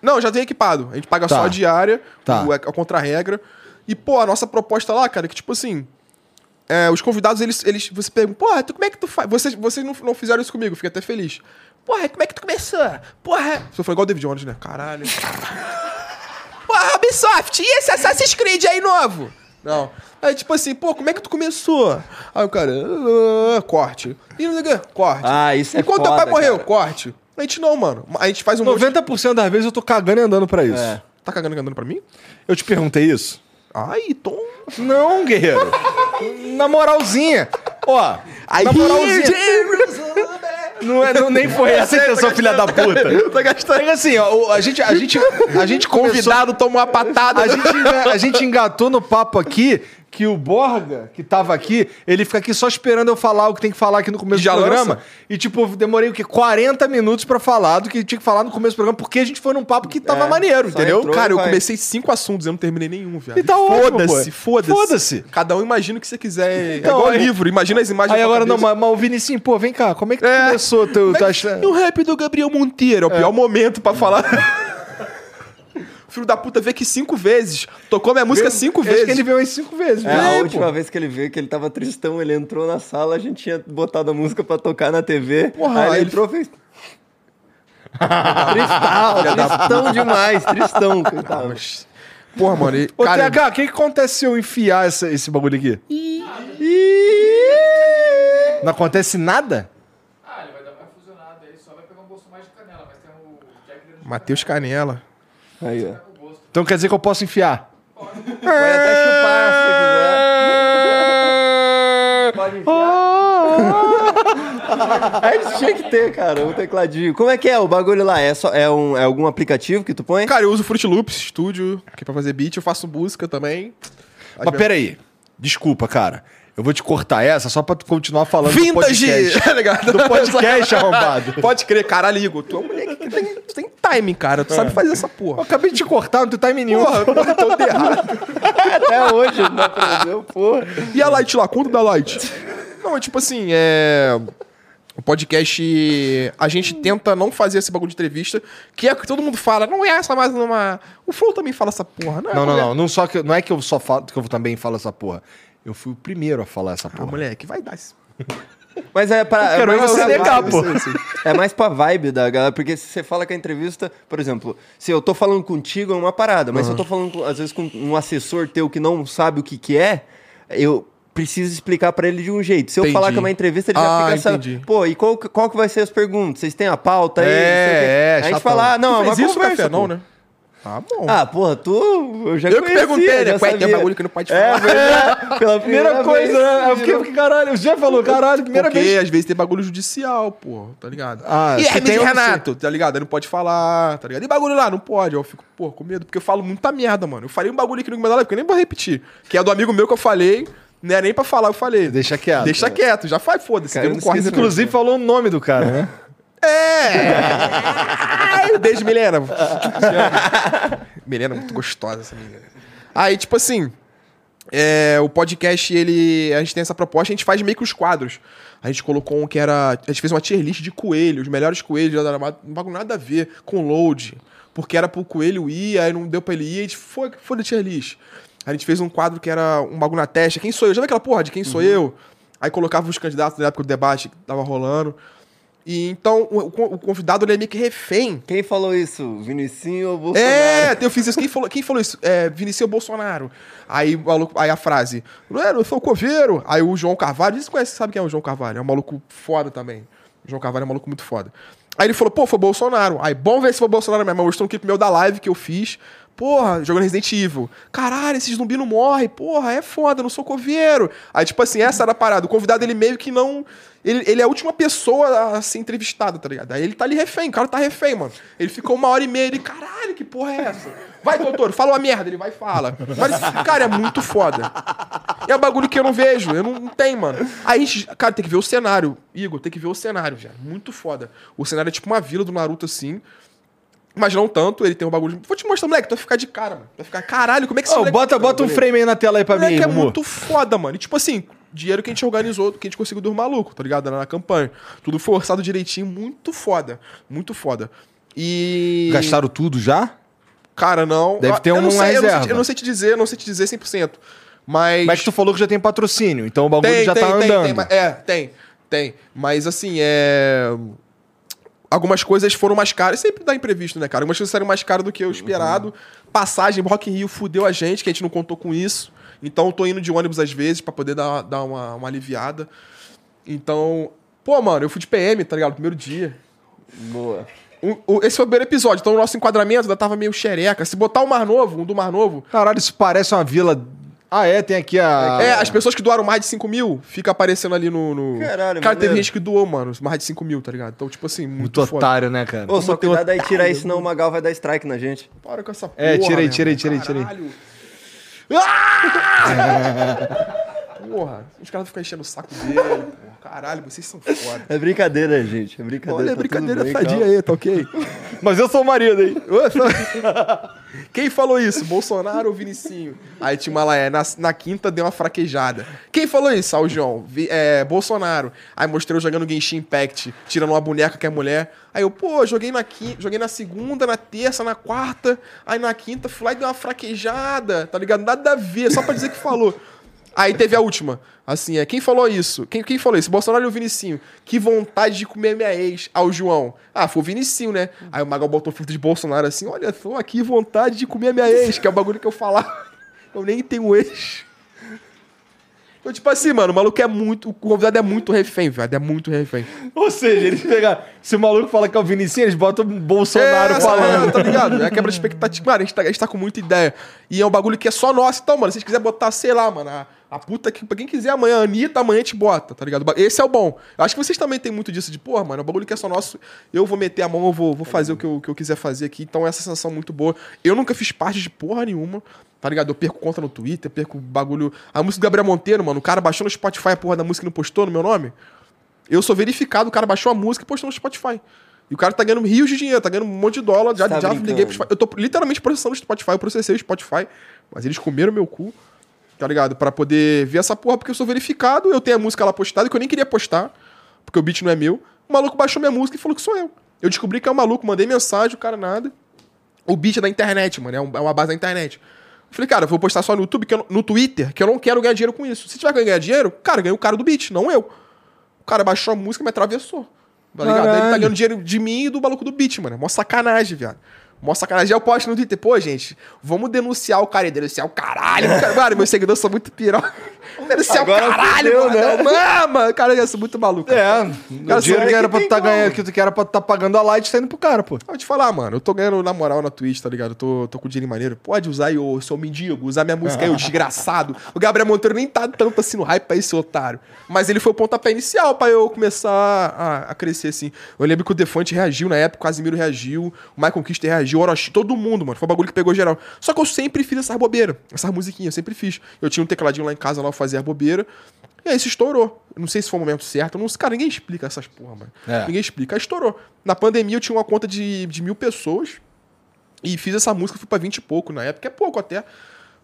Não, já tem equipado. A gente paga Tá. só a diária, Tá. o, a contra-regra. E, pô, a nossa proposta lá, cara, é que, tipo assim. é, os convidados, eles, eles. Você pergunta, porra, tu, como é que tu faz? Vocês, vocês não, não fizeram isso comigo, fiquei até feliz. Porra, como é que tu começou? Porra. Você foi igual o David Jones, né? Caralho. Porra, Ubisoft, e esse Assassin's Creed aí novo? Não. Aí, tipo assim, pô, como é que tu começou? Aí o cara, "Ah, corte. E não sei o quê, corte. Ah, isso é E quando teu foda, pai morreu, cara. corte. A gente não, mano. A gente faz um monte 90% das vezes eu tô cagando e andando pra isso. É. Tá cagando e andando pra mim? Eu te perguntei isso? Ai, Tom. Não, guerreiro. Na moralzinha. Ó, na moralzinha. Não é, não, nem foi essa a intenção, filha da puta. Tá gastando. É assim, ó, o- a gente, a gente, a gente começou, Convidado tomou uma patada. a gente, enga- a gente engatou no papo aqui que o Borga, que tava aqui, ele fica aqui só esperando eu falar o que tem que falar aqui no começo do programa. lança? E, tipo, demorei o quê? 40 minutos pra falar do que tinha que falar no começo do programa, porque a gente foi num papo que tava É, maneiro, entendeu? entrou. Cara, eu vai. comecei cinco assuntos, eu não terminei nenhum, viado. E tá Foda-se, foda-se. Foda-se. Cada um imagina o que você quiser. Então, é igual aí- livro, imagina as imagens Aí agora, não, mas, mas o Vinicinho, pô, vem cá, como é que tu É. começou teu... Como é E o rap do Gabriel Monteiro, é o pior momento pra falar. O Filho da puta veio aqui cinco vezes. Tocou minha música cinco Acho vezes. que ele veio umas cinco vezes. É, a pô. última vez que ele veio, que ele tava tristão, ele entrou na sala, a gente tinha botado a música pra tocar na TV. Porra, aí ele, ele- entrou e fez. tristão, tristão demais, tristão. coitado. Porra, mano. E, Ô, cara, TH, o que, que acontece se eu enfiar essa- esse bagulho aqui? Não acontece nada? Ah, ele vai dar uma fusionada aí, só vai pegar um gosto mais de canela, mas tem o Jack Matheus Canela. Aí, ó. Então quer dizer que eu posso enfiar? Pode até chupar se você quiser. Pode enfiar. Aí tinha que ter, cara, um tecladinho. Como é que é o bagulho lá? É, só, é, um, é algum aplicativo que tu põe? Cara, eu uso Fruit Loops Studio, que é pra fazer beat. Eu faço música também. Mas peraí, desculpa, cara. Eu vou te cortar essa só pra tu continuar falando do Vintage! podcast. Tá ligado? Do podcast arrombado. Pode crer, caralho, Igor. Tu é um moleque que tem, tu tem timing, cara. Tu sabe fazer essa Eu porra. acabei de te cortar, não tem time nenhum. Porra, porra, todo errado. Até hoje, não aprendeu, porra. E a Light lá? Conta da Light. Não, é tipo assim, é... O podcast, a gente tenta não fazer esse bagulho de entrevista, que é o que todo mundo fala, não é essa mais uma... O Flow também fala essa porra, não é? Não, não, não. Não, só que, não é que eu só falo, que eu também falo essa porra. Eu fui o primeiro a falar essa Ah, porra. moleque, vai dar isso. Mas é pra. Eu quero é ver mais você negar, pô. É mais pra vibe da galera, porque se você fala que a entrevista, por exemplo, se eu tô falando contigo é uma parada, mas se eu tô falando, às vezes, com um assessor teu que não sabe o que que é, eu preciso explicar pra ele de um jeito. Se eu Entendi. falar que é uma entrevista, ele Ah, já fica sabendo. entendi. Pô, e qual, que- qual que vai ser as perguntas? Vocês têm a pauta aí? É, é, a gente fala, ah, não, é uma conversa, café? Não, né? Ah, bom. Ah, porra, tu. Eu já Eu que conhecia, perguntei, né? Qual é que é bagulho que não pode É, falar? verdade. Pela Primeira coisa, né? Eu fiquei, porque, caralho, o Zé falou, caralho, primeira Porque vez. às vezes tem bagulho judicial, pô, tá ligado? Ah, e você Hermes tem e Renato, tá ligado? Aí não pode falar, tá ligado? E bagulho lá, não pode. Eu fico, pô, com medo, porque eu falo muita merda, mano. Eu falei um bagulho aqui no meu live, que eu nem vou repetir. Que é do amigo meu que eu falei, não é nem pra falar, eu falei. Deixa quieto. Deixa quieto, já faz, foda-se. Inclusive falou o nome do cara, né? É! Beijo, Milena. Milena, muito gostosa essa menina. Aí, tipo assim, é, o podcast, ele. A gente tem essa proposta, a gente faz meio que os quadros. A gente colocou um que era. A gente fez uma tier list de coelhos, os melhores coelhos da. Não bagulho nada a ver com load. Porque era pro coelho ir, aí não deu pra ele ir, a gente foi, foi da tier list. A gente fez um quadro que era um bagulho na testa. Quem sou eu? Já viu aquela porra de quem sou eu? Aí colocava os candidatos na época do debate que tava rolando. E então o, o convidado ele é meio que refém Quem falou isso? Vinicinho ou Bolsonaro? é, eu fiz isso. Quem falou, quem falou isso? É, Vinicius Bolsonaro. Aí, maluco- aí a frase, não é, eu sou coveiro. Aí o João Carvalho, você conhece, sabe quem é o João Carvalho? É um maluco foda também. O João Carvalho é um maluco muito foda. Aí ele falou, pô, foi Bolsonaro. Aí, bom ver se foi Bolsonaro mesmo. Eu mostrei um clipe meu da live que eu fiz. Porra, jogando Resident Evil. Caralho, esse zumbi não morre. Porra, é foda, não sou coveiro. Aí, tipo assim, essa era a parada. O convidado, ele meio que não... Ele, ele é a última pessoa a ser entrevistada, tá ligado? Aí ele tá ali refém, o cara tá refém, mano. Ele ficou uma hora e meia, ele, caralho, que porra é essa? Vai, doutor, fala uma merda, ele vai e fala. Mas, cara, é muito foda. É um bagulho que eu não vejo, eu não, não tenho, mano. Aí, cara, tem que ver o cenário. Igor, tem que ver o cenário, já. Muito foda. O cenário é tipo uma vila do Naruto, assim. Mas não tanto, ele tem um bagulho. Vou te mostrar, moleque, tu vai ficar de cara, mano. Tu vai ficar, caralho, como é que Ô, moleque- bota, bota um frame aí na tela aí pra mim, Moleque, é muito foda, mano. E tipo assim, dinheiro que a gente organizou, que a gente conseguiu dos malucos, tá ligado? Na campanha. Tudo foi orçado direitinho, muito foda. Muito foda. E. Gastaram tudo já? Cara, não. Deve ter eu não uma sei, eu não sei reserva. te- Eu não sei te dizer, não sei te dizer 100%. Mas. Mas tu falou que já tem patrocínio, então o bagulho tem, já tem, tá tem, andando. tem, é, tem, tem. Mas assim, é. Algumas coisas foram mais caras. Sempre dá imprevisto, né, cara? Algumas coisas saíram mais caras do que eu esperado. Passagem, Rock in Rio fudeu a gente, que a gente não contou com isso. Então eu tô indo de ônibus às vezes pra poder dar, dar uma, uma aliviada. Então. Pô, mano, eu fui de PM, tá ligado? Primeiro dia. Boa. O- o- esse foi o primeiro episódio, então o nosso enquadramento ainda tava meio xereca. Se botar o Mar Novo, um do Mar Novo, Caralho, isso parece uma vila. Ah, é? Tem aqui a. É, as pessoas que doaram mais de 5 mil fica aparecendo ali no. no... Caralho, Cara, teve gente que doou, mano, mais de 5 mil, tá ligado? Então, tipo assim, muito, Muito foda. otário, né, cara? Ô, só cuidado aí, tira aí, senão o Magal vai dar strike na gente. Para com essa porra. É, tira aí, meu tira aí, tira aí, tira aí. caralho. Porra, os caras ficam enchendo o saco dele. Porra, caralho, vocês são foda. É brincadeira, gente. É brincadeira. Olha, tá tudo brincadeira bem, sadia calma. aí, tá ok? Mas eu sou o marido, hein? Quem falou isso? Bolsonaro ou Vinicinho? Aí tinha uma lá, é, na, na quinta deu uma fraquejada. Quem falou isso? Ah, o João. Vi- é, Bolsonaro. Aí mostrei eu jogando Genshin Impact, tirando uma boneca que é mulher. Aí eu, pô, joguei na, quinta, joguei na segunda, na terça, na quarta. Aí na quinta fui lá e deu uma fraquejada, tá ligado? Nada a ver, só pra dizer que falou. Aí teve a última. Assim, é, quem falou isso? Quem, quem falou isso? Bolsonaro e o Vinicinho. Que vontade de comer minha ex. Ao João. Ah, foi o Vinicinho, né? Aí o Magal botou filtro de Bolsonaro assim, olha só, que vontade de comer minha ex, que é o bagulho que eu falar. Eu nem tenho ex. Então, tipo assim, mano, o maluco é muito. O convidado é muito refém, velho. É muito refém. Ou seja, eles pegam. Se o maluco fala que é o Vinicinho, eles botam o Bolsonaro É, falando. tá ligado? É quebra de expectativa. Mano, a gente, tá, a gente tá com muita ideia. E é um bagulho que é só nosso. Então, mano, se a gente quiser botar, sei lá, mano, a, a puta que. Pra quem quiser amanhã, Anitta, amanhã gente bota, tá ligado? Esse é o bom. Eu acho que vocês também têm muito disso de, porra, mano, é um bagulho que é só nosso. Eu vou meter a mão, eu vou, vou fazer o que eu, que eu quiser fazer aqui. Então, essa sensação muito boa. Eu nunca fiz parte de porra nenhuma. Tá ligado? Eu perco conta no Twitter, perco bagulho. A música do Gabriel Monteiro, mano. O cara baixou no Spotify a porra da música e não postou no meu nome. Eu sou verificado, o cara baixou a música e postou no Spotify. E o cara tá ganhando rios de dinheiro, tá ganhando um monte de dólar. Já, Tá já liguei pro Spotify. Eu tô literalmente processando o Spotify, eu processei o Spotify, mas eles comeram meu cu, tá ligado? Pra poder ver essa porra, porque eu sou verificado, eu tenho a música lá postada, que eu nem queria postar, porque o beat não é meu. O maluco baixou minha música e falou que sou eu. Eu descobri que é um maluco, mandei mensagem, o cara nada. O beat é da internet, mano, é, é uma base da internet. Eu falei, cara, eu vou postar só no YouTube, que eu no Twitter, que eu não quero ganhar dinheiro com isso. Se tiver que ganhar dinheiro, cara, ganha o cara do beat, não eu. O cara baixou a música e me atravessou. Tá ligado? Ele tá ganhando dinheiro de mim e do maluco do beat, mano. É mó sacanagem, viado. Mó sacanagem. Eu posto no Twitter, pô, gente, vamos denunciar o cara. E denunciar o caralho. Cara, Mano, meus seguidores são muito piroca. Denunciar Agora o caralho, fudeu, mano. né? Mama! Cara, eu sou muito maluco. É, Cara, o dinheiro que era pra tu tá como. ganhando, que tu era pra tá pagando a light, tá indo pro cara, pô. Eu Vou te falar, mano, eu tô ganhando na moral na Twitch, tá ligado? Eu tô, tô com dinheiro maneiro. Pode usar aí, ô seu mendigo, usar minha música aí, ô desgraçado. O Gabriel Monteiro nem tá tanto assim no hype pra esse otário. Mas ele foi o pontapé inicial pra eu começar a, a crescer assim. Eu lembro que o Defante reagiu na época, o Casimiro reagiu, o Michael Kister reagiu, o Orochi, todo mundo, mano. Foi um bagulho que pegou geral. Só que eu sempre fiz essas bobeiras, essas musiquinhas, eu sempre fiz. Eu tinha um tecladinho lá em casa, lá eu fazia a bobeira. E aí isso estourou. Eu não sei se foi o momento certo. Não, cara, ninguém explica essas porra, mano. É. Ninguém explica. Aí estourou. Na pandemia eu tinha uma conta de, de mil pessoas. E fiz essa música, fui pra 20 e pouco na época. É pouco até.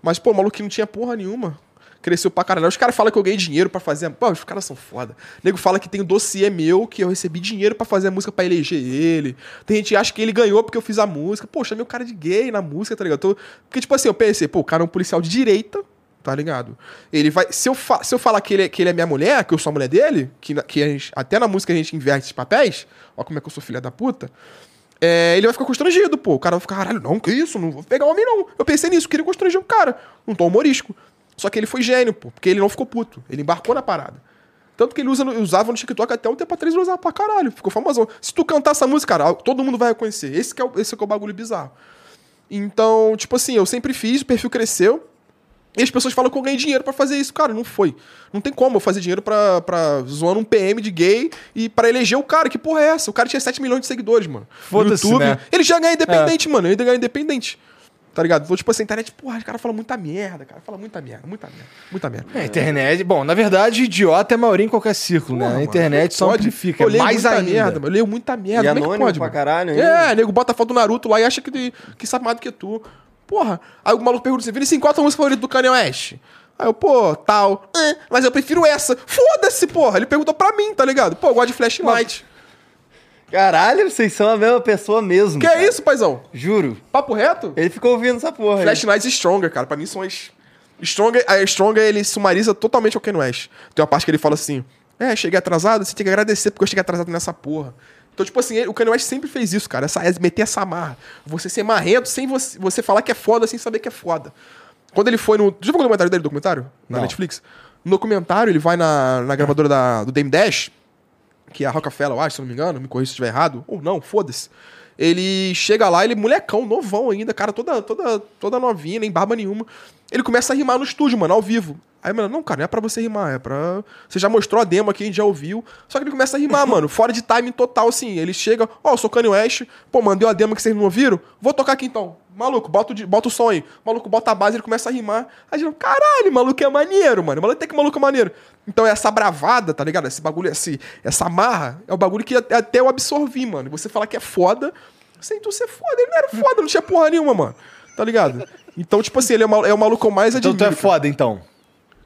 Mas, pô, o maluco que não tinha porra nenhuma. Cresceu pra caralho. Os caras falam que eu ganhei dinheiro pra fazer. Pô, os caras são foda. O nego fala que tem um dossiê meu que eu recebi dinheiro pra fazer a música pra eleger ele. Tem gente que acha que ele ganhou porque eu fiz a música. Pô, chamei o cara de gay na música, tá ligado? Tô- Porque, tipo assim, eu pensei, pô, o cara é um policial de direita, tá ligado? Ele vai. Se eu, fa- se eu falar que ele, é, que ele é minha mulher, que eu sou a mulher dele, que, na- que gente- até na música a gente inverte esses papéis, ó como é que eu sou filha da puta. é, ele vai ficar constrangido, pô. O cara vai ficar, caralho, não, que isso? Não vou pegar homem, não. Eu pensei nisso, queria constranger o cara. Num tom humorístico. Só que ele foi gênio, pô. Porque ele não ficou puto. Ele embarcou na parada. Tanto que ele usa no- usava no TikTok até um tempo atrás, ele usava pra caralho. Ficou famosão. Se tu cantar essa música, cara, todo mundo vai reconhecer. Esse é o, esse que é o bagulho bizarro. Então, tipo assim, eu sempre fiz, o perfil cresceu. E as pessoas falam que eu ganhei dinheiro pra fazer isso. Cara, não foi. Não tem como eu fazer dinheiro pra, pra zoando um PM de gay e pra eleger o cara. Que porra é essa? O cara tinha 7 milhões de seguidores, mano. No Foda-se, né? Ele já ganha independente, mano. Ele ganha independente. Tá ligado? Então, tipo assim, a internet, porra, o cara fala muita merda, cara. Fala muita merda, muita merda, muita merda. É, a internet. Bom, na verdade, idiota é a maioria em qualquer círculo, né? Porra, A mano, internet só pode. amplifica. Eu leio mais muita ainda. merda, mano. Eu leio muita merda. E Como é anônimo pode, pra mano? caralho ainda. É, nego bota a foto do Naruto lá e acha que, que sabe mais do que tu. Porra. Aí o maluco pergunta assim: Vinicius, qual a tua música favorita do Kanye West? Aí eu, pô, tal. "Ah, mas eu prefiro essa. Foda-se, porra. Ele perguntou pra mim, tá ligado? Pô, eu gosto de flashlight. Caralho, vocês são a mesma pessoa mesmo. Que cara. é isso, paizão? Juro. Papo reto? Ele ficou ouvindo essa porra. aí. Flashlight e Stronger, cara. Pra mim são as. Stronger, a Stronger ele sumariza totalmente o Ken West. Tem uma parte que ele fala assim: É, cheguei atrasado, você tem que agradecer porque eu cheguei atrasado nessa porra. Então, tipo assim, ele- o Kanye West sempre fez isso, cara. Essa, é meter essa marra. Você ser marrento sem você, você falar que é foda sem saber que é foda. Quando ele foi no. Já viu o documentário dele, documentário? Na Não. Netflix? No documentário, ele vai na, na gravadora da, do Dame Dash, que é a Rockefeller, eu acho, se não me engano, me corrija se estiver errado. Ou não, foda-se. Ele chega lá, ele é molecão, novão ainda, cara toda, toda, toda novinha, nem barba nenhuma. Ele começa a rimar no estúdio, mano, ao vivo. Aí, mano, não, cara, não é pra você rimar, é pra. Você já mostrou a demo aqui, a gente já ouviu. Só que ele começa a rimar, mano, fora de timing total, assim. Ele chega, ó, eu sou Kanye West, pô, mandei uma demo que vocês não ouviram, vou tocar aqui então. Maluco, bota o, bota o som aí. Maluco, bota a base, ele começa a rimar. Aí gente, caralho, maluco é maneiro, mano. Maluco tem que maluco é maneiro. Então essa bravada, tá ligado? Esse bagulho, esse, essa marra, é o bagulho que até eu absorvi, mano. Você falar que é foda, sem tu ser foda. Ele não era foda, não tinha porra nenhuma, mano. Tá ligado? Então, tipo assim, ele é, o é maluco mais Então admiro. tu é foda, então.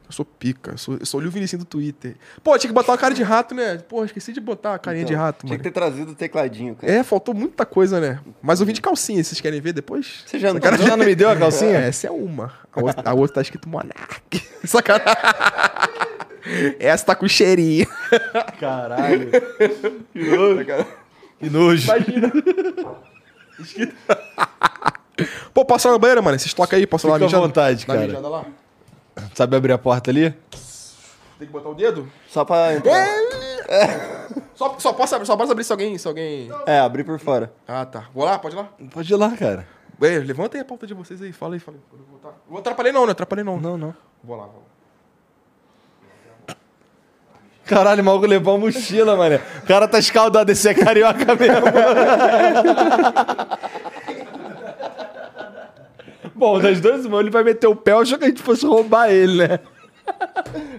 Eu sou pica, eu sou, eu sou o Lil Vinicinho do Twitter. Pô, tinha que botar uma cara de rato, né? Pô, esqueci de botar a carinha de rato, Tinha mano. que ter trazido o tecladinho, cara. É, faltou muita coisa, né? Mas eu vim de calcinha, vocês querem ver depois? Você já não Cara, já não me deu a calcinha? É, essa é uma. A outra, a outra tá escrito Monark. Sacanagem. Essa tá com cheirinho. Caralho. Que nojo. Pô, posso ir na banheira, mano? Vocês tocam aí, ir lá Fica à vontade, cara. mijada lá? Sabe abrir a porta ali? Tem que botar o dedo? Só pra entrar. Só, só, posso, abrir- só posso abrir se alguém, se alguém... É, abrir por fora. Ah, tá. Vou lá? Pode ir lá? Pode ir lá, cara. Ei, levanta aí a pauta de vocês aí. Fala aí, fala aí. Eu vou atrapalhei não, né? Atrapalhei não. Não, não. Vou lá, vou lá. Caralho, o maluco levou a mochila, mané. O cara tá escaldado, esse é carioca mesmo. Bom, das duas mãos ele vai meter o pé, achou que a gente fosse roubar ele, né?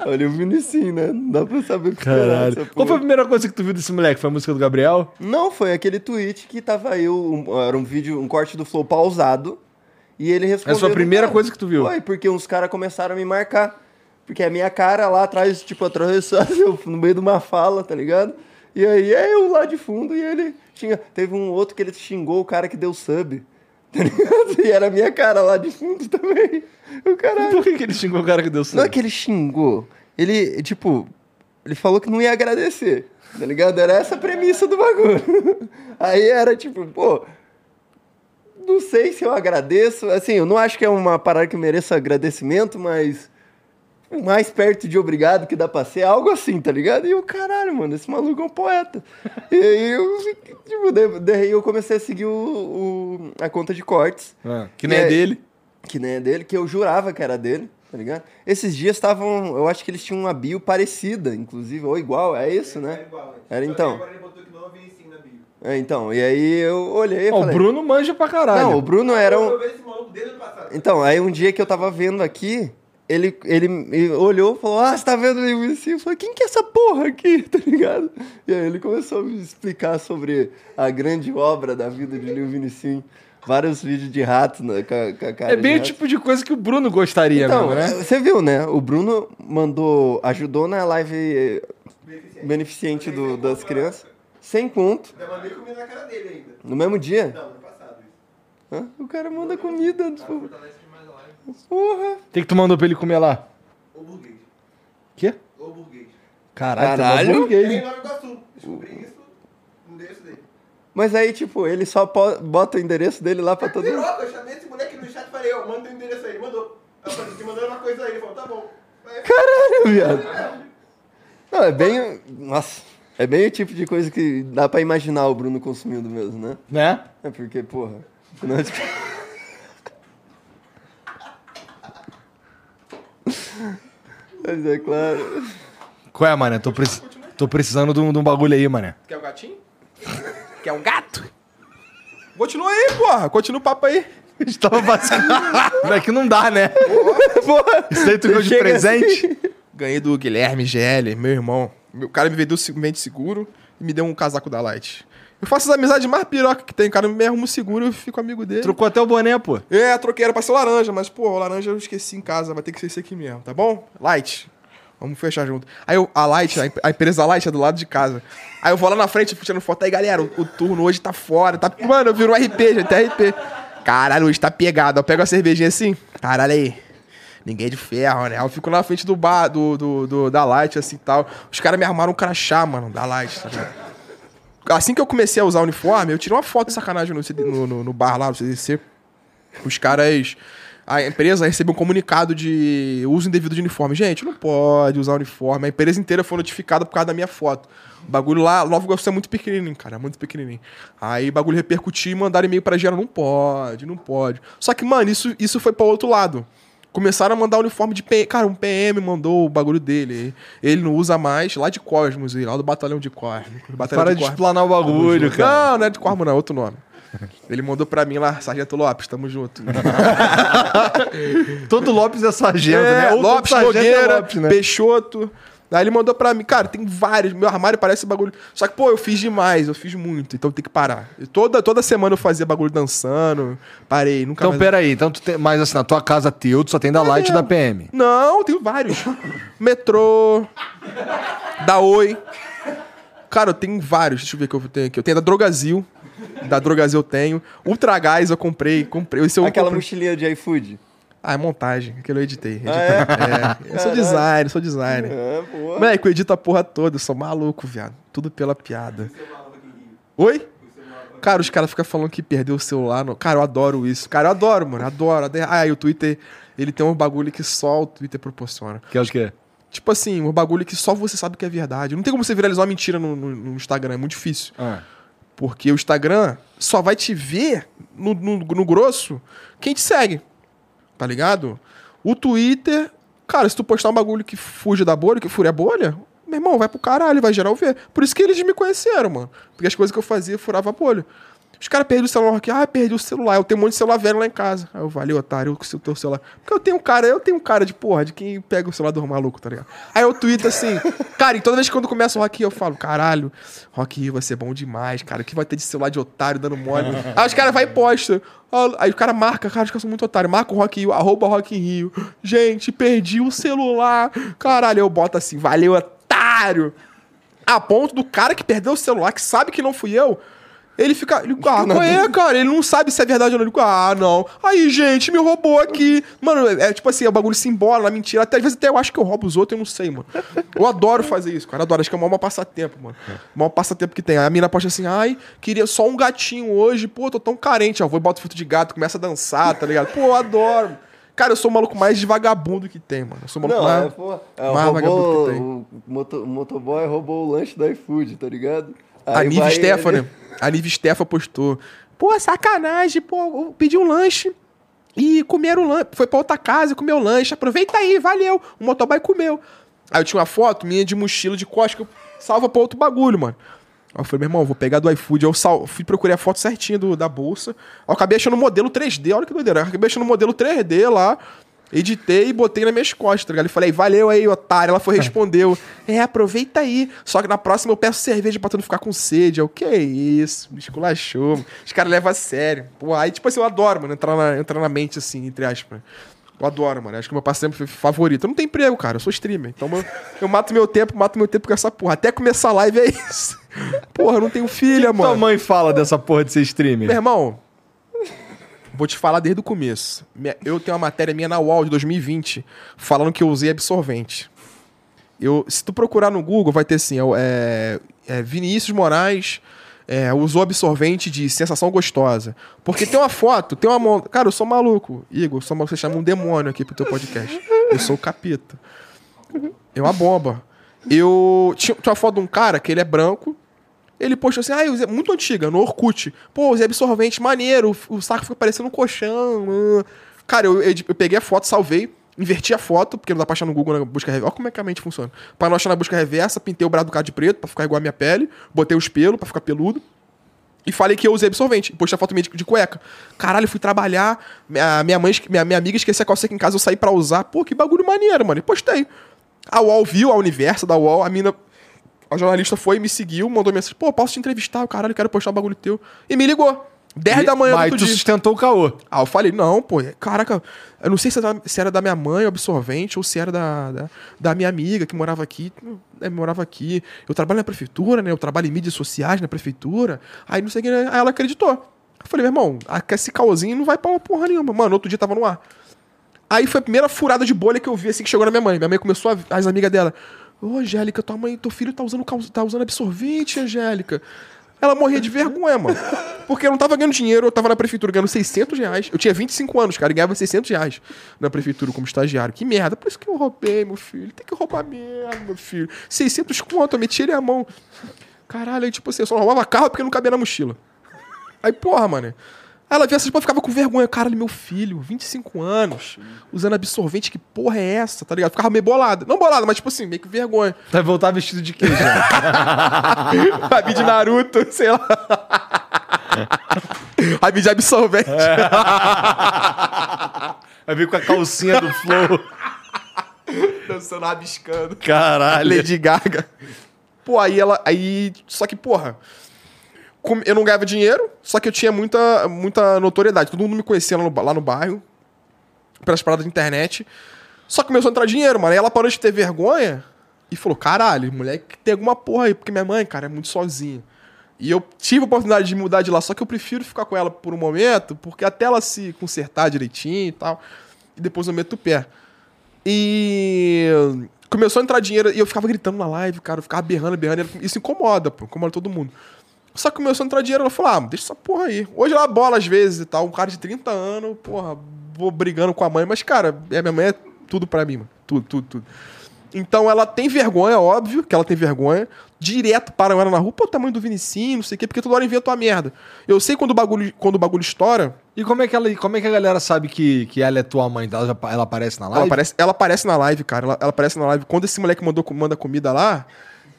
Olha o Vinicinho, né? Não dá pra saber o que Caralho. Qual foi a primeira coisa que tu viu desse moleque? Foi a música do Gabriel? Não, foi aquele tweet que tava eu, um- era um vídeo, um corte do Flow pausado. E ele respondeu. É a sua do primeira nada. coisa que tu viu? Foi, porque uns caras começaram a me marcar. Porque a minha cara lá atrás, tipo, atravessou no meio de uma fala, tá ligado? E aí é eu lá de fundo e ele tinha. Teve um outro que ele xingou o cara que deu sub. Tá? E era a minha cara lá de fundo também. O caralho. Por que, que ele xingou o cara que deu Não é que ele xingou. Ele, tipo, ele falou que não ia agradecer. Tá ligado? Era essa a premissa do bagulho. Aí era tipo, pô. Não sei se eu agradeço. Assim, eu não acho que é uma parada que mereça agradecimento, mas. O Mais perto de obrigado que dá pra ser, algo assim, tá ligado? E o caralho, mano, esse maluco é um poeta. e aí eu, tipo, daí- daí eu comecei a seguir o, o- a conta de cortes Ah, que nem é É, dele. que nem é dele, que eu jurava que era dele, tá ligado? Esses dias estavam, eu acho que eles tinham uma bio parecida, inclusive, ou igual, é isso, né? Era então. É, então, e aí eu olhei e Ó, o falei... Bruno manja pra caralho. Não, o Bruno era um... Então, aí um dia que eu tava vendo aqui, ele, ele me olhou e falou, ah, você tá vendo o Lil Vinicinho? Eu falei, quem que é essa porra aqui, tá ligado? E aí ele começou a me explicar sobre a grande obra da vida de Lil Vinicinho. Vários vídeos de rato né, com, a, com a cara É de bem o rato. tipo de coisa que o Bruno gostaria Então, mesmo, né? você viu, né? O Bruno mandou, ajudou na live eh, beneficente do- das crianças. Sem conto. Eu mandei comida na cara dele ainda. No mesmo dia. Não, no passado. Hã? O cara manda comida. tipo, Porra. O que, que tu mandou pra ele comer lá? Ou burguês. Quê? Ou burguês. Caralho, Caralho. tu é burguês, Tem Nova Iguaçu. Descobri isso no endereço dele. Mas aí, tipo, ele só bota o endereço dele lá pra todo mundo. Eu chamei esse moleque no chat e falei, ó, manda o endereço aí. Ele mandou. Eu falei, te mandando uma coisa aí. Ele falou, tá bom. Aí, Caralho, viado. Não, é bem. Nossa. É bem o tipo de coisa que dá pra imaginar o Bruno consumindo mesmo, né? Né? É porque, porra. Afinal de Mas é claro. Qual é, mané? Tô, preci- tô precisando de um, de um bagulho aí, mané. Quer o gatinho? Quer um gato? Continua aí, porra. Continua o papo aí. A gente tava vacilando. é que não dá, né? Isso aí tu ganhou de Chega presente? Ganhei do Guilherme GL, meu irmão. O cara me vendeu o mente seguro e me deu um casaco da Light. Eu faço as amizades mais piroca que tem. O cara me arruma um seguro e eu fico amigo dele. Trocou até o boné, pô. É, troquei, era pra ser laranja, mas, pô, laranja eu esqueci em casa, vai ter que ser esse aqui mesmo, tá bom? Light. Vamos fechar junto. Aí eu- a Light, a, em- a empresa Light é do lado de casa. Aí eu vou lá na frente, tirando foto. Aí, galera, o, o turno hoje tá fora. Tá, mano, eu viro um RP, gente, é RP. Caralho, hoje tá pegado. Eu pego a cervejinha assim. Caralho aí. Ninguém de ferro, né? Eu fico na frente do bar, do, do, do- da Light, assim e tal. Os caras me armaram um crachá, mano, da Light, tá ligado? Assim que eu comecei a usar o uniforme, eu tirei uma foto de sacanagem no, no, no- bar lá, no CDC. Os caras. A empresa recebeu um comunicado de uso indevido de uniforme. Gente, não pode usar uniforme. A empresa inteira foi notificada por causa da minha foto. O bagulho lá, Nova Iguaçu é muito pequenininho, cara, é muito pequenininho. Aí o bagulho repercutiu e mandaram e-mail pra geral. Não pode, não pode. Só que, mano, isso, isso foi para outro lado. Começaram a mandar uniforme de PM. Cara, um PM mandou o bagulho dele. Ele não usa mais, lá de Cosmos, lá do Batalhão de Cosmos. Batalhão Para de Cosmos. explanar o bagulho, cara. Não, não é de Cosmos, não, é outro nome. Ele mandou pra mim lá, Sargento Lopes, tamo junto. Todo Lopes é sargento, É, né? Ou todo Lopes, sargento é Lopes, né? Peixoto. Aí ele mandou pra mim, cara, tem vários. Meu armário parece bagulho. Só que, pô, eu fiz demais, eu fiz muito, então tem que parar. E toda, toda semana eu fazia bagulho dançando, parei, nunca Então, mais. peraí. Então, tu tem, mas assim, na tua casa teu, tu só tem da Light e da PM. Não, tenho vários. Metrô. Da Oi. Cara, eu tenho vários. Deixa eu ver o que eu tenho aqui. Eu tenho da Drogazil. Da Drogazil eu tenho. Ultragás eu comprei. comprei. Esse eu Aquela comprei. mochilinha de iFood. Ah, é montagem. Aquele eu editei. editei. Ah, É, Eu sou designer, sou designer. É, boa. Moleque, eu edito a porra toda. Eu sou maluco, viado. Tudo pela piada. Oi? Cara, os caras ficam falando que perdeu o celular. No... Cara, eu adoro isso. Cara, eu adoro, mano. Adoro. adoro. Ah, e o Twitter, ele tem um bagulho que só o Twitter proporciona. Que é o quê? Tipo assim, um bagulho que só você sabe que é verdade. Não tem como você viralizar uma mentira no, no- no Instagram, é muito difícil. Ah. Porque o Instagram só vai te ver no, no, no grosso quem te segue. Tá ligado? O Twitter, cara, se tu postar um bagulho que fuja da bolha, que fure a bolha, meu irmão, vai pro caralho, vai geral ver. Por isso que eles me conheceram, mano. Porque as coisas que eu fazia furava a bolha. Os caras perderam o celular aqui. Ah, perdi o celular. Eu tenho um monte de celular velho lá em casa. Aí eu, valeu, otário, eu com o teu celular. Porque eu tenho um cara, eu tenho um cara de porra, de quem pega o celular do maluco, tá ligado? Aí eu tweeto assim, cara, e toda vez que quando começa o Rock Rio, eu falo, caralho, Rock Rio vai ser bom demais, cara. O que vai ter de celular de otário dando mole? Aí os caras vai e posta. Aí o cara marca, cara, os caras são muito otários. Marca o Rock Rio, arroba Rock Rio. Gente, perdi o celular. Caralho, eu boto assim, valeu, otário. A ponto do cara que perdeu o celular, que sabe que não fui eu, ele fica. Ele, ah, qual é, cara? Ele não sabe se é verdade ou não. Ele, ah, não. Aí, gente, me roubou aqui. Mano, é, é tipo assim, é o bagulho se embola na mentira. Até, às vezes até eu acho que eu roubo os outros, eu não sei, mano. Eu adoro fazer isso, cara. Adoro. Acho que é o maior passatempo, mano. O maior passatempo que tem. Aí a mina posta assim, ai, queria só um gatinho hoje. Pô, tô tão carente. Ó, vou e boto fruto de gato, começa a dançar, tá ligado? Pô, eu adoro. Cara, eu sou o maluco mais de vagabundo que tem, mano. Eu sou o maluco Não, mais. é, pô, é, mais vagabundo que tem. o, moto, o motoboy roubou o lanche do iFood, tá ligado? A Aí Nive vai Stefano, ele- a Nive Stefa postou. Pô, sacanagem, pô, pedi um lanche e comeram o lanche. Foi pra outra casa e comeu o lanche. Aproveita aí, valeu. O motoboy comeu. Aí eu tinha uma foto minha de mochila de costa que eu salva pra outro bagulho, mano. Aí eu falei, meu irmão, vou pegar do iFood. Eu sal... fui procurar a foto certinha do, da bolsa. Aí eu acabei achando o modelo 3D, olha que doideira. Eu acabei achando o modelo 3D lá. Editei e botei nas minhas costas, tá ligado? E falei, valeu aí, otário. Ela foi respondeu. É, aproveita aí. Só que na próxima eu peço cerveja pra tu não ficar com sede. Eu, que isso? Me esculachou. Os caras levam a sério. Pô, aí, tipo assim, eu adoro, mano, entrar na, entrar na mente, assim, entre aspas. Eu adoro, mano. Acho que o meu passatempo favorito. Eu não tenho emprego, cara. Eu sou streamer. Então eu, eu mato meu tempo, mato meu tempo com essa porra. Até começar a live é isso. Porra, eu não tenho filha, Tua mano. mãe fala dessa porra de ser streamer. Meu irmão, vou te falar desde o começo. Eu tenho uma matéria minha na UOL de 2020 falando que eu usei absorvente. Eu, se tu procurar no Google, vai ter assim: é, é, Vinícius Moraes é, usou absorvente de sensação gostosa. Porque tem uma foto, tem uma. Cara, eu sou maluco. Igor, sou maluco, você chama um demônio aqui pro teu podcast. Eu sou o capeta. É uma bomba. Eu. Tinha, tinha uma foto de um cara que ele é branco. Ele postou assim, ah, usei, muito antiga, no Orkut. Pô, usei absorvente, maneiro, o, saco fica parecendo um colchão. ah." Cara, eu, eu, eu peguei a foto, salvei, inverti a foto, porque não dá pra achar no Google na busca reversa. Olha como é que a mente funciona. Pra não achar na busca reversa, pintei o braço do cara de preto, pra ficar igual a minha pele, botei os pelos, pra ficar peludo. E falei que eu usei absorvente. Postei a foto minha de, cueca. Caralho, fui trabalhar. Minha, minha mãe, minha, minha amiga esqueceu a calça aqui em casa, eu saí pra usar. Pô, que bagulho maneiro, mano. E postei. A UOL viu, a Universa da UOL, a mina. A jornalista foi, me seguiu, mandou mensagem. Pô, posso te entrevistar? Eu, Caralho, quero postar um bagulho teu. E me ligou. 10 da manhã do Mas outro tu dia. sustentou o caô. Ah, eu falei, não, pô, caraca, eu não sei se era, da- se era da minha mãe, o absorvente, ou se era da, da, da minha amiga que morava aqui. É, morava aqui. Eu trabalho na prefeitura, né? Eu trabalho em mídias sociais na prefeitura. Aí não sei o que. né? Aí ela acreditou. Eu falei, meu irmão, esse caosinho não vai pra uma porra nenhuma. Mano, outro dia tava no ar. Aí foi a primeira furada de bolha que eu vi assim que chegou na minha mãe. Minha mãe começou a. As amigas dela. Ô, Angélica, tua mãe, teu filho tá usando, tá usando absorvente, Angélica. Ela morria de vergonha, mano. Porque eu não tava ganhando dinheiro, eu tava na prefeitura ganhando 600 reais. Eu tinha 25 anos, cara, e ganhava 600 reais na prefeitura como estagiário. Que merda, por isso que eu roubei, meu filho. Tem que roubar mesmo, meu filho. 600 conto, eu meti ele a mão. Caralho, aí tipo assim, eu só roubava carro porque não cabia na mochila. Aí, porra, mano. Ela via essas porra, ficava com vergonha. Caralho, meu filho, 25 anos, usando absorvente, que porra é essa, tá ligado? Ficava meio bolada. Não bolada, mas tipo assim, meio que vergonha. Vai voltar vestido de quê, já? Rabi de Naruto, sei lá. Rabi de absorvente. Vai vir com a calcinha do Flow. Dançando, rabiscando. Caralho. Lady Gaga. Pô, aí ela. Aí. Só que, porra. Eu não ganhava dinheiro, só que eu tinha muita, muita notoriedade. Todo mundo me conhecia lá no, lá no bairro, pelas paradas de internet. Só começou a entrar dinheiro, mano. Aí ela parou de ter vergonha e falou: caralho, moleque, tem alguma porra aí, porque minha mãe, cara, é muito sozinha. E eu tive a oportunidade de mudar de lá, só que eu prefiro ficar com ela por um momento, porque até ela se consertar direitinho e tal, e depois eu meto o pé. E começou a entrar dinheiro e eu ficava gritando na live, cara, eu ficava berrando, berrando, e isso incomoda, pô, incomoda todo mundo. Só que começou a entrar dinheiro, ela falou, ah, deixa essa porra aí. Hoje ela bola às vezes e tal, um cara de 30 anos, porra, vou brigando com a mãe, mas, cara, é, minha mãe é tudo pra mim, mano. Tudo, tudo, tudo. Então ela tem vergonha, óbvio que ela tem vergonha. Direto param ela na rua, pô, o tamanho do Vinicinho, não sei o quê, porque toda hora inventa uma merda. Eu sei quando o bagulho, quando o bagulho estoura, E como é que, ela, como é que a galera sabe que, que ela é tua mãe? Ela, já- ela aparece na live? Ela aparece, ela aparece na live, cara. Ela, ela aparece na live. Quando esse moleque mandou, manda comida lá,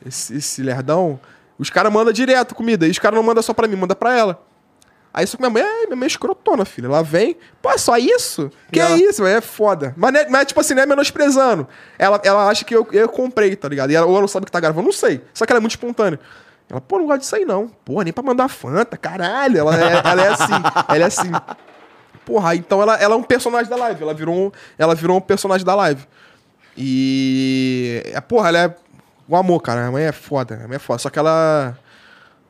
esse, esse lerdão, os caras mandam direto comida. E os caras não mandam só pra mim, manda pra ela. Aí só que minha mãe, é, minha mãe é escrotona, filha. Ela vem, pô, é só isso? Que é isso, velho? É foda. Mas, não é- mas, tipo assim, não é menosprezando. Ela, ela acha que eu, eu comprei, tá ligado? E ela, ou ela não sabe que tá gravando, não sei. Só que ela é muito espontânea. Ela, pô, não gosta disso aí não. Pô, nem pra mandar Fanta, caralho. Ela é, ela é assim, ela é assim. Porra, então ela, ela é um personagem da live. Ela virou um, ela virou um personagem da live. E. É, porra, ela é um amor, cara. A mãe é foda. A mãe é foda. Só que ela.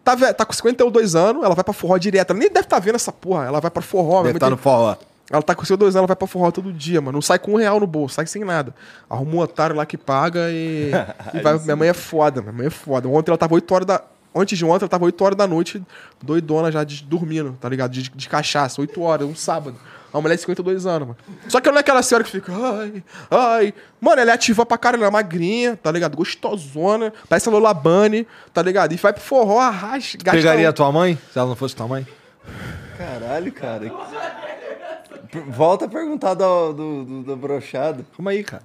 Tá, tá com 52 anos, ela vai pra forró direto. Ela nem deve estar vendo essa porra. Ela vai pra forró. Deve minha tá no forró. Ela tá com 52 anos, ela vai pra forró todo dia, mano. Não sai com um real no bolso, sai sem nada. Arruma um otário lá que paga e. e vai. Minha mãe é foda, minha mãe é foda. Ontem ela tava 8 horas da. Antes de ontem, ela tava 8 horas da noite, doidona já de, dormindo, tá ligado? De, de cachaça, 8 horas, um sábado. Uma mulher de 52 anos, mano. Só que ela não é aquela senhora que fica, ai, ai. Mano, ela é ativa pra caralho, ela é magrinha, tá ligado? Gostosona, parece a Lola Bunny, tá ligado? E vai pro forró, arrasta, Pegaria um- a tua mãe? Se ela não fosse tua mãe? Caralho, cara. Volta a perguntar do, do, do, do brochado. Calma aí, cara.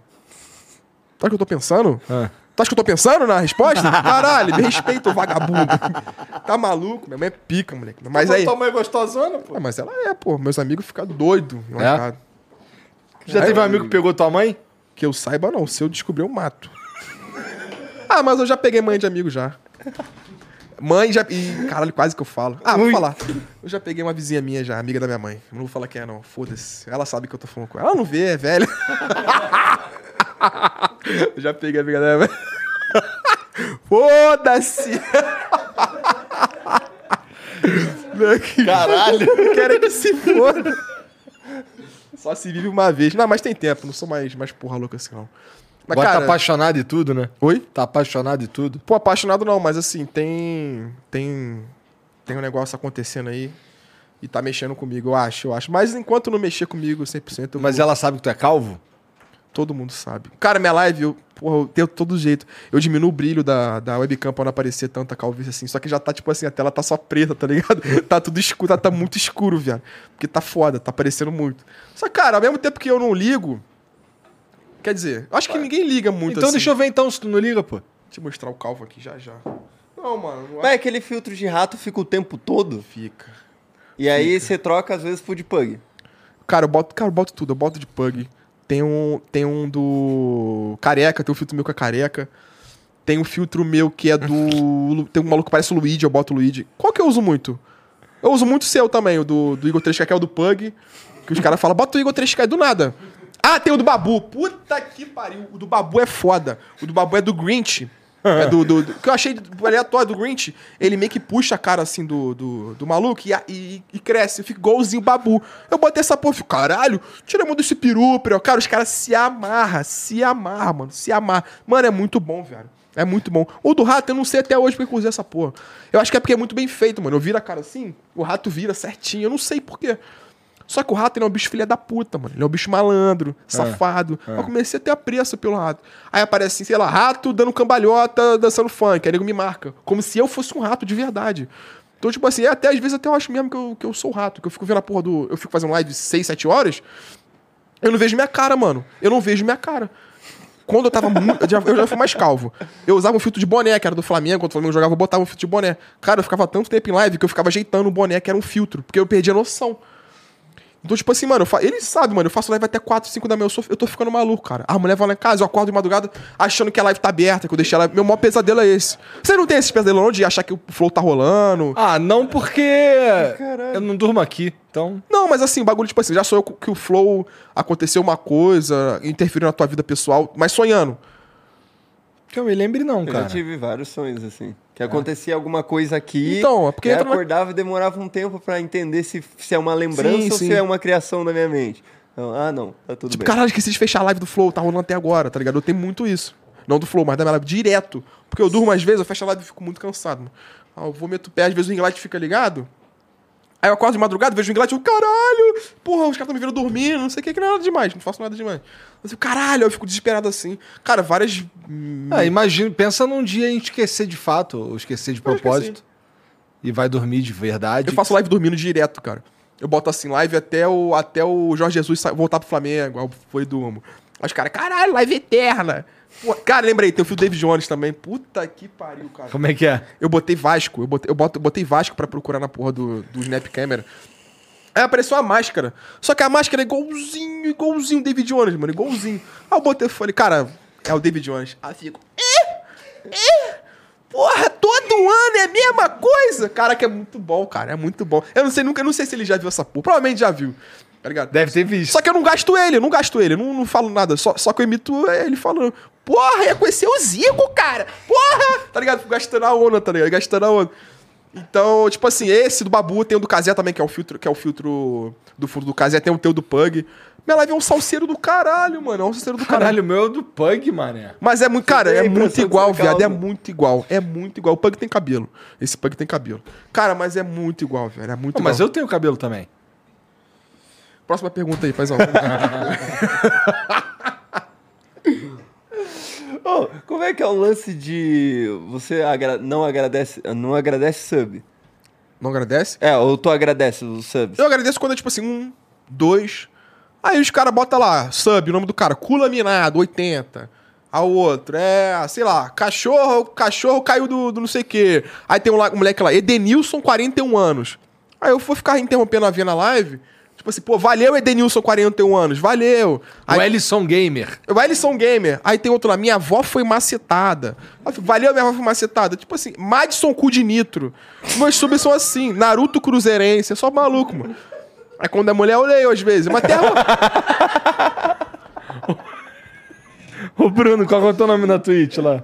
Sabe o que eu tô pensando? Ah. Tu acha que eu tô pensando na resposta? Caralho, me respeita, ô vagabundo. Tá maluco? Minha mãe é pica, moleque. Mas aí. Tua mãe é gostosona, pô. Ah, mas ela é, pô. Meus amigos ficam doidos. É? Já teve um amigo que pegou tua mãe? Que eu saiba, não. Se eu descobrir, eu mato. ah, mas eu já peguei mãe de amigo já. Mãe já. Ih, caralho, quase que eu falo. Ah, vou falar. Eu já peguei uma vizinha minha já, amiga da minha mãe. Eu não vou falar quem é, não. Foda-se. Ela sabe que eu tô falando com ela. Ela não vê, é velha. eu já peguei a mãe. Foda-se! Caralho! Quero que se foda. Só se vive uma vez. Não, mas tem tempo. Não sou mais, mais porra louca assim, não. Mas, Agora cara... tá apaixonado e tudo, né? Oi? Tá apaixonado e tudo. Pô, apaixonado não, mas assim, tem. Tem. Tem um negócio acontecendo aí. E tá mexendo comigo, eu acho, eu acho. Mas enquanto não mexer comigo 100%, eu Mas vou- ela sabe que tu é calvo? Todo mundo sabe. Cara, minha live, eu, porra, eu tenho todo jeito. Eu diminuo o brilho da, da webcam pra não aparecer tanta calvície assim. Só que já tá, tipo assim, a tela tá só preta, tá ligado? tá tudo escuro, tá, tá muito escuro, viado. Porque tá foda, tá aparecendo muito. Só que, cara, ao mesmo tempo que eu não ligo. Quer dizer, eu acho que ninguém liga muito então assim. deixa eu ver então se tu não liga, pô. Deixa eu mostrar o calvo aqui já já. Não, mano, não Mas aquele filtro de rato fica o tempo todo. fica. E aí você troca às vezes por de pug. Cara, eu boto, cara, eu boto tudo. Eu boto de pug. Tem um, tem um do careca, tem um filtro meu que é careca. Tem um filtro meu que é do. tem um maluco que parece o Luigi, eu boto o Luigi. Qual que eu uso muito? Eu uso muito o seu também, o do, do Igor 3K, que é o do Pug. Que os caras falam, bota o Igor 3K do nada. Ah, tem o do Babu. Puta que pariu. O do Babu é foda. O do Babu é do Grinch. É do, do, do- que eu achei aleatório do Grinch. Ele meio que puxa a cara assim do, do, do maluco e, e, e cresce. Fica igualzinho Babu. Eu botei essa porra fico, caralho, tira a mão desse peru, peru. Cara, os caras se amarram, se amarram, mano. Se amarram. Mano, é muito bom, velho. É muito bom. O do rato, eu não sei até hoje porque eu usei essa porra. Eu acho que é porque é muito bem feito, mano. Eu viro a cara assim, o rato vira certinho. Eu não sei porquê. Só que o rato ele é um bicho filha da puta, mano. Ele é um bicho malandro, safado. Eu comecei a ter apreço pelo rato. Aí aparece assim, sei lá, rato dando cambalhota, dançando funk. Aí nego me marca. Como se eu fosse um rato de verdade. Então, tipo assim, até às vezes até eu acho mesmo que eu, que eu sou o rato, que eu fico vendo a porra do. Eu fico fazendo live 6, 7 horas, eu não vejo minha cara, mano. Eu não vejo minha cara. Quando eu tava muito. Eu já, eu já fui mais calvo. Eu usava um filtro de boné, que era do Flamengo. Quando o Flamengo jogava, eu botava um filtro de boné. Cara, eu ficava tanto tempo em live que eu ficava ajeitando o boné, que era um filtro, porque eu perdi a noção. Então, tipo assim, mano, fa... ele sabe, mano, eu faço live até 4, 5 da manhã, eu, sou... eu tô ficando maluco, cara. A mulher vai lá em casa, eu acordo de madrugada achando que a live tá aberta, que eu deixei ela. Meu maior pesadelo é esse. Você não tem esse pesadelo não de achar que o flow tá rolando? Ah, não porque eu não durmo aqui, então... Não, mas assim, o bagulho, tipo assim, já sou eu que o flow aconteceu uma coisa, interferiu na tua vida pessoal, mas sonhando. Que eu me lembre não, Eu cara. já tive vários sonhos, assim. Que acontecia alguma coisa aqui. Então, é porque eu acordava e demorava um tempo pra entender se, se é uma lembrança Sim, ou sim. se é uma criação da minha mente. Então, ah, não, tá tudo Tipo, bem. caralho, esqueci de fechar a live do Flow, tá rolando até agora, tá ligado? Eu tenho muito isso. Não do Flow, mas da minha live direto. Porque eu durmo às vezes, eu fecho a live e fico muito cansado. Ah, eu vou meto o pé, às vezes o inglite fica ligado. Aí eu acordo de madrugada, vejo o inglite e eu, caralho, porra, os caras estão me vendo dormindo, não sei o que, que não é nada demais, não faço nada demais. Eu fico, caralho, eu fico desesperado assim. Cara, várias. Ah, imagina, pensa num dia em esquecer de fato, ou esquecer de Eu propósito. E vai dormir de verdade. Eu faço live dormindo direto, cara. Eu boto assim, live até o, até o Jorge Jesus voltar pro Flamengo. Foi e durmo. Aí os caras, caralho, live eterna. Pô, cara, lembrei, tem o fio David Jones também. Puta que pariu, cara. Como é que é? Eu botei Vasco, eu botei, eu boto- botei Vasco pra procurar na porra do, do Snap Camera. Aí apareceu a máscara. Só que a máscara é igualzinho, igualzinho o David Jones, mano, igualzinho. Aí eu botei e falei, cara, é o David Jones. Aí eu fico, é? É? Porra, todo ano é a mesma coisa? Cara, que é muito bom, cara, é muito bom. Eu não sei, nunca, eu não sei se ele já viu essa porra. Provavelmente já viu, tá ligado? Deve ter visto. Só que eu não gasto ele, eu não gasto ele, eu não, não falo nada. Só, só que eu imito ele falando. Porra, ia conhecer o Zico, cara! Porra! Tá ligado? Fico gastando a onda, tá ligado? Gastando a onda. Então, tipo assim, esse do Babu, tem o do Kazé também, que é o filtro, que é o filtro do fundo do Kazé, tem o teu do Pug. Minha live é um salseiro do caralho, mano. É um salseiro do caralho. Caralho, o meu é do Pug, mané. Mas é muito, cara, é muito igual, viado. É muito igual. É muito igual. O Pug tem cabelo. Esse Pug tem cabelo. Cara, mas é muito igual, velho. É muito Pô, igual. mas eu tenho cabelo também. Próxima pergunta aí, paizão. Ô, como é que é o lance de você agra- não agradece, não agradece sub? Não agradece? É, ou tu agradece os subs? Eu agradeço quando é tipo assim, um, dois. Aí os caras botam lá, sub, o nome do cara, Cula Minado, 80. Aí o outro, é, sei lá, cachorro, cachorro caiu do, do não sei o quê. Aí tem um, um moleque lá, Edenilson, 41 anos. Aí eu vou ficar interrompendo a via na live. Tipo assim, pô, valeu Edenilson, 41 anos, valeu. Aí, O Ellison Gamer. o Ellison Gamer. Aí tem outro lá, minha avó foi macetada. Fico, Valeu, minha avó foi macetada. Tipo assim, Madison Cu de Nitro. Meus subs são assim, Naruto Cruzeirense. É só maluco, mano. Aí quando é mulher eu leio às vezes. Mas tem a... Ô, Bruno, qual é o teu nome na Twitch lá?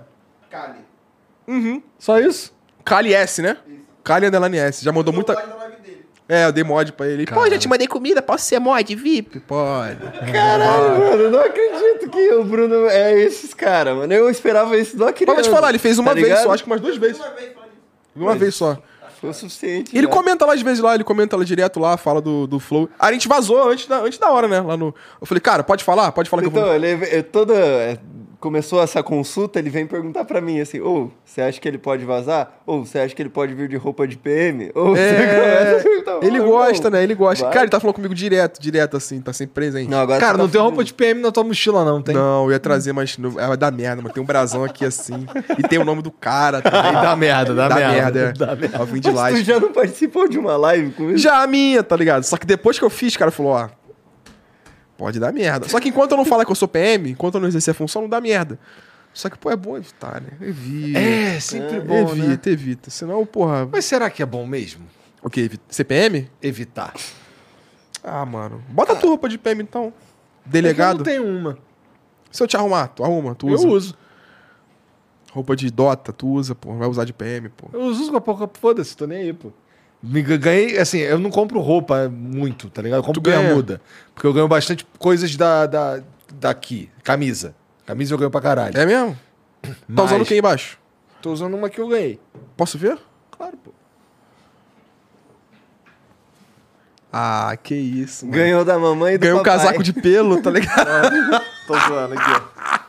Kali. Só isso? Kali S, né? Kali Underline S. Já mandou muita... Pode na live dele. É, eu dei mod pra ele. Pô, já te mandei comida, posso ser mod VIP? Pode. Caralho, mano, eu não acredito que o Bruno é esses caras, mano. Eu esperava isso do Mas vou te falar, ele fez uma Tá vez ligado? só, acho que umas duas vezes. Uma vez, fala disso. Uma vez só. Foi o suficiente. E ele né? comenta lá às vezes lá, ele comenta lá direto lá, fala do, do flow. A gente vazou antes da, antes da hora, né? Lá no. Eu falei, cara, pode falar? Pode falar que eu Então, vou. ele, é- toda. É, Começou essa consulta, ele vem perguntar pra mim assim: ou você acha que ele pode vazar? Ou você acha que ele pode vir de roupa de PM? Ou você começa É, a perguntar, ele "Ô, gosta, né? Ele gosta. vai." Cara, ele tá falando comigo direto, direto, assim, tá sempre presente. Não, agora Cara, não tá tem fudido. roupa de PM na tua mochila, não, tem? Não, eu ia trazer, mas não- é, vai dar merda, mas tem um brasão aqui assim. e tem o nome do cara também. Dá merda, dá, Dá merda. merda, é. Dá merda. Eu vim de Mas tu já não participou de uma live com isso? Já a minha, tá ligado? Só que depois que eu fiz, o cara falou, ó. Pode dar merda. Só que enquanto eu não falar que eu sou PM, enquanto eu não exercer a função, não dá merda. Só que, pô, é bom evitar, né? Evita. É, sempre bom, né? evita, evita. Senão, porra. Mas será que é bom mesmo? O quê? CPM? Evitar. Ah, mano. Bota a tua roupa de PM então. Eu Delegado. não tenho uma. Se eu te arrumar, tu arruma, tu Eu usa. uso. Roupa de Dota, tu usa, pô. Vai usar de PM, pô. Eu uso com a pouco, foda-se, tô nem aí, pô. Me ga- ganhei, assim, eu não compro roupa muito, tá ligado? Eu compro bermuda. Porque eu ganho bastante coisas da, da, daqui. Camisa. Camisa eu ganho pra caralho. É mesmo? Tá Mas usando quem embaixo? Tô usando uma que eu ganhei. Posso ver? Claro, pô. Ah, que isso, mano. Ganhou da mamãe e do Ganhou um papai. casaco de pelo, tá ligado? Tô zoando aqui, ó.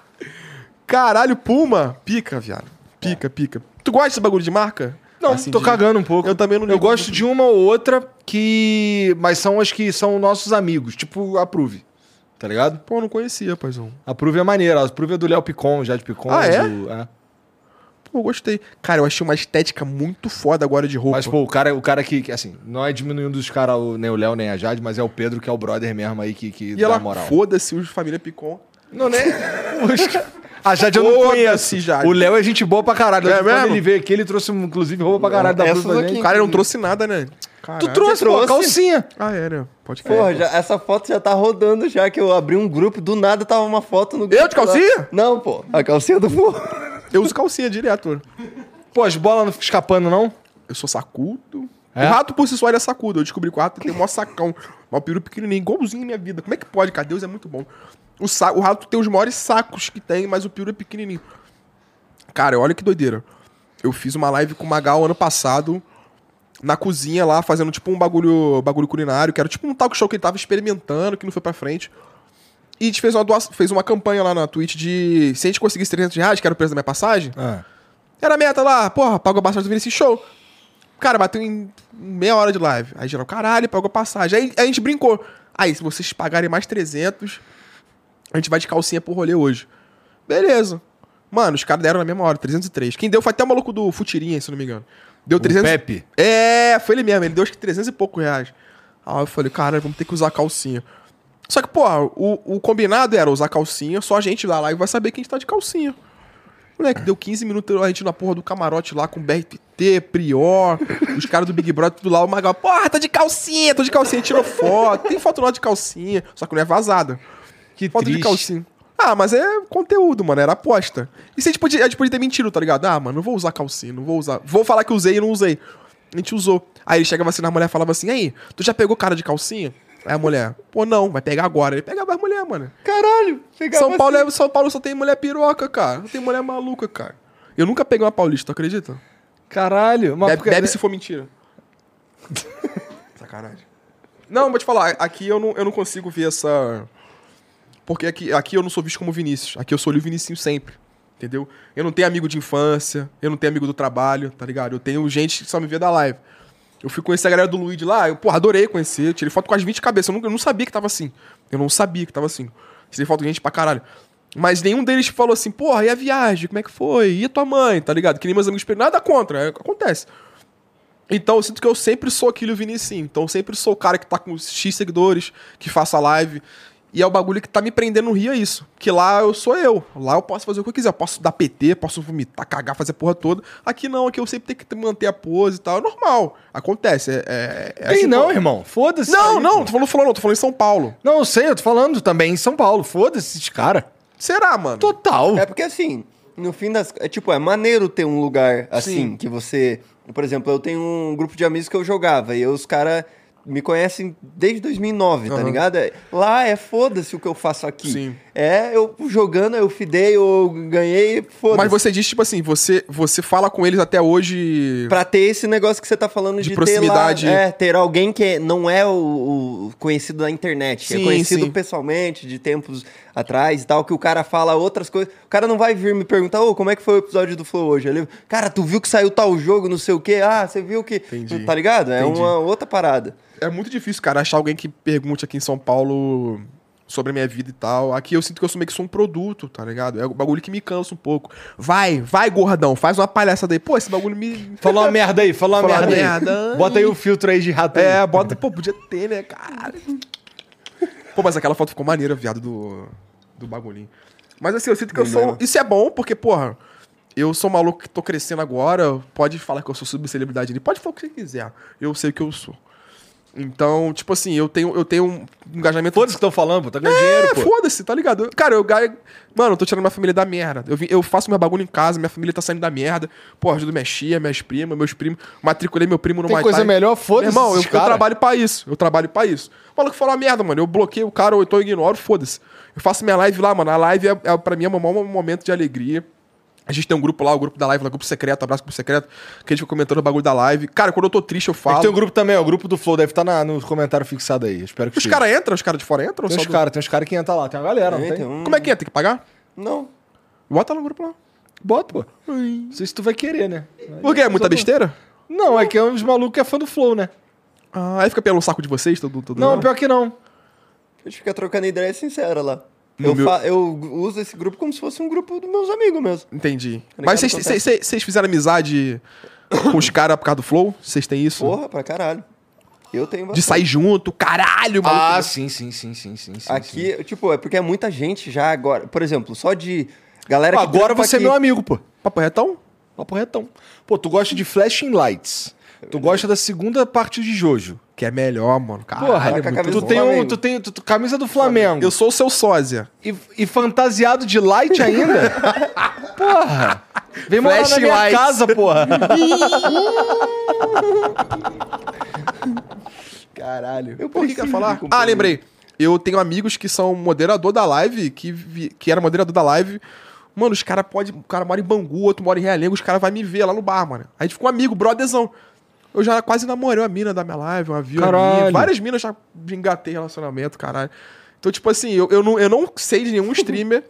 Caralho, Puma. Pica, viado. Pica, pica. Tu gosta desse bagulho de marca? Não, Assim, tô de- cagando um pouco. Eu também não Eu gosto muito. de uma ou outra que. Mas são as que são nossos amigos, tipo a Prove. Tá ligado? Pô, eu não conhecia, paizão. A Prove é maneira. A Prove é do Léo Picon, já de Picon. Ah, é? do- é. Pô, eu gostei. Cara, eu achei uma estética muito foda agora de roupa. Mas, pô, o cara, o cara que, que, assim, não é diminuindo os caras, nem o Léo, nem a Jade, mas é o Pedro, que é o brother mesmo aí que, que e dá ela, moral. foda-se, os família Picon. Não, né? A Jade eu não conheço. Jade. O Léo é gente boa pra caralho. É Quando mesmo? ele veio aqui, ele trouxe, inclusive, roupa pra caralho da Essas Prove pra aqui. gente. O cara não trouxe nada, né? Caralho. Tu trouxe, Você pô, trouxe? calcinha. Ah, é, né? Pode crer. Porra, já- essa foto já tá rodando já, que eu abri um grupo, do nada tava uma foto no grupo. Eu de calcinha? lá. Não, pô. A calcinha do vô. Eu uso calcinha direto. Pô, as bolas não ficam escapando, não? Eu sou sacudo. É? O rato por si só ele é sacudo. Eu descobri que o rato tem um maior sacão. Mas o peru pequenininho, igualzinho na minha vida. Como é que pode, cara? Deus é muito bom. O, sa... o rato tem os maiores sacos que tem, mas o peru é pequenininho. Cara, olha que doideira. Eu fiz uma live com o Magal ano passado na cozinha lá, fazendo tipo um bagulho, bagulho culinário, que era tipo um talk show que ele tava experimentando, que não foi pra frente. E a gente fez uma, doação- fez uma campanha lá na Twitch de se a gente conseguisse 300 reais, que era o preço da minha passagem, Ah. era a meta lá, porra, pagou a passagem do Vinicius Show. Cara, bateu em meia hora de live. Aí geral, caralho, pagou a passagem. Aí a gente brincou. Aí, se vocês pagarem mais 300, a gente vai de calcinha pro rolê hoje. Beleza. Mano, os caras deram na mesma hora, 303. Quem deu foi até o maluco do Futirinha, se não me engano. Deu O 300. Pepe. É, foi ele mesmo. Ele deu acho que 300 e pouco reais. Aí eu falei, cara, vamos ter que usar calcinha. Só que, pô, o, o combinado era usar calcinha, só a gente lá live vai saber que a gente tá de calcinha. Moleque, deu 15 minutos a gente na porra do camarote lá com BRT, Prior, os caras do Big Brother, tudo lá. O Magal, porra, tô de calcinha, tô de calcinha, tirou foto. Tem foto lá de calcinha, só que não é vazada. Que Foto triste. de calcinha. Ah, mas é conteúdo, mano, era aposta. E se a gente podia, a gente podia ter mentido, tá ligado? Ah, mano, não vou usar calcinha, não vou usar. Vou falar que usei e não usei. A gente usou. Aí ele chegava assim na mulher e falava assim: aí, tu já pegou cara de calcinha? Aí a mulher, pô, não, vai pegar agora. Ele pegava as mulher, mano. Caralho. pegava São Paulo, assim. é, São Paulo só tem mulher piroca, cara. Não tem mulher maluca, cara. Eu nunca peguei uma paulista, tu acredita? Caralho. Mas Bebe, porque- bebe se for mentira. Sacanagem. Não, vou te falar, aqui eu não, eu não consigo ver essa. Porque aqui, aqui eu não sou visto como Vinícius. Aqui eu sou o Vinicinho sempre. Entendeu? Eu não tenho amigo de infância, eu não tenho amigo do trabalho, tá ligado? Eu tenho gente que só me vê da live. Eu fui conhecer a galera do Luigi lá, eu, porra, adorei conhecer. eu Tirei foto com as 20 cabeças. Eu não, eu não sabia que tava assim. Eu não sabia que tava assim. Tirei foto de gente pra caralho. Mas nenhum deles falou assim, porra, e a viagem? Como é que foi? E a tua mãe, tá ligado? Que nem meus amigos. Nada contra, é, acontece. Então eu sinto que eu sempre sou aquele Vinicinho. Então eu sempre sou o cara que tá com X seguidores, que faça live. E é o bagulho que tá me prendendo no Rio, é isso. Que lá eu sou eu. Lá eu posso fazer o que eu quiser. Eu posso dar PT, posso vomitar, cagar, fazer a porra toda. Aqui não, aqui eu sempre tenho que manter a pose e tal. É normal. Acontece. É, é, é Tem assim, não, pô. irmão. Foda-se. Não, aí, não, pô. tô falando, falando, tô falando em São Paulo. Não, eu sei, eu tô falando também em São Paulo. Foda-se esses caras. Será, mano? Total. É porque assim, no fim das. É tipo, é maneiro ter um lugar assim, Sim. que você. Por exemplo, eu tenho um grupo de amigos que eu jogava e os caras me conhecem desde 2009, tá Aham. ligado? É- Lá é foda-se o que eu faço aqui. Sim. É eu jogando, eu fidei, eu ganhei, foda-se. Mas você diz, tipo assim, você, você fala com eles até hoje. Pra ter esse negócio que você tá falando De de, proximidade. ter lá, é, ter alguém que não é o, o conhecido na internet, que Sim, é conhecido sim. pessoalmente, de tempos atrás e tal, que o cara fala outras coisas. O cara não vai vir me perguntar, ô, como é que foi o episódio do Flow hoje? Ele, cara, tu viu que saiu tal jogo, não sei o quê? Ah, você viu que... Entendi. Tá ligado? É Entendi. uma outra parada. É muito difícil, cara, achar alguém que pergunte aqui em São Paulo sobre a minha vida e tal. Aqui eu sinto que eu sou meio que sou um produto, tá ligado? É o bagulho que me cansa um pouco. Vai, vai, gordão, faz uma palhaçada aí. Pô, esse bagulho me. Falou uma merda aí, falou uma Falou uma merda, merda aí. Bota aí o filtro aí de rato aí. É, bota. Pô, podia ter, né, cara? Pô, mas aquela foto ficou maneira, viado, do, do bagulhinho. Mas assim, eu sinto que eu sou. Isso é bom, porque, porra, eu sou maluco que tô crescendo agora. Pode falar que eu sou subcelebridade ali. Pode falar o que você quiser. Eu sei que eu sou. Então, tipo assim, eu tenho, eu tenho um engajamento. Foda-se que estão falando, pô. Tá ganhando dinheiro, É, pô. foda-se, tá ligado? Cara, eu ganho. Mano, eu tô tirando minha família da merda. Eu, eu faço meu bagulho em casa, minha família tá saindo da merda. Pô, ajudo minhas tias, minhas primas, meus primos. Matriculei meu primo no Tem Muay coisa melhor? Foda-se Irmão, eu, eu trabalho pra isso. Eu trabalho pra isso. O maluco fala merda, mano. Eu bloqueio o cara ou então eu ignoro, foda-se. Eu faço minha live lá, mano. A live é, é pra mim é um maior momento de alegria. A gente tem um grupo lá, o grupo da live, lá, grupo secreto, abraço grupo secreto, que a gente fica comentando o bagulho da live. Cara, quando eu tô triste, eu É falo. tem um grupo também, ó. O grupo do Flow deve estar na, no comentário fixado aí. Espero que Os caras entram, os caras de fora entram? ou Tem só uns do- caras, tem uns caras que entram lá. Tem uma galera, não Tem, tem? um- Como é que é? Tem que pagar? Não. Bota lá no grupo lá. Bota, pô. Não sei se tu vai querer, né? Por quê? É muita besteira? Não, é que é uns malucos que é fã do Flow, né? Ah, aí fica pelo saco de vocês, todo, todo Não, ano? pior que não. A gente fica trocando ideia sincera lá. Eu, meu- fa- eu uso esse grupo como se fosse um grupo dos meus amigos mesmo. Entendi. Tá Mas vocês- fizeram amizade com os caras por causa do Flow? Vocês têm isso? Porra, pra caralho. Eu tenho De bastante. sair junto, caralho, maluco. Ah, sim, sim, sim, sim, sim. sim, sim. Aqui, tipo, é porque é muita gente já agora. Por exemplo, só de galera que Agora você é aqui. meu amigo, pô. Papo retão? Papo retão. Pô, tu gosta de Flashing Lights. Tu gosta da segunda parte de Jojo. Que é melhor, mano. Caralho, Porra, é muito camisa tu do tem um, Flamengo. tu tem tu- tu- camisa do Flamengo. Eu sou o seu sósia. E, e fantasiado de light ainda? porra! Vem morar na Flash minha lights. casa, porra! Caralho. Eu Por que que eu ia falar? Ah, lembrei. Eu tenho amigos que são moderador da live, que, vi- que era moderador da live. Mano, os caras podem. O cara mora em Bangu, outro mora em Realengo, os caras vão me ver lá no bar, mano. A gente ficou amigo, brotherzão. Eu já quase namorei uma mina da minha live, uma viu. Várias minas já engatei relacionamento, caralho. Então, tipo assim, eu, eu, não, eu não sei de nenhum streamer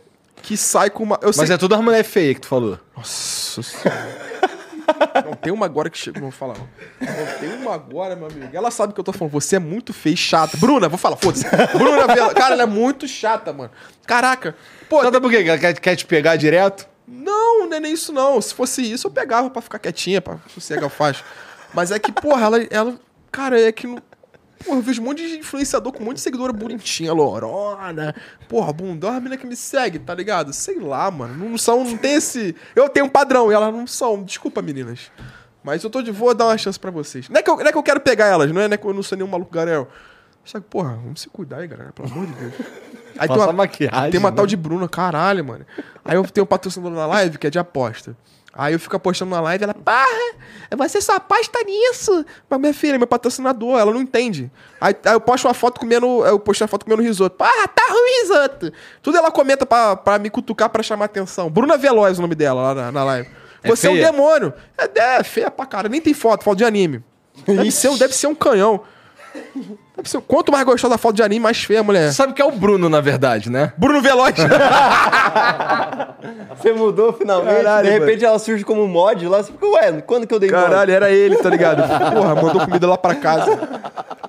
que sai com uma. Eu sei Mas é tudo as mulher feia que tu falou. nossa senhora. Não tem uma agora que chegou, não vou falar. Não. tem uma agora, meu amigo. Ela sabe o que eu tô falando. Você é muito feio e chata. Bruna, vou falar, foda-se. Bruna. Cara, ela é muito chata, mano. Caraca. Pô, Sabe por quê? Ela quer, quer te pegar direto? não, não é nem isso, não. Se fosse isso, eu pegava pra ficar quietinha, pra sossegar o facho. Mas é que, porra, ela. ela cara, é que. Porra, eu vejo um monte de influenciador com um monte de seguidora bonitinha, lorona. Porra, bundão, a mina que me segue, tá ligado? Sei lá, mano. Não são, não tem esse. Eu tenho um padrão e elas não são. Desculpa, meninas. Mas eu tô de vou dar uma chance pra vocês. Não é que eu, não é que eu quero pegar elas, não é, não é que eu não sou nenhum maluco garel. Só que, porra, vamos se cuidar aí, galera, pelo amor de Deus. Aí tem Passa uma, maquiagem, tem uma né? tal de Bruna, caralho, mano. Aí eu tenho um patrocinador na live que é de aposta. Aí eu fico apostando na live, ela, porra, você só aposta nisso. Mas minha filha, é meu patrocinador, ela não entende. Aí, aí eu posto uma foto comendo, eu postei uma foto comendo risoto. Porra, tá ruim risoto. Tudo ela comenta pra, pra me cutucar, pra chamar atenção. Bruna Veloz é o nome dela lá na, na live. É Você é, feia? um demônio. É, é feia pra cara, nem tem foto, foto de anime. Deve ser, deve ser um canhão. Ser- quanto mais gostosa a foto de anime, mais feia a mulher. Você sabe que é o Bruno, na verdade, né? Bruno Veloz. Você mudou finalmente, Caralho, de repente ela surge como mod lá, você fica, ué, quando que eu dei mod? Caralho, era ele, tá ligado? Porra, mandou comida lá pra casa.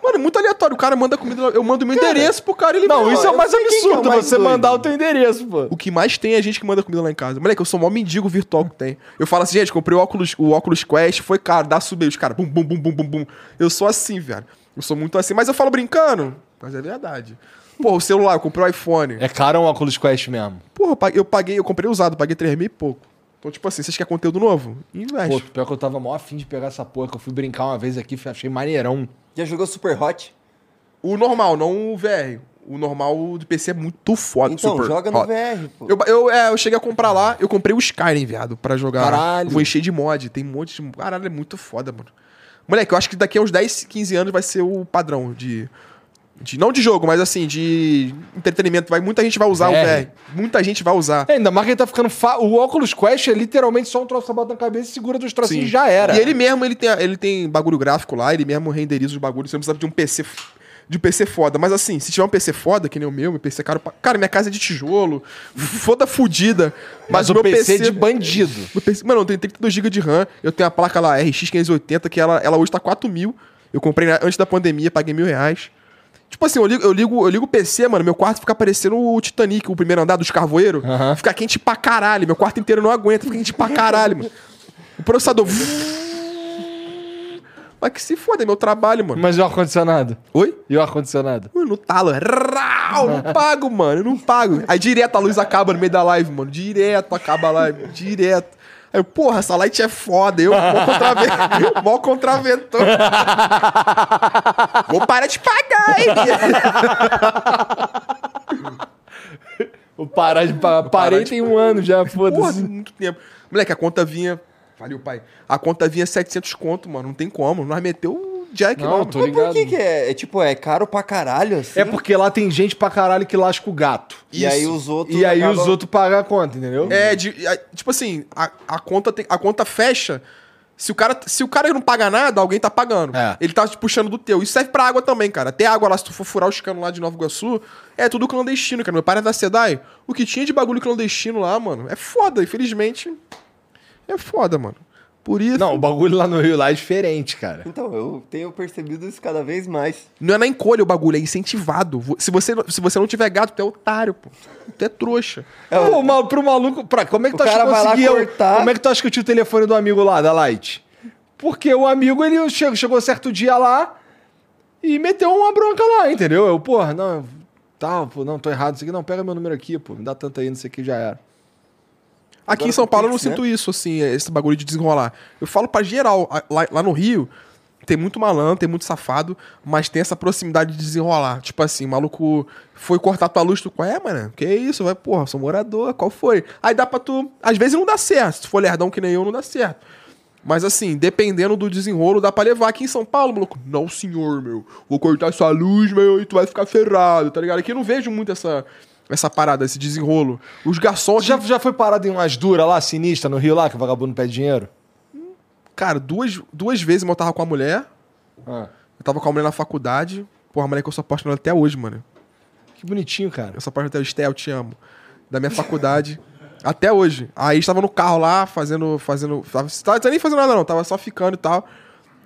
Mano, é muito aleatório. O cara manda comida lá. Eu mando meu endereço pro cara ele Não, isso é o mais que é o absurdo, mais você doido. mandar o teu endereço, pô. O que mais tem é gente que manda comida lá em casa. Moleque, eu sou o maior mendigo virtual que tem. Eu falo assim, gente, comprei o óculos, o óculos Quest, foi caro, dá subir os caras. Bum, bum, bum, bum, bum, bum. Eu sou assim, velho. Eu sou muito assim. Mas eu falo brincando. Mas é verdade. Pô, o celular, eu comprei o iPhone. É caro um óculos Quest mesmo. Porra, eu paguei, eu comprei usado, paguei 3 mil e pouco. Então, tipo assim, vocês querem conteúdo novo? Investe. Pô, pior que eu tava mó afim de pegar essa porra, que eu fui brincar uma vez aqui, achei maneirão. Já jogou Super Hot? O normal, não o VR. O normal do PC é muito foda. Então, super joga no hot. VR, pô. Eu, eu, é, eu cheguei a comprar lá, eu comprei o Skyrim, viado, pra jogar. Caralho. Eu vou encher de mod, tem um monte de. Caralho, é muito foda, mano. Moleque, eu acho que daqui a uns 10, 15 anos vai ser o padrão de. de não de jogo, mas assim, de entretenimento. Vai, muita gente vai usar o VR. VR. Muita gente vai usar. É, ainda mais que ele tá ficando. Fa... O óculos Quest é literalmente só um troço que bota na cabeça e segura dos trocinhos e já era. E ele mesmo, ele tem, ele tem bagulho gráfico lá, ele mesmo renderiza os bagulhos. Você não precisa de um PC. De PC foda. Mas assim, se tiver um PC foda, que nem o meu, meu PC é caro. pra- Cara, minha casa é de tijolo, foda fudida. Mas, o meu PC, é de bandido. meu PC mano, eu tenho 32 GB de RAM. Eu tenho a placa lá RX 580, que ela, ela hoje tá 4 mil. Eu comprei antes da pandemia, paguei mil reais. Tipo assim, eu ligo, eu, ligo, eu ligo o PC, mano, meu quarto fica parecendo o Titanic, o primeiro andar dos carvoeiros. Aham. Fica quente pra caralho. Meu quarto inteiro não aguenta, fica quente pra caralho, mano. O processador. Mas que se foda, é meu trabalho, mano. Mas e o ar-condicionado? Oi? E o ar-condicionado? Mano, no talo. Rau, não pago, mano. Eu não pago. Aí direto a luz acaba no meio da live, mano. Direto acaba a live. Direto. Aí eu, porra, essa light é foda. Eu, mó contraventor. mó contraventor. Vou parar de pagar, hein? Vou parar de pagar. Parei tem um ano já, Porra, foda-se. muito tempo. Moleque, a conta vinha. Valeu, pai. A conta vinha 700 conto, mano. Não tem como. Nós meteu o Jack Não, tô mano. Mas por ligado. que que é? É tipo, é caro pra caralho, assim? É porque lá tem gente pra caralho que lasca o gato. E aí os outros E aí acabam- os outros pagam a conta, entendeu? É, de- a- tipo assim, a, a conta tem, a conta fecha. Se o, cara, se o cara não paga nada, alguém tá pagando. É. Ele tá te puxando do teu. Isso serve pra água também, cara. Até água lá, se tu for furar os canos lá de Nova Iguaçu, é tudo clandestino, cara. Meu pai era da SEDAI. O que tinha de bagulho clandestino lá, mano, é foda. Infelizmente, é foda, mano. Por isso. Não, o bagulho lá no Rio lá é diferente, cara. Então, eu tenho percebido isso cada vez mais. Não é na encolha o bagulho, é incentivado. Se você, não- se você não tiver gato, tu é otário, pô. Tu é trouxa. Pô, mal, pro maluco. Pra, como é que O tu acha que conseguia. cortar. Como é que tu acha que eu tinha o telefone do amigo lá, da Light? Porque o amigo, ele chegou, chegou certo dia lá e meteu uma bronca lá, entendeu? Eu, porra, não, tá, pô, não, tô errado, isso aqui. Não, pega meu número aqui, pô, me dá tanto aí, não sei o que, já era. Aqui Agora em São Paulo eu não né? sinto isso, assim, esse bagulho de desenrolar. Eu falo pra geral. Lá, lá no Rio, tem muito malandro, tem muito safado, mas tem essa proximidade de desenrolar. Tipo assim, o maluco foi cortar tua luz, tu, qual é, mano? Que isso? Vai, porra, sou morador, qual foi? Aí dá pra tu. Às vezes não dá certo. Se tu for lerdão que nem eu, não dá certo. Mas assim, dependendo do desenrolo, dá pra levar. Aqui em São Paulo, maluco, não senhor, meu. Vou cortar sua luz, meu, e tu vai ficar ferrado, tá ligado? Aqui eu não vejo muito essa, essa parada, esse desenrolo. Os garçons. Já, já foi parado em umas duras lá, sinistra, no Rio lá, que o vagabundo pede dinheiro? Cara, duas, duas vezes eu tava com a mulher. Ah, Eu tava com a mulher na faculdade. Porra, a mulher que eu sou apaixonado até hoje, mano. que bonitinho, cara. Eu sou apaixonado até hoje. Estel, te amo. Da minha faculdade. até hoje. Aí estava no carro lá, fazendo. fazendo tava, tava nem fazendo nada, não. Tava só ficando e tal.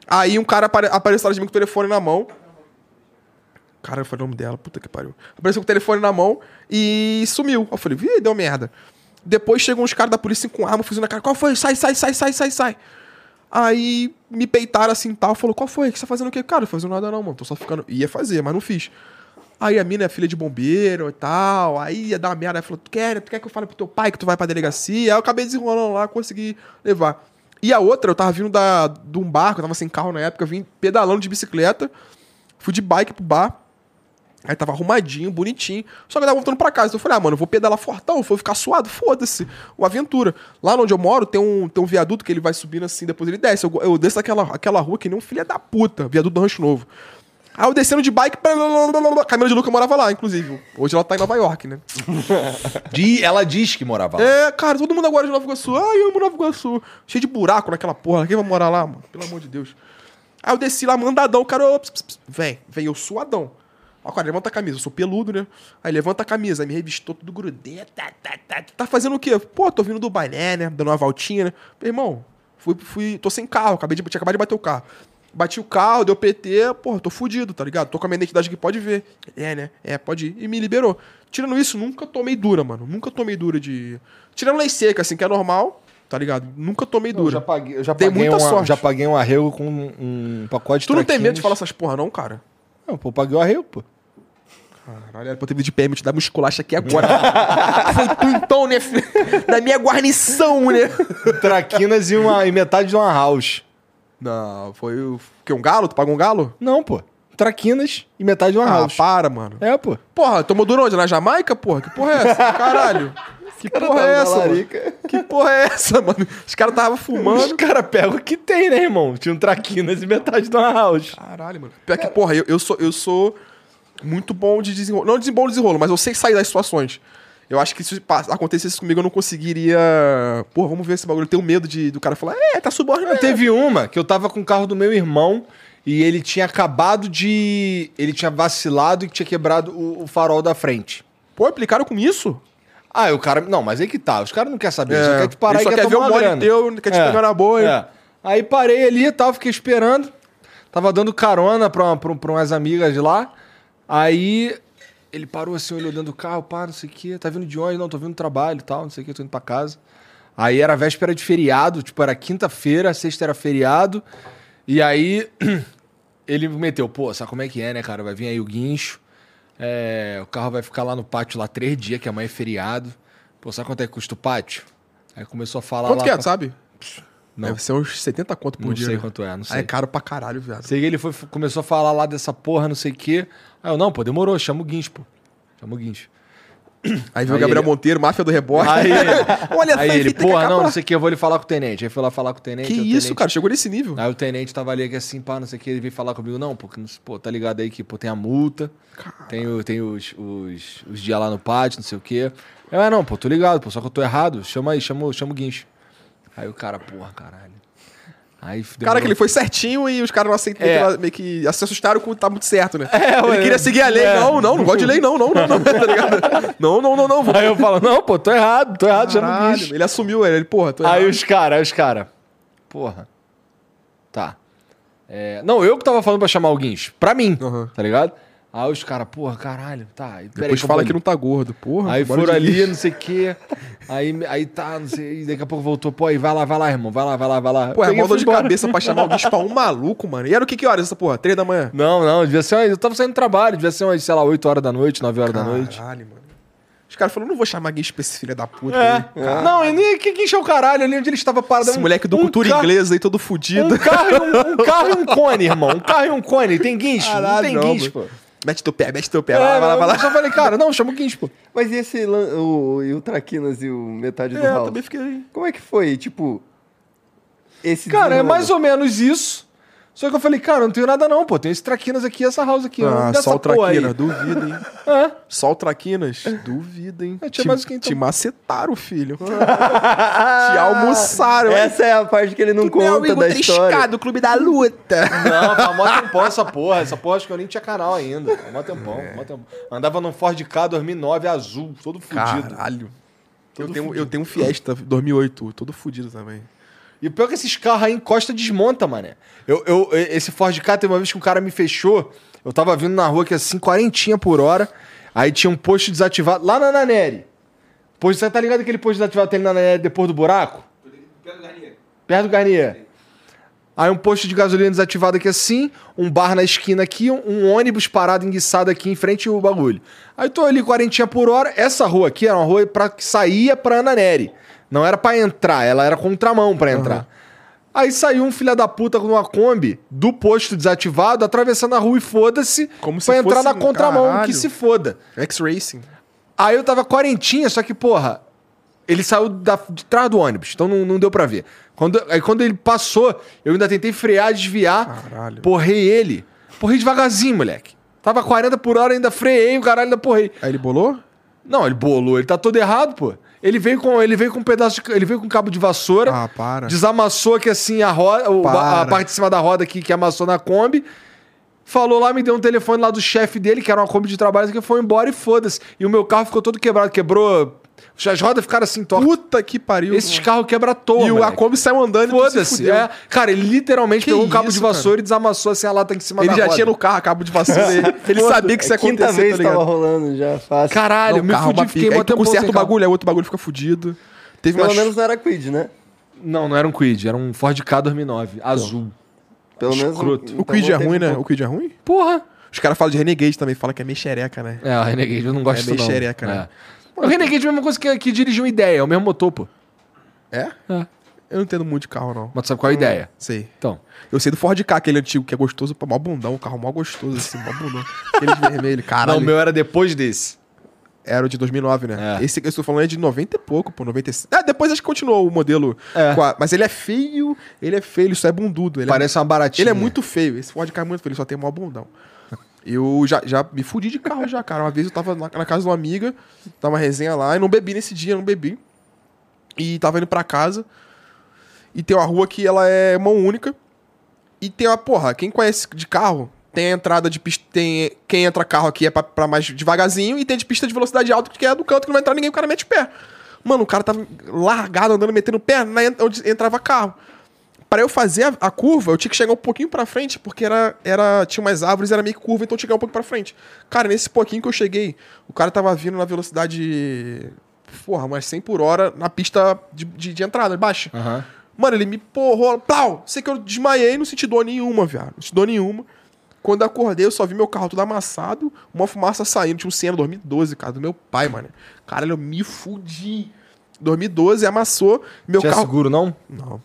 Aí um cara apare, apareceu atrás de mim com o telefone na mão. Cara, foi o nome dela, puta que pariu. Apareceu com o telefone na mão e sumiu. Eu falei, vi, deu merda. Depois chegam uns caras da polícia com arma, fuzil na cara. Qual foi? Sai, sai, sai, sai, sai, sai. Aí me peitaram assim tal. Falou, qual foi? Que você tá fazendo o quê? Cara, não fazendo nada não, mano. Tô só ficando. Ia fazer, mas não fiz. Aí a mina é filha de bombeiro e tal. Aí ia dar uma merda. Aí falou, tu quer, tu quer que eu fale pro teu pai que tu vai pra delegacia? Aí eu acabei desenrolando lá, consegui levar. E a outra, eu tava vindo da, de um barco, eu tava sem carro na época, eu vim pedalando de bicicleta. Fui de bike pro bar. Aí tava arrumadinho, bonitinho. Só que eu tava voltando pra casa. Então eu falei, ah, mano, eu vou pedalar fortão, vou ficar suado, foda-se. Uma aventura. Lá onde eu moro, tem um, tem um viaduto que ele vai subindo assim, depois ele desce. Eu, eu desço aquela, aquela rua que nem um filho da puta, viaduto do Rancho Novo. Aí eu descendo de bike, Camila de Luca morava lá, inclusive. Hoje ela tá em Nova York, né? Ela diz que morava lá. É, cara, todo mundo agora de Nova Iguaçu. Ai, eu amo Nova Iguaçu. Cheio de buraco naquela porra. Quem vai morar lá, mano? Pelo amor de Deus. Aí eu desci lá, mandadão, o cara, vem, vem, eu suadão. Ó, cara, levanta a camisa, eu sou peludo, né? Aí levanta a camisa, aí me revistou tudo grudento. Tá, tá, tá. Tu tá fazendo o quê? Pô, tô vindo do Bané, né? Dando uma voltinha, né? Meu irmão, fui, fui, tô sem carro, acabei de, tinha acabado de bater o carro. Bati o carro, deu PT, porra, tô fudido, tá ligado? Tô com a minha identidade aqui, pode ver. É, né? É, pode ir. E me liberou. Tirando isso, nunca tomei dura, mano. Nunca tomei dura de. Tirando lei seca, assim, que é normal, tá ligado? Nunca tomei Eu dura. já paguei, eu já Tem paguei muita uma- sorte. Já paguei um arrego com um pacote de Tu não tem medo de falar essas porra, não, cara? Não, pô, eu paguei o arrego, pô. Caralho, era pra ter vindo de PM, te dar musculacha aqui agora. Foi tu então, né? filho? Da minha guarnição, né? Traquinas e, uma, e metade de uma house. Não, foi o. Que, um galo? Tu pagou um galo? Não, pô. Traquinas e metade de uma Ah, house. para, mano. É, pô. Porra, tomou duro onde? Na Jamaica, porra? Que porra é essa? Caralho. Que porra é essa? Que porra é essa, mano? Os caras estavam Os fumando. caras pegam o que tem, né, irmão? Tinha um traquinas e metade de uma house. Caralho, mano. Pior que, porra, eu, eu, sou, eu sou muito bom de desenrolo. Não de bom desenrolo, mas eu sei sair das situações. Eu acho que se acontecesse comigo, eu não conseguiria. Porra, vamos ver esse bagulho. Eu tenho medo de, do cara falar, é, tá subordinado. Teve uma que eu tava com o carro do meu irmão e ele tinha acabado de. Ele tinha vacilado e tinha quebrado o, o farol da frente. Pô, aplicaram com isso? Ah, o cara. Não, mas aí que tá. Os caras não querem saber. É, Só quer te parar ele e quer, quer ver o mole teu, quer te pegar na boa, é. Aí parei ali e tal, fiquei esperando. Tava dando carona pra, uma- pra, pra umas amigas de lá. Aí ele parou assim, olhou dentro do carro, pá, não sei o quê. Tá vindo de onde? Não, tô vindo do trabalho e tal, não sei o quê, tô indo pra casa. Aí era véspera de feriado, tipo, era quinta-feira, sexta era feriado. E aí ele meteu, pô, sabe como é que é, né, cara? Vai vir aí o guincho. é, o carro vai ficar lá no pátio lá três dias, que amanhã é feriado. Pô, sabe quanto é que custa o pátio? Aí começou a falar Quanto lá. que é, pra- sabe? Não. Deve ser uns 70 conto por Não dia. sei né? quanto é, não sei. Aí é caro pra caralho, viado. Sei que ele foi, começou a falar lá dessa porra, não sei o quê. Aí eu, não, pô, demorou, chama o guincho, pô. Chama o guincho. Aí veio o Gabriel ele- Monteiro, máfia do rebote. Aí, Olha aí ele, porra, não, não sei o que, eu vou lhe falar com o tenente. Aí foi lá falar com o tenente. Que o isso, tenente- cara? Chegou nesse nível. Aí o tenente tava ali assim, pá, não sei o que, ele veio falar comigo, não, pô, que não- pô, tá ligado aí que, pô, tem a multa, tem, o- tem os, os, os dias lá no pátio, não sei o que. Eu, é, não, pô, tô ligado, pô, só que eu tô errado, chama aí, chama, chama o guincho. Aí o cara, porra, caralho. Aí Cara, que ele foi certinho e os caras não aceitam, É. meio, que, meio que se assustaram com tá muito certo, né? É, ele queria seguir a lei. é. Não, não, não gosto de lei, não, não, não, não, tá ligado? Não, não, não, não. Vou... Aí eu falo, não, pô, tô errado, tô errado, chama o Caralho, guincho. ele assumiu, ele, ele porra, tô Aí errado. os caras, aí os caras. porra. Tá. É, não, eu que tava falando pra chamar o Guincho. Pra mim, Aham. tá ligado? Aí os caras, porra, caralho, tá. peraí Depois fala que não tá gordo, porra. Aí foram ali, lixo. não sei o quê. Aí, aí tá, não sei. e Daqui a pouco voltou. Pô, aí vai lá, vai lá, irmão. Vai lá, vai lá, vai lá. Pô, é mó dor de embora. cabeça pra chamar o bicho pra um maluco, mano. E era o que que horas essa porra? Três da manhã? Não, não, devia ser. Eu tava saindo do trabalho, devia ser umas, sei lá, 8 horas da noite, 9 horas da noite. Caralho, mano. Os caras falaram, não vou chamar guincho pra esse filho da puta É. aí. Não, e nem que, que encheu o caralho ali onde ele estava parado. Esse Um- moleque do um cultura carro- inglesa aí, todo fudido. Um carro, e um, um carro e um cone, irmão. Um carro e um cone. Tem guincho? não Caralho, tem não, guincho, pô. Mete teu pé, mete teu pé. É, vai lá, vai lá. Eu só falei, cara, não, chama o guincho, pô. Mas e esse o, e o Traquinas e o metade do É, eu House? também fiquei... Como é que foi? Tipo. Esse Cara, é mais ou menos isso. Só que eu falei, cara, não tenho nada não, pô. Tem esse Traquinas aqui e essa house aqui. Ah, só o. Traquinas, duvido, hein? É. Só o Traquinas, duvido, hein? É, tinha te, mais o que, então? te macetaram, filho. te almoçaram, hein? Essa é a parte que ele não conta da história. do Clube da Luta. Não, faz mó tempão essa porra. Essa porra acho que eu nem tinha canal ainda. Faz Mó tempão, É. mó tempão. Andava num Ford K 2009 azul, todo fudido. Caralho. Eu Todo tenho, fudido. eu tenho um Fiesta 2008, todo fudido também. E o pior é que esses carros aí encosta e desmonta, mané. Eu, eu, esse Ford K, teve uma vez que um cara me fechou. Eu tava vindo na rua que assim, quarentinha por hora. Aí tinha um posto desativado lá na Naneri. Posto, você tá ligado aquele posto desativado que tem ali na Naneri depois do buraco? Perto do Garnier. Aí um posto de gasolina desativado aqui assim, um bar na esquina aqui, um, um ônibus parado enguiçado aqui em frente ao bagulho. Aí tô ali quarentinha por hora. Essa rua aqui era uma rua pra, que saía pra Ananeri. Não era pra entrar, ela era contramão pra entrar. Aí saiu um filho da puta com uma Kombi do posto desativado, atravessando a rua e foda-se, Como se pra entrar na contramão, caralho. que se foda. X-Racing. Aí eu tava quarentinha, só que, porra, ele saiu da- de trás do ônibus, então não, não deu pra ver. Quando, aí quando ele passou, eu ainda tentei frear, desviar, Caralho. porrei ele. Porrei devagarzinho, moleque. Tava 40 por hora, ainda freiei, o caralho ainda porrei. Aí ele bolou? Não, ele bolou, ele tá todo errado, pô. Ele veio com, ele veio com um pedaço de, ele veio com um cabo de vassoura, Ah, para. desamassou aqui assim a roda, o- a parte de cima da roda aqui que amassou na Kombi. Falou lá, me deu um telefone lá do chefe dele, que era uma Kombi de trabalho, que foi embora e foda-se. E o meu carro ficou todo quebrado, quebrou. As rodas ficaram assim tortas. Puta que pariu. Esses carros quebram à toa. E o moleque. a Kombi saiu andando e se Foda-se. fudeu. É. Cara, ele literalmente Que pegou um cabo isso, de vassoura e desamassou assim a lata em cima Ele da já roda. tinha no carro cabo de vassoura. ele ele sabia que isso ia é quinta acontecer, vez tá ligado? tava rolando já, fácil. Caralho, Não, me carro, fudi, fiquei pica. mó Aí tu tempão sem conserta o carro. bagulho, aí outro bagulho fica fudido. Teve Pelo uma... menos não era Quid, né? Não, não era um Quid, era um Ford K 2009, azul. Pelo menos. Escroto. então O Quid é ruim, um né? O Quid é ruim? Porra! Os caras falam de Renegade também, falam que é meio xereca, né? É, o Renegade eu não gosto É não. xereca, né? É. O Renegade é a mesma coisa que, que dirigir uma ideia, é o mesmo motor, pô. É? É. Eu não entendo muito de carro, não. Mas tu sabe qual é a ideia? Sei. Então. Eu sei do Ford K, aquele antigo que é gostoso, pô, mó bundão, o carro mó gostoso, assim, mó bundão. Aquele de vermelho, caralho. Não, o meu era depois desse. Era o de 2009, né? É. Esse que eu estou falando é de 90 e pouco, pô, 96. Ah, depois acho que continuou o modelo. É. a- Mas ele é feio, ele é feio, ele só é bundudo. Ele Parece uma é... baratinha. Ele é muito feio, esse Ford K é muito feio, ele só tem mó bundão. Eu já, já me fudi de carro já, cara. Uma vez eu tava na, na casa de uma amiga, tava uma resenha lá, e não bebi nesse dia, não bebi. E tava indo pra casa. E tem uma rua que ela é mão única. E tem uma, porra, quem conhece de carro, tem a entrada de pista. Tem, quem entra carro aqui é pra, pra mais devagarzinho, e tem de pista de velocidade alta, que é do canto que não vai entrar ninguém, o cara mete o pé. Mano, o cara tava largado, andando, metendo o pé na, onde entrava carro. Pra eu fazer a, a curva, eu tinha que chegar um pouquinho pra frente, porque era, era tinha umas árvores, era meio que curva, então eu tinha que chegar um pouco pra frente. Cara, nesse pouquinho que eu cheguei, o cara tava vindo na velocidade. Porra, umas 100 por hora na pista de, de, de entrada, baixa. Aham. Mano, ele me porrou, plau! Sei que eu desmaiei, não senti dor nenhuma, viado. Não senti dor nenhuma. Quando eu acordei, eu só vi meu carro todo amassado, uma fumaça saindo. Tinha um Siena 2012, cara, do meu pai, mano. Caralho, eu me fudi. 2012, amassou. Meu Tinha carro. seguro, não? Não.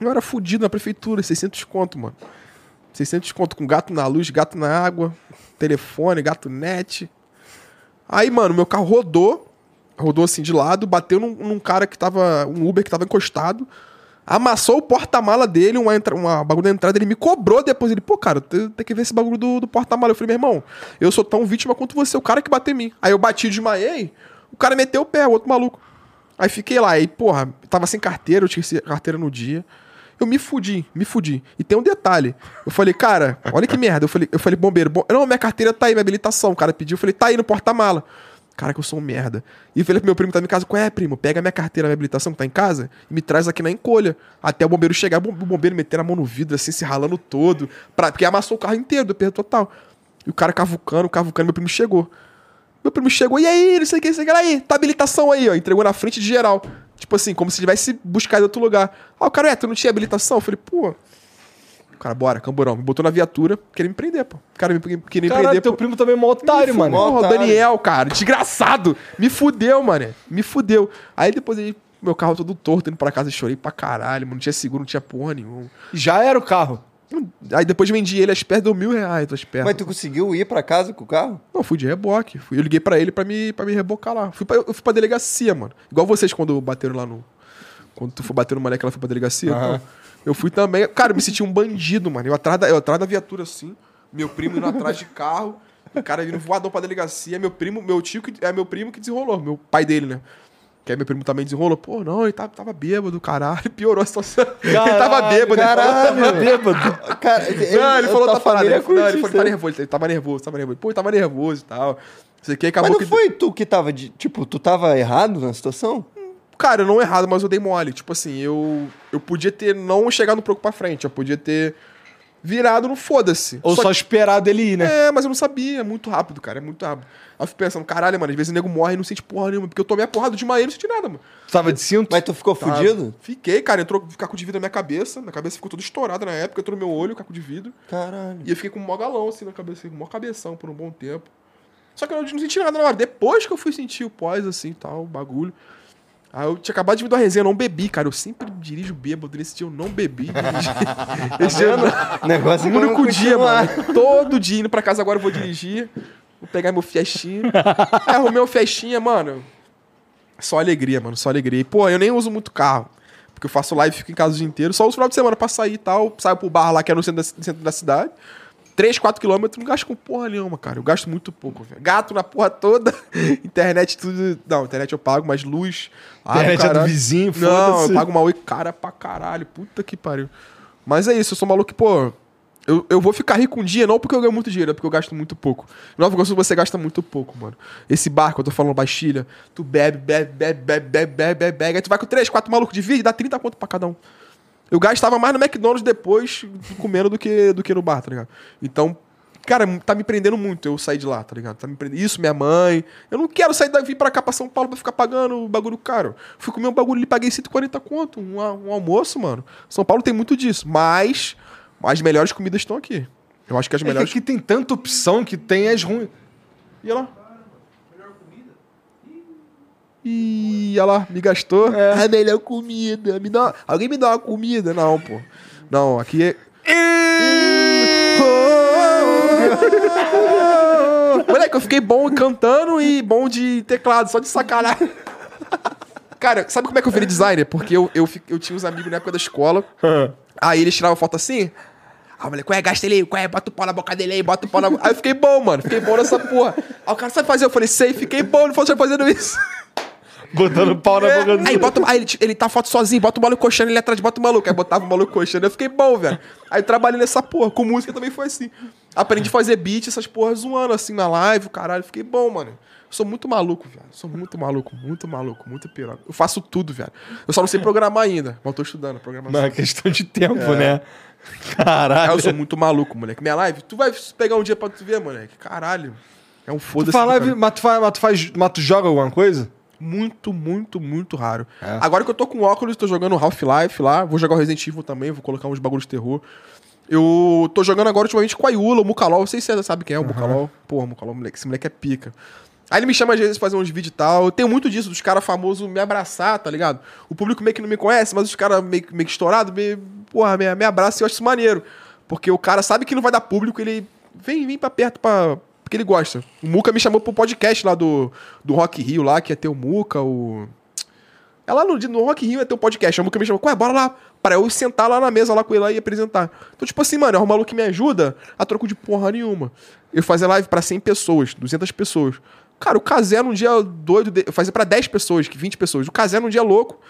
Eu era fudido na prefeitura, 600 conto, mano. 600 conto com gato na luz, gato na água, telefone, gato net. Aí, mano, meu carro rodou, rodou assim de lado, bateu num, num cara que tava, um Uber que tava encostado, amassou o porta-mala dele, uma, uma bagulho da entrada, ele me cobrou depois. Ele, pô, cara, tem, que ver esse bagulho do, do porta-mala. Eu falei, meu irmão, eu sou tão vítima quanto você, o cara que bateu em mim. Aí eu bati, desmaiei, o cara meteu o pé, o outro maluco. Aí fiquei lá, aí, porra, tava sem carteira, eu tinha carteira no dia. Eu me fudi, me fudi. E tem um detalhe. Eu falei, cara, olha que merda. Eu falei, eu falei bombeiro, bom... não, minha carteira tá aí, minha habilitação. O cara pediu, eu falei, tá aí no porta-mala. Cara, que eu sou um merda. E eu falei pro meu primo que tá em casa, qual é, primo? Pega minha carteira, minha habilitação que tá em casa e me traz aqui na encolha. Até o bombeiro chegar, o bombeiro meter a mão no vidro, assim, se ralando todo. Pra, porque amassou o carro inteiro, deu perda total. E o cara cavucando, cavucando, meu primo chegou. Meu primo chegou, e aí, não sei o que, não sei o que, aí, tá habilitação aí, ó. Entregou na frente de geral. Tipo assim, como se tivesse buscado em outro lugar. Ah, o cara, é, tu não tinha habilitação? Eu falei, pô. O cara, bora, camburão. Me botou na viatura, queria me prender, pô. O cara me queria me Caralho, prender. teu pô. primo também é mó otário, mano. Porra, o. Daniel, cara, desgraçado. Me fudeu, mano. Me fudeu. Aí depois ele, meu carro todo torto, indo pra casa, eu chorei pra caralho, mano. Não tinha seguro, não tinha porra nenhuma. Já era o carro. Aí depois vendi ele as pernas, deu mil reais as pernas. Mas tu conseguiu ir pra casa com o carro? Não, fui de reboque. Fui, eu liguei pra ele pra me, pra me rebocar lá. Fui pra, eu fui pra delegacia, mano. Igual vocês quando bateram lá no. Quando tu foi bater no moleque, ela foi pra delegacia. Aham. Então, eu fui também. Cara, eu me senti um bandido, mano. Eu atrás da, eu atrás da viatura assim. Meu primo indo atrás de carro. O cara vindo voador pra delegacia. Meu primo, meu tio, que, é meu primo que desenrolou. Meu pai dele, né? Que aí meu primo também desenrolou. Pô, não, ele tava, tava bêbado, caralho. Piorou a situação. ele tava bêbado. ele falou- Caralho! Tava bêbado. Cara, ele, Não, ele falou outra parada. Ele, falou- não, ele falou, tá nervoso. Ele tava nervoso, tava nervoso. Pô, ele tava nervoso e tal. Isso aqui Mas acabou não que. foi tu que tava de. Tipo, tu tava errado na situação? Cara, não errado, mas eu dei mole. Tipo assim, eu, eu podia ter não chegado no troco pra frente. Eu podia ter virado no foda-se. Ou só, esperar dele ir, né? É, mas eu não sabia. É muito rápido, cara. É muito rápido. Aí eu fico pensando, caralho, mano, às vezes o nego morre e não sente porra nenhuma. Porque eu tomei a porrada de uma e não senti nada, mano. Tu tava de cinto? Mas tu ficou Tá. fudido? Fiquei, cara. Entrou ficar com de vidro na minha cabeça. Minha cabeça ficou toda estourada na época. Entrou no meu olho, caco de vidro. Caralho. E eu fiquei com um mó galão, assim, na cabeça. Com um mó cabeção por um bom tempo. Só que eu não senti nada na hora. Depois que eu fui sentir o pós, assim, tal, o bagulho. Aí eu tinha acabado de vir da resenha, eu não bebi, cara. Eu sempre dirijo bêbado. Nesse dia eu não bebi. dirigi. Esse dia eu não... O negócio O é único dia, continuar. mano. Todo dia indo pra casa agora eu vou dirigir. Vou pegar meu festinha. Arrumei uma festinha, mano. Só alegria, mano. Só alegria. E, pô, eu nem uso muito carro. Porque eu faço live e fico em casa o dia inteiro. Só uso final de semana pra sair e tal. Saio pro bar lá que é no centro da, centro da cidade. 3, 4 quilômetros, não gasto com porra nenhuma, cara. Eu gasto muito pouco, velho. Gato na porra toda. internet, tudo. Não, internet eu pago, mas luz. água, Internet é do vizinho, Não, eu foda-se. pago uma oi cara pra caralho. Puta que pariu. Mas é isso, eu sou maluco que, pô. Eu, eu vou ficar rico um dia, não porque eu ganho muito dinheiro, é porque eu gasto muito pouco. Em Nova Iguaçu você gasta muito pouco, mano. Esse barco, eu tô falando baixilha, tu bebe, bebe, bebe, bebe, bebe, bebe, bebe, bebe. Aí tu vai com 3, 4 malucos de vídeo, dá 30 conto pra cada um. Eu gastava mais no McDonald's depois comendo do que, do que no bar, tá ligado? Então, cara, tá me prendendo muito eu sair de lá, tá ligado? Tá me prendendo. Isso, minha mãe. Eu não quero sair daqui pra cá, pra São Paulo, pra ficar pagando o bagulho caro. Fui comer um bagulho ali, paguei 140 conto, um, um almoço, mano. São Paulo tem muito disso, mas as melhores comidas estão aqui. Eu acho que as É que melhores. aqui tem tanta opção que tem as ruins. E olha lá. Ih, olha lá, me gastou. É. A melhor comida. Me dá... Alguém me dá uma comida? Não, pô. Não, aqui é. Moleque, eu fiquei bom cantando e bom de teclado, só de sacanagem. Cara, sabe como é que eu virei designer? Porque eu, eu, eu tinha uns amigos na época da escola. Aí eles tiravam foto assim. Ah, moleque, qual é? Gasta ele aí, qual é? Bota o pau na boca dele aí, bota o pau na boca. Aí eu fiquei bom, mano. Fiquei bom nessa porra. Aí o cara sabe fazer? Eu falei, sei, fiquei bom, não fosse fazendo isso. Botando pau na É, boca do aí bota, aí ele, ele tá foto sozinho, bota o maluco coxando ele atrás, bota o maluco. Aí botava o maluco coxando, eu fiquei bom, velho. Aí trabalhei nessa porra. Com música também foi assim. Aprendi a fazer beat, essas porras zoando assim na live, o caralho. Fiquei bom, mano. Eu sou muito maluco, velho. Sou muito maluco, muito maluco, muito piroca. Eu faço tudo, velho. Eu só não sei programar ainda, mas eu tô estudando programação. Não, é questão de tempo, né? Ah, Caralho. eu sou muito maluco, moleque. Minha live, tu vai pegar um dia pra tu ver, moleque. Caralho. É um Tu foda-se. mas, tu faz, mas tu joga alguma coisa? Muito, muito, muito raro. É. Agora que eu tô com óculos, tô jogando Half-Life lá, vou jogar o Resident Evil também, vou colocar uns bagulhos de terror. Eu tô jogando agora ultimamente com a Yula, o Mukalol, não sei se você sabe quem é o Mukalol. Porra, Mukalol, moleque, esse moleque é pica. Aí ele me chama às vezes pra fazer uns vídeos e tal. Eu tenho muito disso, dos caras famosos me abraçar, tá ligado? O público meio que não me conhece, mas os caras meio, meio que estourados, me, porra, me, me abraçam e eu acho isso maneiro. Porque o cara sabe que não vai dar público, ele vem, vem pra perto pra, porque ele gosta. O Muca me chamou pro podcast lá do, do Rock Rio lá, que ia ter o Muca, o... É lá no, no Rock Rio ia ter um podcast. O Muca me chamou, ué, bora lá. Para eu sentar lá na mesa lá com ele lá e apresentar. Então, tipo assim, mano, é um maluco que me ajuda a troco de porra nenhuma. Eu fazia live pra 100 pessoas, 200 pessoas. Cara, o Casé num dia doido, de- fazia pra 10 pessoas, que 20 pessoas. O Casé num dia louco.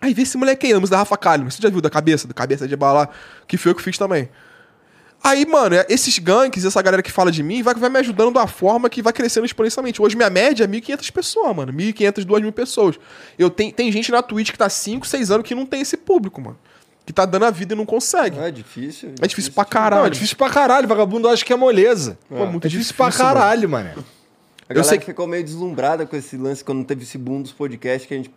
Aí vê esse moleque aí, da Rafa Kalimann. Você já viu da cabeça, da cabeça de bala, que foi eu que fiz também. Aí, mano, é- esses ganks, essa galera que fala de mim, vai, vai me ajudando da forma que vai crescendo exponencialmente. Hoje minha média é 1.500 pessoas, mano. 1.500, 2.000 pessoas. Eu tenho, tem gente na Twitch que tá 5, 6 anos que não tem esse público, mano. Que tá dando a vida e não consegue. É difícil. É difícil pra caralho. Não, é difícil pra caralho. Vagabundo acha que é moleza. Pô, muito é difícil, pra caralho, mano. A Eu galera sei que- ficou meio deslumbrada com esse lance quando teve esse boom dos podcasts, que a gente.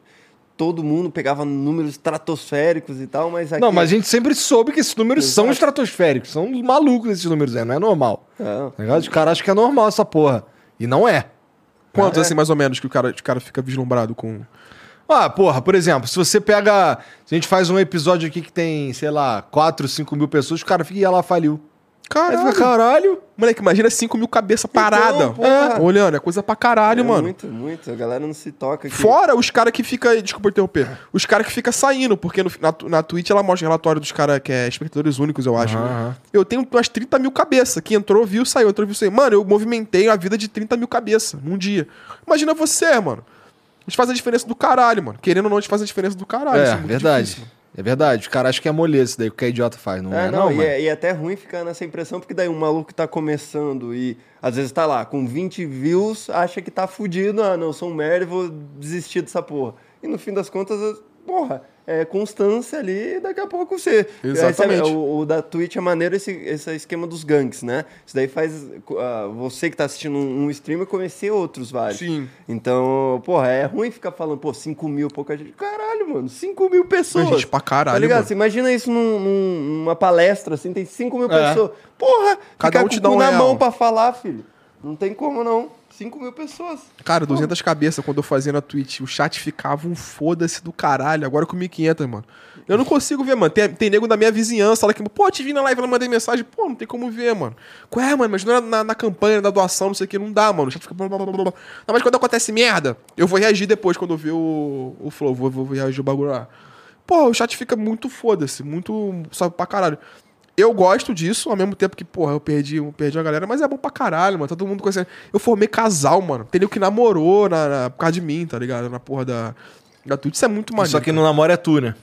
Todo mundo pegava números estratosféricos e tal, mas aqui. Não, mas a gente sempre soube que esses números são Exato. estratosféricos. São malucos esses números aí, não é normal. É. Tá? Os caras acham que é normal essa porra. E não é. Quantos, assim, mais ou menos, que o cara, o cara fica vislumbrado com. Ah, porra, por exemplo, se você pega. Se a gente faz um episódio aqui que tem, sei lá, 4, 5 mil pessoas, o cara fica e ela faliu. Caralho. fica, caralho. Moleque, imagina 5 mil cabeça parada. porra. É, olhando, é coisa pra caralho, É mano. Muito, muito. A galera não se toca aqui. Fora os caras que fica, desculpa interromper, os caras que fica saindo, porque no- na, na Twitch ela mostra relatório dos caras que é espectadores únicos, eu acho. Eu tenho umas 30 mil cabeças, que entrou, viu, saiu, entrou, viu, saiu. Mano, eu movimentei a vida de 30 mil cabeças num dia. Imagina você, mano. A gente faz a diferença do caralho, mano. Querendo ou não, a gente faz a diferença do caralho. É, muito verdade. difícil. É verdade. Os caras acham que é moleza isso daí, o que é idiota faz. Não é, É, não, não, e, é, e é até ruim ficar nessa impressão, porque daí um maluco que tá começando e às vezes tá lá com 20 views, acha que tá fudido, ah, não, eu sou um merda e vou desistir dessa porra. E no fim das contas, porra, é constância ali e daqui a pouco você. Exatamente. É- o, o da Twitch é maneiro esse, esse esquema dos ganks, né? Isso daí faz ah, você que tá assistindo um, um streamer conhecer outros vários. Sim. Então, porra, é ruim ficar falando, pô, 5 mil, pouca gente. Caralho, mano, 5 mil pessoas. gente pra caralho, Tá ligado? mano. Você imagina isso num- num- numa palestra, assim, tem 5 mil É. pessoas. Porra, Cada ficar um te com dá um na real. mão pra falar, filho. Não tem como, não. 5 mil pessoas. Cara, 200 cabeças quando eu fazia na Twitch. O chat ficava um foda-se do caralho. Agora com 1.500, mano. Eu não consigo ver, mano. Tem, tem nego da minha vizinhança lá que, pô, te vi na live, ela mandei mensagem. Pô, não tem como ver, mano. Qual é, mano? Mas não é na, na campanha da doação, não sei o que, não dá, mano. O chat fica. Blá, blá, blá, blá. Não, mas quando acontece merda, eu vou reagir depois quando eu ver o, o flow. Vou, vou reagir o bagulho lá. Pô, o chat fica muito foda-se, muito. Sabe pra caralho. Eu gosto disso, ao mesmo tempo que, porra, eu perdi, eu perdi a galera, mas é bom pra caralho, mano. Todo mundo conhecendo. Eu formei casal, mano. Tem nego que namorou na, na- por causa de mim, tá ligado? Na porra da, da Twitch. Isso é muito maneiro. Só que no namoro é tu, né?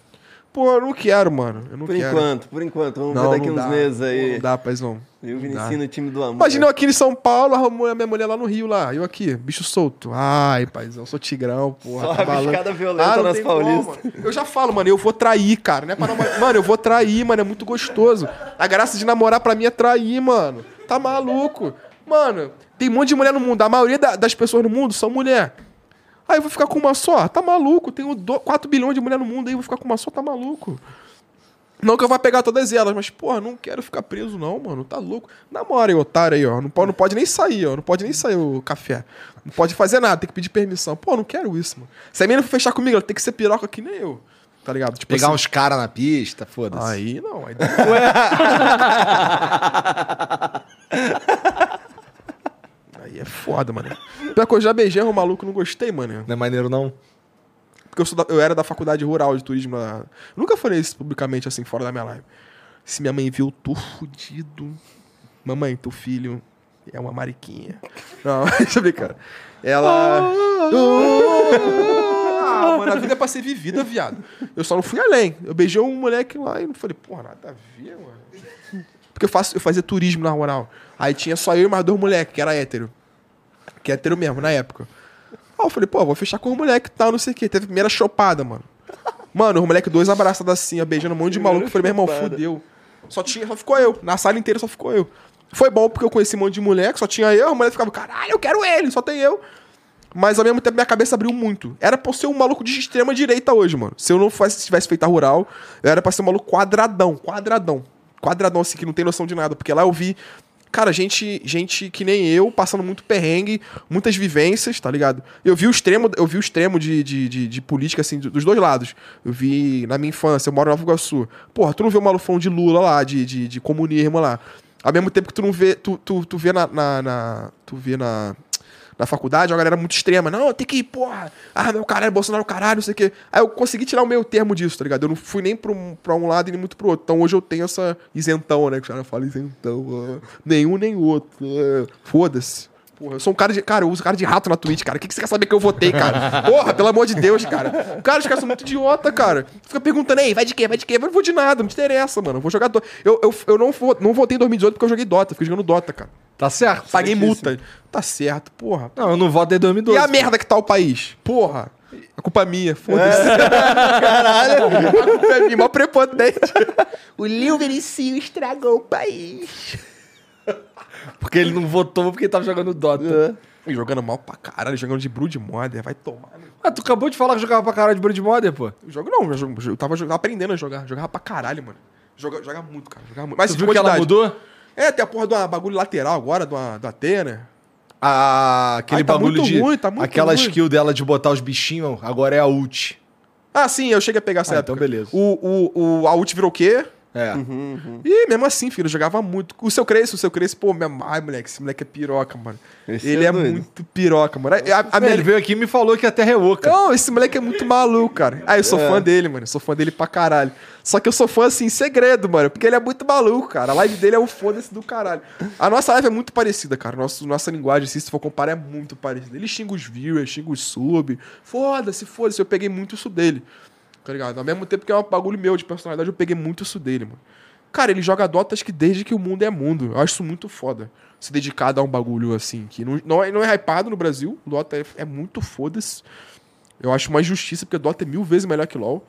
Pô, eu não quero, mano. Eu não Por quero. enquanto, por enquanto. Vamos Não, ver daqui não uns dá. meses aí. Não dá, paizão. Eu, Não Vinicius, no time do amor. Imagina eu aqui em São Paulo, arrumou a minha mulher lá no Rio, lá. Eu aqui, bicho solto. Ai, paizão, sou tigrão, porra. Só tá a biscada violenta não nas paulistas. Eu já falo, mano, eu vou trair, cara. Não é pra namorar. Mano, eu vou trair, mano, é muito gostoso. A graça de namorar pra mim é trair, mano. Tá maluco. Mano, tem um monte de mulher no mundo. A maioria da- das pessoas no mundo são mulher. Aí eu vou ficar com uma só? Tá maluco. Tenho 4 bilhões de mulher no mundo aí, eu vou ficar com uma só? Tá maluco. Não que eu vá pegar todas elas, mas, porra, não quero ficar preso, não, mano. Tá louco. Namora aí, otário aí, ó. Não pode, não pode nem sair, ó. Não pode nem sair o café. Não pode fazer nada, tem que pedir permissão. Pô, não quero isso, mano. Se a menina for fechar comigo, ela tem que ser piroca que nem eu. Tá ligado? Tipo Pegar assim, uns caras na pista, foda-se. Aí não, aí Aí é foda, mano. Pior que eu já beijei um maluco, não gostei, mano. Não é maneiro, não? Porque eu, da- eu era da faculdade rural de turismo. lá. Nunca falei isso publicamente, assim, fora da minha live. Se minha mãe viu, eu tô fudido. Mamãe, teu filho é uma mariquinha. Não, deixa eu ver, cara. Ela. Ah, mano, a vida é pra ser vivida, viado. Eu só não fui além. Eu beijei um moleque lá e não falei, porra, nada a ver, mano. Porque eu, faço, eu fazia turismo na rural. Aí tinha só eu e mais dois moleques, que era hétero. Que é hétero mesmo, na época. Aí eu falei, pô, vou fechar com o moleque e tal, não sei o quê. Teve a primeira chopada, mano. Mano, os moleque dois abraçados assim, ó, beijando um monte de maluco. Eu falei, meu irmão, fudeu. Só tinha, só ficou eu. Na sala inteira só ficou eu. Foi bom porque eu conheci um monte de moleque, só tinha eu, a mulher ficava, caralho, eu quero ele, só tem eu. Mas ao mesmo tempo minha cabeça abriu muito. Era pra ser um maluco de extrema direita hoje, mano. Se eu não fosse, tivesse feito a rural, eu era pra ser um maluco quadradão, quadradão. Quadradão, assim, que não tem noção de nada. Porque lá eu vi, cara, gente, gente que nem eu, passando muito perrengue, muitas vivências, tá ligado? Eu vi o extremo, eu vi o extremo de, de, de, de política, assim, do- dos dois lados. Eu vi na minha infância, eu moro em Nova Iguaçu. Porra, tu não vê o malufão de Lula lá, de, de, de comunismo lá. Ao mesmo tempo que tu não vê, tu, tu, tu vê na, na, na- Tu vê na na faculdade, uma galera muito extrema. Não, tem que ir, porra. Ah, meu caralho, Bolsonaro, caralho, não sei o quê. Aí eu consegui tirar o meio termo disso, tá ligado? Eu não fui nem pra um, pra um lado e nem muito pro outro. Então hoje eu tenho essa isentão, né? Que os caras falam isentão. ah, nenhum nem outro. ah, Foda-se. Porra, eu sou um cara de. Cara, eu uso cara de rato na Twitch, cara. O que, que você quer saber que eu votei, cara? Porra, pelo amor de Deus, cara. Cara, os caras são muito idiota, cara. Fica perguntando, ei, vai de quê? Vai de quê? Eu não vou de nada, não te interessa, mano. Eu vou jogar. Dota. Eu, eu, eu não, vo- não votei em 2018 porque eu joguei Dota. Fiquei jogando Dota, cara. Tá certo. Paguei multa. Tá certo, porra. Não, eu não voto desde 2012. E a merda que tá o país? Porra. A culpa é minha, foda-se. Caralho. A culpa é minha, mó prepotente. o Lil Vericinho estragou o país. Porque ele não votou porque ele tava jogando Dota. E jogando mal pra caralho, jogando de Brood Modder, vai tomar. Ah, tu acabou de falar que jogava pra caralho de Brood Modder, pô. Eu jogo não, eu, jogo, eu tava jogando- aprendendo a jogar. Jogava pra caralho, mano. Joga, joga muito, cara. Jogava muito. Mas Tu viu que ela mudou? É, tem a porra de uma bagulho lateral agora, do, do Atena. Ah, aquele tá bagulho muito de. ruim, tá muito aquela ruim. skill dela de botar os bichinhos, agora é a ult. Ah, sim, eu cheguei a pegar essa Ah, época. então beleza. O, o, o, a ult virou o quê? É. E mesmo assim, filho, eu jogava muito. O seu Cresce, o seu Cresce, pô, minha... ai, moleque, esse moleque é piroca, mano. Esse Ele é é, muito piroca, mano. A, a, a minha- Ele veio aqui e me falou que a Terra é oca. Não, esse moleque é muito maluco, cara. Ah, eu sou fã dele, mano. Eu sou fã dele pra caralho. Só que eu sou fã, assim, em segredo, mano. Porque ele é muito maluco, cara. A live dele é um foda-se do caralho. A nossa live é muito parecida, cara. Nosso, nossa linguagem, assim, se for comparar, é muito parecida. Ele xinga os viewers, xinga os sub. Foda-se, foda-se. Eu peguei muito isso dele. Tá ligado? Ao mesmo tempo que é um bagulho meu de personalidade, eu peguei muito isso dele, mano. Cara, ele joga Dota acho que desde que o mundo é mundo. Eu acho isso muito foda. Se dedicar a um bagulho assim, que não, não, é, não é hypado no Brasil. O Dota é, é muito foda-se. Eu acho uma injustiça, porque Dota é mil vezes melhor que LoL.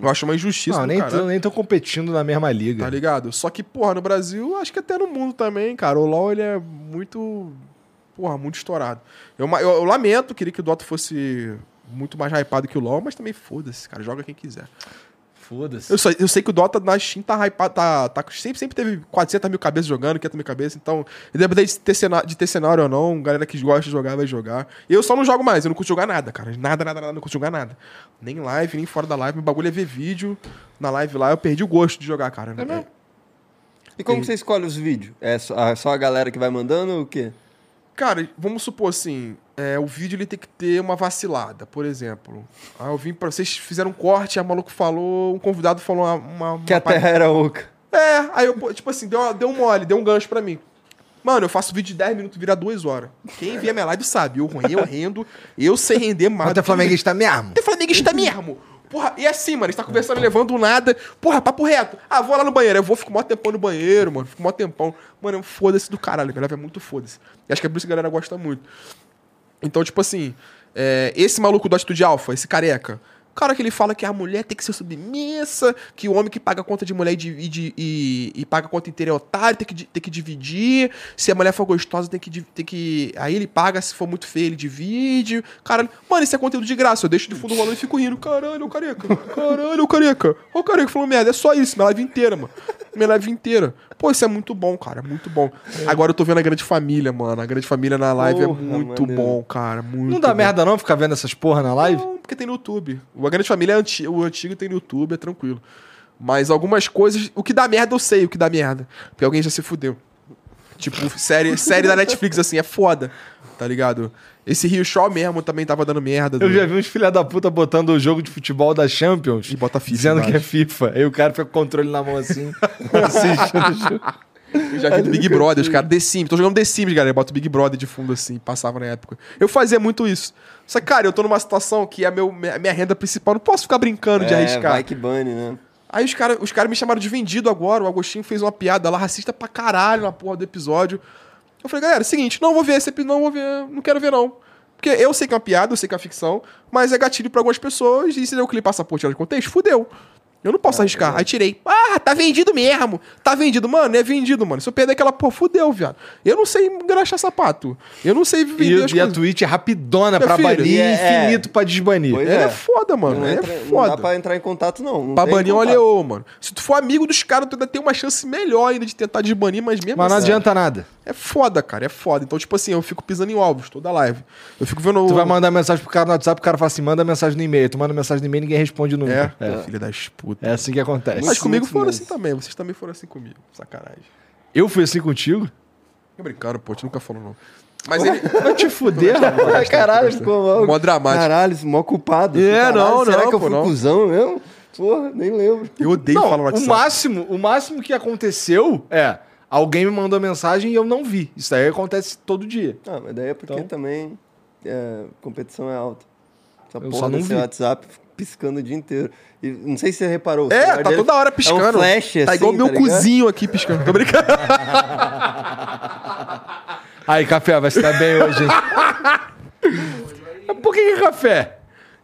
Eu acho uma injustiça. Não, nem tô, nem tô competindo na mesma liga. Tá ligado? Só que, porra, no Brasil, acho que até no mundo também, cara. O LoL, ele é muito. Porra, muito estourado. Eu, eu, eu lamento, queria que o Dota fosse muito mais hypado que o LoL, mas também foda-se, cara. Joga quem quiser. Foda-se. Eu, só- eu sei que o Dota na Steam tá hypado, tá, tá, sempre, sempre teve 400 mil cabeças jogando, 500 mil cabeças, então, independente de ter, cenário, de ter cenário ou não, galera que gosta de jogar vai jogar. Eu só não jogo mais, eu não curto jogar nada, cara. Nada, nada, nada, não curto jogar nada. Nem live, nem fora da live. Meu bagulho é ver vídeo. Na live lá eu perdi o gosto de jogar, cara. É mesmo? E como que você escolhe os vídeos? É só a, só a galera que vai mandando ou o quê? Cara, vamos supor assim, é, o vídeo ele tem que ter uma vacilada, por exemplo. Ah, eu vim pra vocês fizeram um corte, aí o maluco falou, um convidado falou uma. uma Que a uma terra era oca. É, aí eu, tipo assim, deu, uma- deu um mole, deu um gancho pra mim. Mano, eu faço vídeo de 10 minutos, vira 2 horas. Quem vê a minha live sabe, eu, eu rendo, eu sei render mais. Mas tu é flamenguista mesmo? Tem flamenguista mesmo. Porra, e assim, mano, a gente tá conversando, levando do nada. Porra, papo reto. Ah, vou lá no banheiro. Eu vou, fico mó tempão no banheiro, mano. Fico mó tempão. Mano, foda-se do caralho. Live é muito foda-se. E acho que é por isso que a galera gosta muito. Então, tipo assim, é, esse maluco do Atitude Alpha, esse careca, cara que ele fala que a mulher tem que ser submissa, que o homem que paga conta de mulher e, divide- e, e paga conta inteira é otário, tem que, tem que dividir. Se a mulher for gostosa, tem que, tem que. Aí ele paga, se for muito feio, ele divide. Caralho, mano, isso é conteúdo de graça. Eu deixo de fundo rolando e fico rindo. Caralho, o careca. Caralho, o careca. O careca falou merda. É só isso, minha live inteira, mano. Minha live inteira. Pô, isso é muito bom, cara. Muito bom. Agora eu tô vendo a grande família, mano. A grande família na live Porra, é muito maneiro. bom, cara. Muito Não dá bom. merda não ficar vendo essas porra na live? Não, porque tem no YouTube. O A Grande Família é anti... o antigo tem no YouTube, é tranquilo. Mas algumas coisas. O que dá merda, eu sei o que dá merda. Porque alguém já se fudeu. Tipo, série, série da Netflix, assim, é foda. Tá ligado? Esse Rio Show mesmo também tava dando merda. Eu do- já vi uns filha da puta botando o jogo de futebol da Champions. E bota FIFA Dizendo que é embaixo. FIFA. Aí o cara fica com o controle na mão assim, assistindo o jogo. Eu já vi do Big Brother, os caras, The Sims. Tô jogando The Sims, galera. Bota o Big Brother de fundo assim, passava na época. Eu fazia muito isso. Só que, cara, eu tô numa situação que é meu, minha, renda principal. Não posso ficar brincando de é, arriscar. vai que bane, né? Aí os caras os cara me chamaram de vendido agora. O Agostinho fez uma piada lá, racista pra caralho na porra do episódio. Eu falei, galera, é o seguinte, não vou ver esse episódio, não vou ver, não quero ver não. Porque eu sei que é uma piada, eu sei que é uma ficção, mas é gatilho pra algumas pessoas e se der o clipe passaporte tirado de contexto, fudeu. Eu não posso arriscar. Aí tirei. Ah, tá vendido mesmo. Tá vendido. Mano, é vendido, mano. Se eu perder aquela porra, fudeu, viado. Eu não sei engraxar sapato. Eu não sei vender E, as e a coisas. Twitch é rapidona Meu pra filho, banir e e é- infinito pra desbanir. Pois é é. foda, mano. Não, é entra- não foda. dá pra entrar em contato, não. não Pra tem banir um contato. oleô, mano. Se tu for amigo dos caras, tu ainda tem uma chance melhor ainda de tentar desbanir, mas mesmo Mas não assim, adianta nada. É foda, cara. É foda. Então, tipo assim, eu fico pisando em ovos toda live. Eu fico vendo. Tu vai mandar mensagem pro cara no WhatsApp, o cara fala assim, manda mensagem no e-mail. Tu manda mensagem no e-mail, ninguém responde É, nunca. é. filha das putas. É assim que acontece. Mas comigo foram mesmo. assim também. Vocês também foram assim comigo. Sacanagem. Eu fui assim contigo? Tô brincando, pô. Tu nunca falou, não. Mas ele. Vai te fuder, rapaz. Caralho, ficou mal. Mó dramático. Caralho, mó culpado. É, Caralho, não, Será não, que eu fui não. cuzão mesmo? Porra, nem lembro. Eu odeio Não, falar no o WhatsApp. máximo, o máximo que aconteceu é alguém me mandou mensagem e eu não vi. Isso aí acontece todo dia. Ah, mas daí é porque Então- também é, competição é alta. Essa Eu porra só não vi. WhatsApp piscando o dia inteiro. E não sei se você reparou. É, tá dele toda hora É piscando. um flash, tá assim, igual o meu ligado? cozinho aqui piscando. Tô brincando. Aí, café, vai se dar bem hoje, Por que, que é café?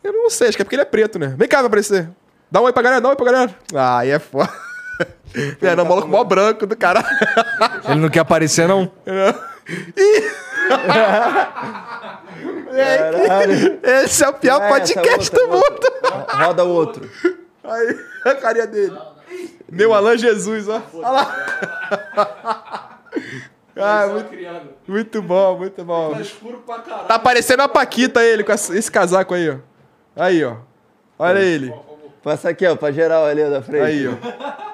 Eu não sei, acho que é porque ele é preto, né? Vem cá, vai aparecer. Dá um oi pra galera, dá um oi pra galera. Ah, aí é foda. É, não, maluco mó branco do cara. Ele não quer aparecer, não? Esse é o pior Ah, podcast essa do mundo. outra. Roda o outro. Aí, a carinha dele. Meu Alan Jesus, ó. Olha lá. Ah, muito, muito bom, muito bom. Tá parecendo a Paquita ele com esse casaco aí, ó. Aí, ó. Olha ele. Passa aqui, ó, pra geral ali ó, da frente. Aí, ó.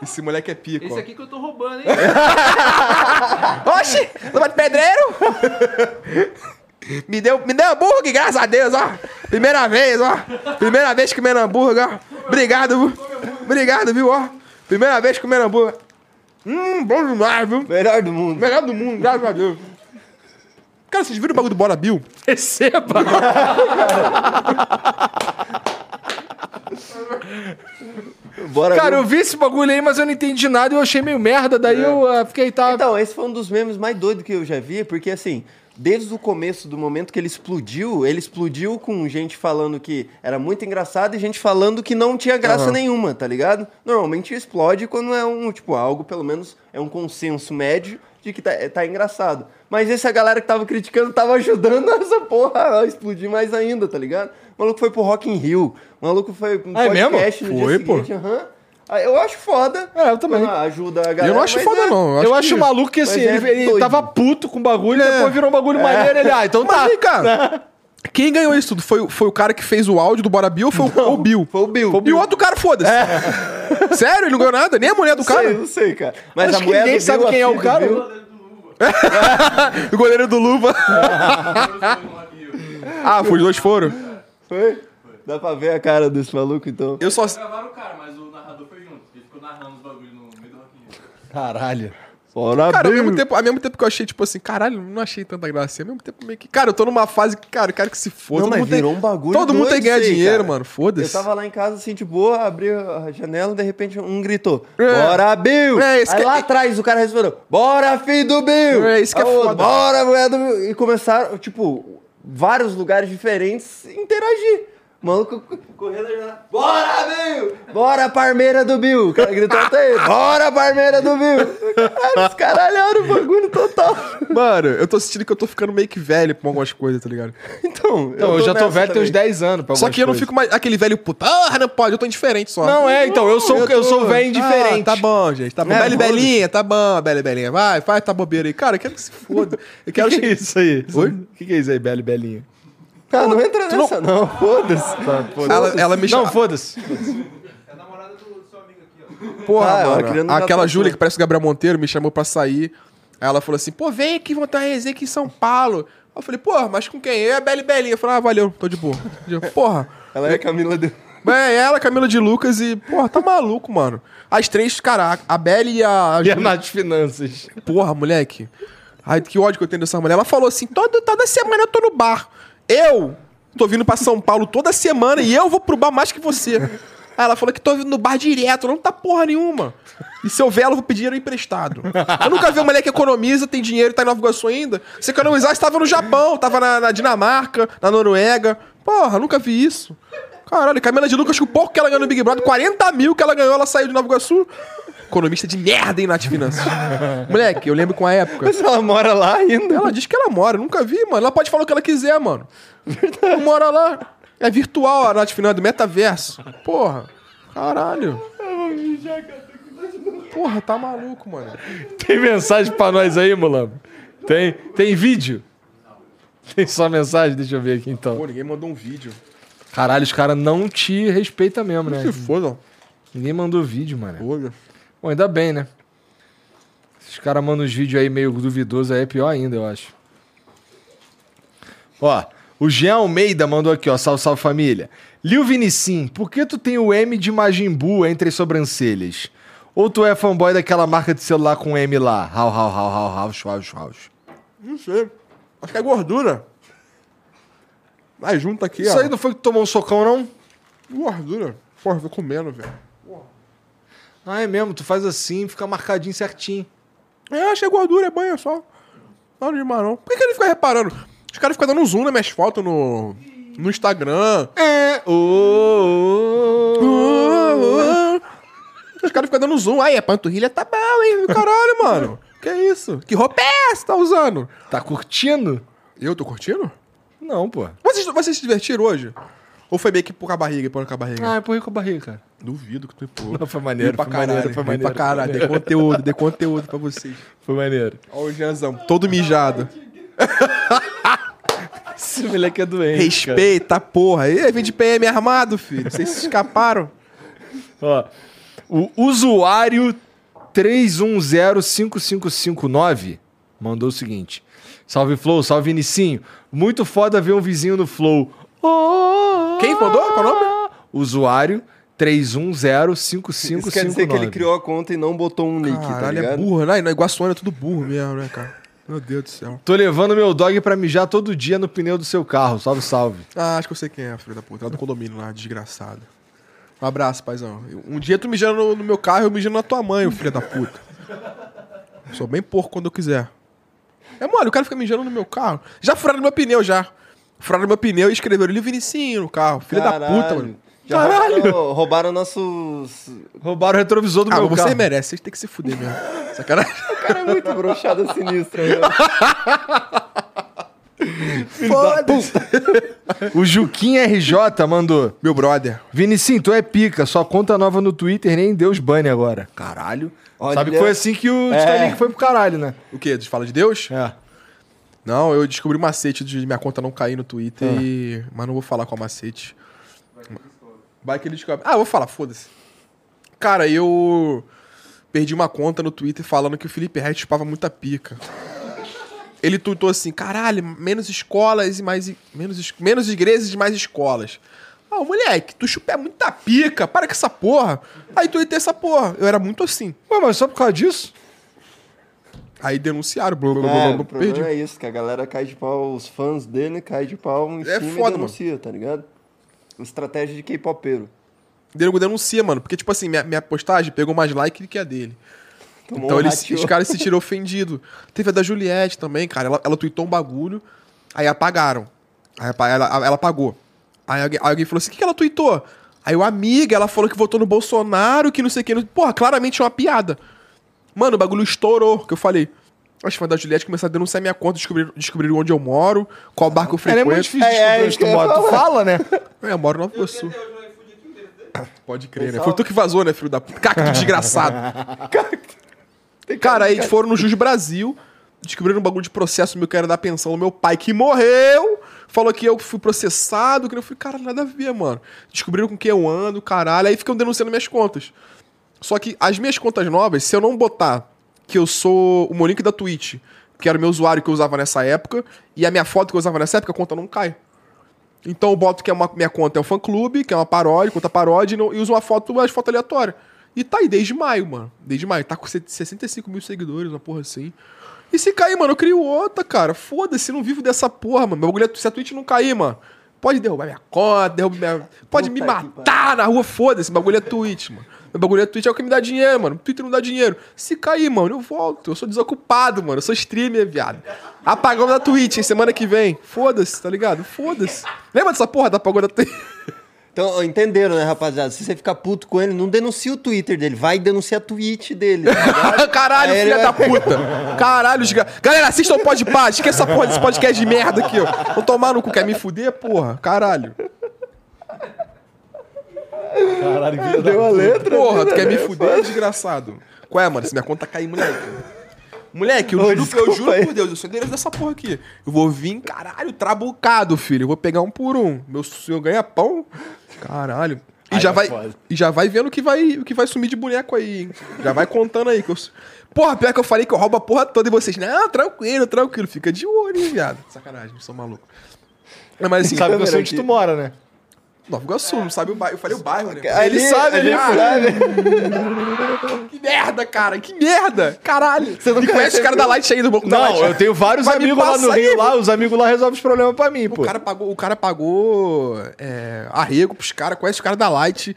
Esse moleque é pico, Esse ó. aqui que eu tô roubando, hein? Oxi! Luva de pedreiro? me, deu, me deu hambúrguer, graças a Deus, ó. Primeira vez, ó. Primeira vez comendo hambúrguer, ó. Obrigado, viu? Obrigado, viu, ó. Primeira vez comendo hambúrguer. Hum, bom demais, viu? Melhor do mundo. Melhor do mundo, graças a Deus. Cara, vocês viram o bagulho do Bora Bill? Receba! Bora Cara, eu vi esse bagulho aí, mas eu não entendi nada e eu achei meio merda. Daí eu ah, fiquei, tá. Então, esse foi um dos memes mais doidos que eu já vi, porque assim, desde o começo do momento que ele explodiu, ele explodiu com gente falando que era muito engraçado e gente falando que não tinha graça nenhuma, tá ligado? Normalmente explode quando é um, tipo, algo, pelo menos, é um consenso médio de que tá, tá engraçado. Mas essa galera que tava criticando tava ajudando essa porra a explodir mais ainda, tá ligado? O maluco foi pro Rock in Rio, o maluco foi pro Ah, é mesmo? podcast no Foi, dia pô. seguinte, aham. Ah, Eu acho foda. É, eu também. quando Ajuda a galera. Eu não acho foda, é- não. Eu que- acho maluco que assim, Mas é ele, ele tava puto com o bagulho e depois virou um bagulho maneiro. Ele, ah, então Mas tá. vem cá. Quem ganhou isso tudo? Foi, o- foi o cara que fez o áudio do Bora Bill ou foi o, o Bill? Foi o Bill. E o outro cara, foda-se. Sério? Ele não ganhou nada? Nem a mulher do Sei, cara? eu sei, cara. Mas Acho a que mulher ninguém do sabe Bill, quem é o cara. Bill- O goleiro do Luva. ah, foi os dois foram? Foi? Dá pra ver a cara desse maluco, então. Eu só... Gravaram o cara, mas o narrador foi junto. Ele ficou narrando os bagulhos no meio do Rock in Rio. Caralho. Fora Cara, ao Bill. mesmo, tempo, ao mesmo tempo que eu achei, tipo assim, caralho, não achei tanta graça. Ao mesmo tempo meio que... Cara, eu tô numa fase que, cara, eu quero que se foda. Não, Todo mas mundo tem- virou um bagulho Todo mundo tem que ganhar aí, dinheiro, cara. mano. Foda-se. Eu tava lá em casa, assim, de boa, abri a janela, de repente um gritou, bora, Bill! É, isso Aí que- lá atrás o cara respondeu, bora, filho do Bill! É, isso que é foda. Bora, mulher do Bill! E começaram, tipo, vários lugares diferentes interagir. Maluco correndo já. Bora, Bill! Bora, parmeira do Bill! O cara gritou até ele. Bora, parmeira do Bill! Caralho, os caralharam o bagulho total. Mano, eu tô sentindo que eu tô ficando meio que velho com algumas coisas, tá ligado? Então, Então, eu, já tô velho, tem uns também. 10 anos. pra Só que eu não coisas. fico mais aquele velho puta. Ah, não pode, eu tô indiferente só. Não, é, então, eu sou, eu, tô- sou velho indiferente. Ah, tá bom, gente. Tá bom. É, Bela foda-se. Belinha, tá bom, Bela Belinha. Vai, faz tá bobeira aí. Cara, eu quero que se foda. Eu quero que, que é isso aí? Oi? O que, que é isso aí, Bela e Belinha? Ah, não entra nessa, não. Foda-se. Ela, ela me Não, chama. foda-se. É a namorada do, seu amigo aqui, ó. Porra, Ah, mano. Aquela Júlia que parece o Gabriel Monteiro me chamou pra sair. Aí ela falou assim: pô, vem aqui, vamos ter uma resenha aqui em São Paulo. Eu falei, porra, mas com quem? Eu e a Bela e Belinha. Eu falei, ah, valeu, tô de boa. Eu, Porra. Ela é a Camila do... É, ela, Camila de Lucas e, porra, tá maluco, mano. As três, cara, a Bela e a. E a Nath Finanças. Porra, moleque. Ai, que ódio que eu tenho dessa mulher. Ela falou assim: toda, toda semana eu tô no bar. Eu tô vindo pra São Paulo toda semana e eu vou pro bar mais que você. Aí ela falou que tô vindo no bar direto, não tá porra nenhuma. E se eu ela, eu vou pedir dinheiro emprestado. Eu nunca vi uma mulher que economiza, tem dinheiro e tá em Nova Iguaçu ainda. Se economizar, estava no Japão, tava na, na Dinamarca, na Noruega. Porra, nunca vi isso. Caralho, Camila de Lucas, o pouco que ela ganhou no Big Brother, 40 mil que ela ganhou, ela saiu de Nova Iguaçu. Economista de merda, hein, Nath Finanças. Moleque, eu lembro com a época. Mas ela mora lá ainda. Ela diz que ela mora, eu nunca vi, mano. Ela pode falar o que ela quiser, mano. Não mora lá. É virtual a Nath Final, é do metaverso. Porra. Caralho. Porra, tá maluco, mano. Tem mensagem pra nós aí, Mulambo? Tem, tem vídeo? Tem só mensagem? Deixa eu ver aqui então. Pô, ninguém mandou um vídeo. Caralho, os caras não te respeitam mesmo, né? Se foda. Ninguém mandou vídeo, mano. Olha. Bom, ainda bem, né? Se os caras mandam uns vídeos aí meio duvidosos, aí é pior ainda, eu acho. Ó, o Jean Almeida mandou aqui, ó. Salve, salve família. Lil Vinicim, por que tu tem o M de Majin Buu entre as sobrancelhas? Ou tu é fanboy daquela marca de celular com M lá? Hau, hau, hau, hau, hau, hau, hau. Não sei. Acho que é gordura. Aí junta aqui, Isso ó. aí não foi que tu tomou um socão, não? Gordura. Porra, tô comendo, velho. Ah, é mesmo, tu faz assim, fica marcadinho certinho. É, é gordura, é banho só. Não demais, não. Por que, que ele fica reparando? Os caras ficam dando zoom nas minhas fotos no, no Instagram. É. Ô, ô, ô. Os caras ficam dando zoom. Aí, a panturrilha tá bom, hein? Caralho, mano. Que isso? Que roupa é essa que tá usando? Tá curtindo? Eu tô curtindo? Não, pô. Vocês, vocês se divertiram hoje? Ou foi meio que com a barriga, por com a barriga? Ah, empurrei com a barriga, cara. Duvido que tu empurrou. Não, foi maneiro, pra foi caralho, maneiro, foi maneiro, pra caralho. Dei conteúdo, dei conteúdo pra vocês. Foi maneiro. Ó o Janzão, todo mijado. Esse moleque é doente. Respeita, porra. Ih, vem de PM armado, filho. Vocês se escaparam. Ó, o usuário 3105559 mandou o seguinte: Salve Flow, salve Inicinho. Muito foda ver um vizinho no Flow. Oh, Quem mandou? Qual o nome? Usuário Isso quer dizer que ele 3105559. criou a conta e não botou um nick, tá Caralho, é ligado? burro, né? Na Iguaçuana é tudo burro mesmo, né, cara? Meu Deus do céu. Tô levando meu dog pra mijar todo dia no pneu do seu carro. Salve, salve. Ah, acho que eu sei quem é, filho da puta. Lá do condomínio lá, desgraçado. Um abraço, paizão. Um dia tu mijando no, no meu carro, eu mijando na tua mãe, filho da puta. Sou bem porco quando eu quiser. É mole, o cara fica mijando no meu carro. Já furaram meu pneu, já. Furaram meu pneu e escreveram ali Vinicinho no carro. Filho da puta, mano. Já Roubaram, roubaram nossos. Roubaram o retrovisor do Ah, meu mas carro. você merece, vocês têm que se fuder mesmo. Sacanagem. O cara é muito broxada sinistra, né? Foda-se. O Juquim RJ mandou. Meu brother. Vinicinho, tu é pica. Sua conta nova no Twitter nem Deus bane agora. Caralho. Olha- Sabe que foi assim que o É. Titanic foi pro caralho, né? O quê? Fala de Deus? É. Não, eu descobri o macete de minha conta não cair no Twitter, e... mas não vou falar qual macete. Vai que ele descobre. Ah, eu vou falar, foda-se. Cara, eu perdi uma conta no Twitter falando que o Felipe Ret chupava muita pica. Ele tweetou assim, caralho, menos escolas e mais... Menos, menos igrejas e mais escolas. Ah, moleque, tu chupa é muita pica, para com essa porra. Aí tuitei essa porra. Eu era muito assim. Ué, mas só por causa disso? Aí denunciaram, blá, blá, blá, É, blá, perdi. problema é isso, que a galera cai de pau, os fãs dele caem de pau em É cima foda, e denuncia, tá ligado? Estratégia de K-popeiro. Nego denuncia, mano. Porque, tipo assim, minha, minha postagem pegou mais like do que a dele. Tomou então um eles, os caras se sentiram ofendidos. Teve a da Juliette também, cara. Ela, ela tweetou um bagulho, aí apagaram. Aí ela, ela apagou. Aí alguém, alguém falou assim: o que, que ela tweetou? Aí o amiga, ela falou que votou no Bolsonaro, que não sei o que. não- Porra, claramente é uma piada. Mano, o bagulho estourou, que eu falei. Acho que foi da Juliette começar a denunciar minha conta, descobrir, descobrir onde eu moro, qual barco eu é frequento. muito difícil É, é, descobrir onde tu mora. Tu fala, né? É, eu moro no Nova Sul. Pode crer, né? Foi tu que vazou, né, filho da puta? Caca de desgraçado. Cara, aí foram no Jus Brasil, descobriram um bagulho de processo meu que era dar pensão no meu pai, que morreu. Falou que eu fui processado, que eu fui, cara, nada a ver, mano. Descobriram com quem eu ando, caralho. Aí ficam denunciando minhas contas. Só que as minhas contas novas, se eu não botar que eu sou o Monique da Twitch, que era o meu usuário que eu usava nessa época, e a minha foto que eu usava nessa época, a conta não cai. Então eu boto que é uma, minha conta é um fã clube, que é uma paródia, conta paródia, e, não- e uso uma foto, uma foto aleatória. E tá aí desde maio, mano. Desde maio. Tá com 65 mil seguidores, uma porra assim. E se cair, mano, eu crio outra, cara. Foda-se, não vivo dessa porra, mano. Meu bagulho é, se a Twitch não cair, mano, pode derrubar minha conta, derrubar minha... Pode me Puta que matar na rua, foda-se. Bagulho é Twitch, mano. Meu bagulho é Twitch é o que me dá dinheiro, mano. Twitter não dá dinheiro. Se cair, mano, eu volto. Eu sou desocupado, mano. Eu sou streamer, viado. Apagão da Twitch, hein, semana que vem. Foda-se, tá ligado? Foda-se. Lembra dessa porra da apagão da Twitch? Então, entenderam, né, rapaziada? Se você ficar puto com ele, não denuncia o Twitter dele, vai denunciar a tweet dele. tá? Caralho, Aí filha da vai- puta. Caralho, os... ga- Galera, assistam o Pode Pá. Esqueça essa porra desse podcast de merda aqui, ó. Vou tomar no cu. Quer me fuder, porra? Caralho. Caralho, Deu a letra. Porra, tu né, quer me fuder, desgraçado? Qual é, mano? Se minha conta cair, moleque. Moleque, eu, Ô, juro, eu juro aí. por Deus, eu sou endereço dessa porra aqui. Eu vou vir, caralho, trabucado, filho. Eu vou pegar um por um. Meu senhor ganha pão. Caralho. E Aí já, é vai, foda. e já vai vendo o que vai, o que vai sumir de boneco aí, hein? Já vai contando aí. Que eu... Porra, pior que eu falei que eu roubo a porra toda e vocês, não, tranquilo, tranquilo. Fica de olho, hein, viado. Sacanagem, sou maluco. Mas assim, Sabe que eu sei onde tu mora, né? Nova Iguaçu, não sabe o bairro. Eu falei o bairro, né? Ali, ele sabe, a ele sabe. sabe. Que merda, cara, que merda! Caralho! Você não não conhece os recebeu? caras da Light aí do banco da Light? Não, eu tenho vários Vai amigos lá no Rio, aí, lá, os amigos lá resolvem os problemas pra mim, pô. O cara pagou, o cara pagou é, arrego pros caras, conhece os caras da Light.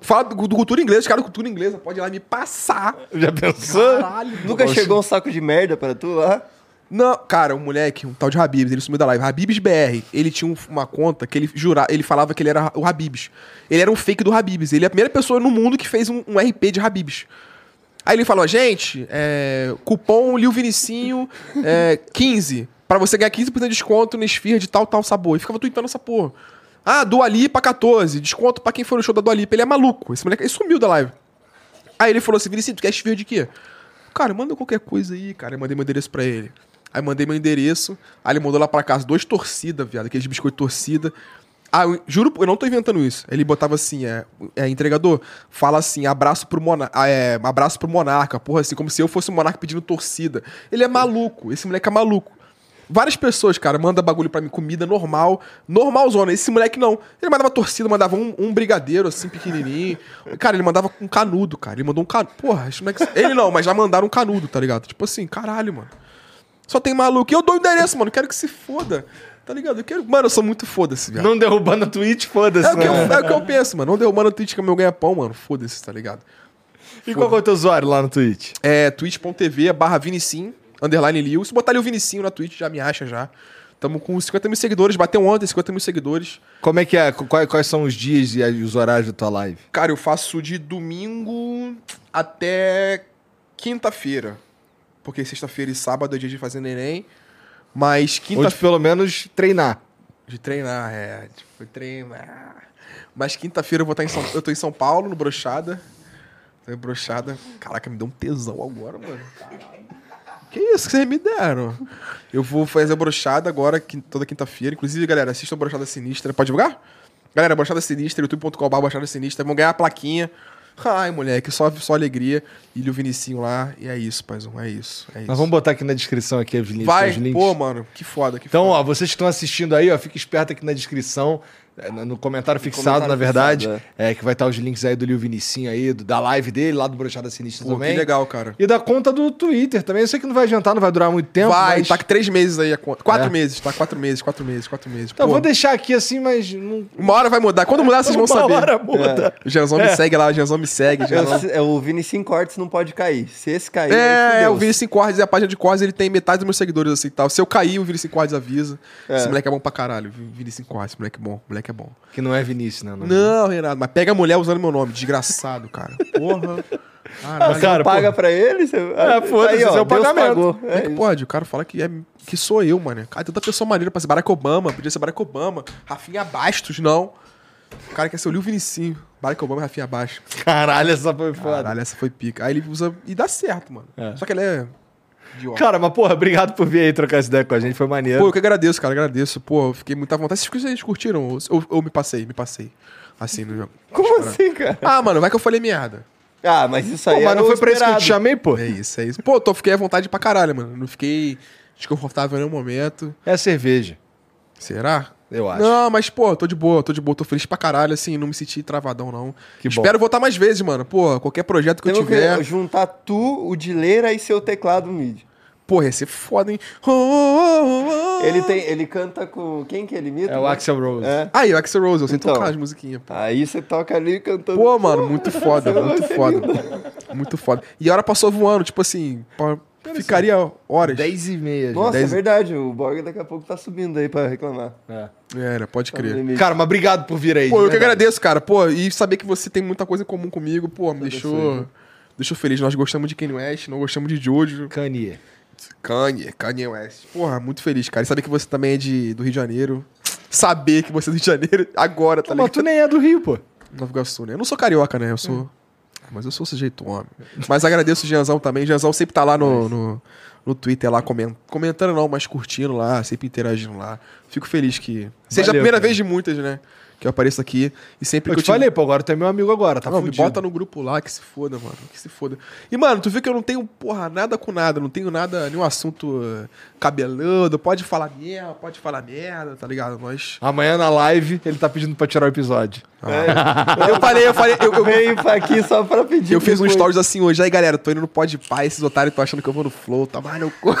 Fala do, do cultura inglesa, os caras da cultura inglesa, pode ir lá me passar. Já pensou? Caralho. Nunca chegou um saco de merda pra tu lá? Não, cara, um moleque, um tal de Habibs, ele sumiu da live. Habibs BR, ele tinha um- uma conta que ele jurava, ele falava que ele era o Habibs. Ele era um fake do Habibs. Ele é a primeira pessoa no mundo que fez um, um RP de Habibs. Aí ele falou, gente, é, cupom Lil Vinicinho é, 15, pra você ganhar 15% de desconto na esfirra de tal, tal sabor. E ficava tweetando essa porra. Ah, Dua Lipa 14, desconto pra quem for no show da Dua Lipa. Ele é maluco, esse moleque, ele sumiu da live. Aí ele falou assim, Vinicinho, tu quer esfirra de quê? Cara, manda qualquer coisa aí, cara. Eu mandei meu endereço pra ele. Aí mandei meu endereço, aí ele mandou lá pra casa dois torcida, viado, aqueles biscoitos torcida. Ah, eu, juro, eu não tô inventando isso. Ele botava assim, é, é entregador, fala assim, abraço pro, mona ah, é, abraço pro monarca, porra, assim, como se eu fosse o monarca pedindo torcida. Ele é maluco, esse moleque é maluco. Várias pessoas, cara, manda bagulho pra mim, comida normal, normalzona. Esse moleque não. Ele mandava torcida, mandava um, um brigadeiro, assim, pequenininho. Cara, ele mandava um canudo, cara. Ele mandou um canudo. Porra, esse moleque... Ele não, mas já mandaram um canudo, tá ligado? Tipo assim, caralho, mano. Só tem maluco. E eu dou o endereço, mano. Quero que se foda. Tá ligado? Eu quero... Mano, eu sou muito foda-se, viado. Não derrubando a Twitch, foda-se. É o, que eu, né? é o que eu penso, mano. Não derrubando o Twitch que é meu ganha-pão, mano. Foda-se, tá ligado? E qual que é o teu usuário lá no Twitch? É twitch.tv barra Vinicim, underline Liu. Se botar ali o Vinicinho na Twitch, já me acha já. Tamo com 50 mil seguidores. Bateu ontem 50 mil seguidores. Como é que é? Quais, quais são os dias e os horários da tua live? Cara, eu faço de domingo até quinta-feira. Porque sexta-feira e sábado é dia de fazer neném. Mas Ou quinta-feira. de pelo menos treinar. De treinar, é. Tipo, treinar. Mas quinta-feira eu vou estar em São Eu tô em São Paulo, no Brochada. Tô em Brochada. Caraca, me deu um tesão agora, mano. Que isso que vocês me deram? Eu vou fazer a brochada agora, toda quinta-feira. Inclusive, galera, assistam a Brochada Sinistra. Pode divulgar? Galera, Brochada Sinistra, youtube.com.br Brochada Sinistra. Vão ganhar a plaquinha. Ai, moleque, só, só alegria. E o Vinicinho lá. E é isso, paizão. É isso. É isso. Nós vamos botar aqui na descrição aqui links. Vai, os links. pô, mano. Que foda, que Então, foda. ó, vocês que estão assistindo aí, ó, fica esperto aqui na descrição, no no comentário fixado, comentário na verdade, fixado, é. que vai estar os links aí do Lil Vinicinho aí, do- da live dele, lá do Brochada Sinistra Pô, também. que legal, cara. E da conta do Twitter também. Eu sei que não vai adiantar, não vai durar muito tempo, Vai, mas... tá com três meses aí a conta. Quatro É. meses, tá? Quatro meses, quatro meses, quatro meses. Então, Pô, vou deixar aqui assim, mas... Não... Uma hora vai mudar. Quando mudar, vocês vão Uma saber. hora muda. O Janzão É. me segue lá, o Janzão me segue. Janzão. é, o Vini sem cortes não pode cair. Se esse cair, É, o Vini 5 Cordes e a página de Cordes, ele tem metade dos meus seguidores assim e tal. Se eu cair, o Vini 5 Cordes avisa. É. Esse moleque é bom pra caralho. Vini 5 Cordes, esse moleque é bom. O moleque é bom. Que não é Vinícius, né? Não. Não, Renato, mas pega a mulher usando meu nome. Desgraçado, cara. Porra. Caralho. cara, Paga pô. pra ele? Você... É, foda-se, Aí, ó, esse é o Deus pagamento. é que pode? O cara fala que, é, que sou eu, mano. Cara, tanta pessoa maneira pra ser Barack Obama. Podia ser Barack Obama. Rafinha Bastos, não. O cara quer ser o Lil Vinicinho. Barack Obama e Rafinha Bastos. Caralho, essa foi foda. Caralho, essa foi pica. Aí ele usa. E dá certo, mano. É. Só que ele é. Cara, mas porra, obrigado por vir aí trocar essa ideia com a gente, foi maneiro. Pô, eu que agradeço, cara. Agradeço. Pô, fiquei muito à vontade. Vocês, vocês curtiram? Ou, ou, ou me passei? Me passei. Assim, no jogo. Como assim, cara? Ah, mano, vai que eu falei merda. Ah, mas isso aí Pô, mas não foi pra isso que eu te chamei, pô? É isso, é isso. Pô, tô, fiquei à vontade pra caralho, mano. Não fiquei desconfortável em nenhum momento. É a cerveja, Será? Eu acho. Não, mas, pô, tô de boa, tô de boa, tô feliz pra caralho, assim, não me senti travadão, não. Que bom. Espero voltar mais vezes, mano. Pô, qualquer projeto que eu Temos tiver. que juntar tu, o Dileira e seu teclado MIDI. Pô, ia ser foda, hein? Oh, oh, oh. Ele, tem, ele canta com... Quem que ele imita? É o Axel Rose. É. Aí, o Axel Rose, eu sei Então. tocar as musiquinhas. pô. Aí você toca ali cantando. Pô, mano, muito foda, muito foda. Muito foda. E a hora passou voando, tipo assim, pô, ficaria horas. 10 e meia. Nossa, Dez- é verdade. O Borg daqui a pouco tá subindo aí pra reclamar. É. Era, pode Tá crer. Cara, mas obrigado por vir aí. Pô, eu que verdade. agradeço, cara. Pô, e saber que você tem muita coisa em comum comigo, pô, me deixou, deixou feliz. Nós gostamos de Kanye West, não gostamos de Jojo. Kanye. Kanye, Kanye West. Porra, muito feliz, cara. E saber que você também é de, do Rio de Janeiro. Saber que você é do Rio de Janeiro agora, tá Mas ligado? tu nem é do Rio, pô. Nova Iguaçu, né? Eu não sou carioca, né? Eu sou. Mas eu sou sujeito homem. Mas agradeço o Gianzão também. O Gianzão sempre tá lá no, no, no Twitter, lá comen- comentando, não, mas curtindo lá, sempre interagindo lá. Fico feliz que. Seja a Valeu, primeira cara. vez de muitas, né? Que eu apareço aqui. E sempre Eu que te falei, pô, agora tu é meu amigo agora, tá não, me bota no grupo lá, que se foda, mano. Que se foda. E, mano, tu vê que eu não tenho, porra, nada com nada. Não tenho nada, nenhum assunto eh, cabeludo. Pode falar merda, pode falar merda, tá ligado? Nós. Amanhã na live ele tá pedindo pra tirar o episódio. Eu falei, eu falei, eu, eu, Veio aqui só pra pedir. eu fiz um stories assim hoje. Aí, galera, tô indo no Pode Pá, esses otários estão achando que eu vou no Flow, tá mais no cu.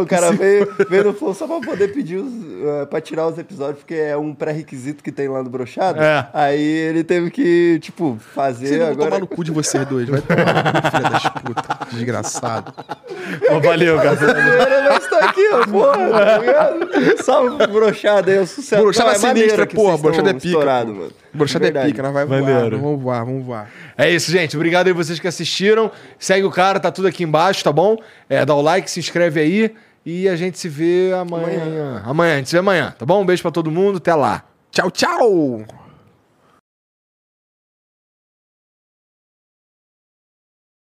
O cara veio, veio no Flow só pra poder pedir os. eh, pra tirar os episódios, porque é um pré-requisito que tem lá no Brochado. É. Aí ele teve que, tipo, fazer Vocês vão agora. tomar no cu de vocês dois. Vai tomar no cu, filha das putas. Desgraçado. Valeu, cara. Zoeira, Mas tá aqui, ó, porra, tá ligado? Só o brochado aí, o sucesso. Brochada Não, é maneiro sinistra, porra, tão é pica, estourado, mano. Brochada é pica, nós vai voar. Vamos voar, vamos voar. É isso, gente. Obrigado aí vocês que assistiram. Segue o cara, tá tudo aqui embaixo, tá bom? É, dá o like, se inscreve aí. E a gente se vê amanhã. Amanhã, a gente se vê amanhã, tá bom? Um beijo pra todo mundo, até lá. Tchau, tchau!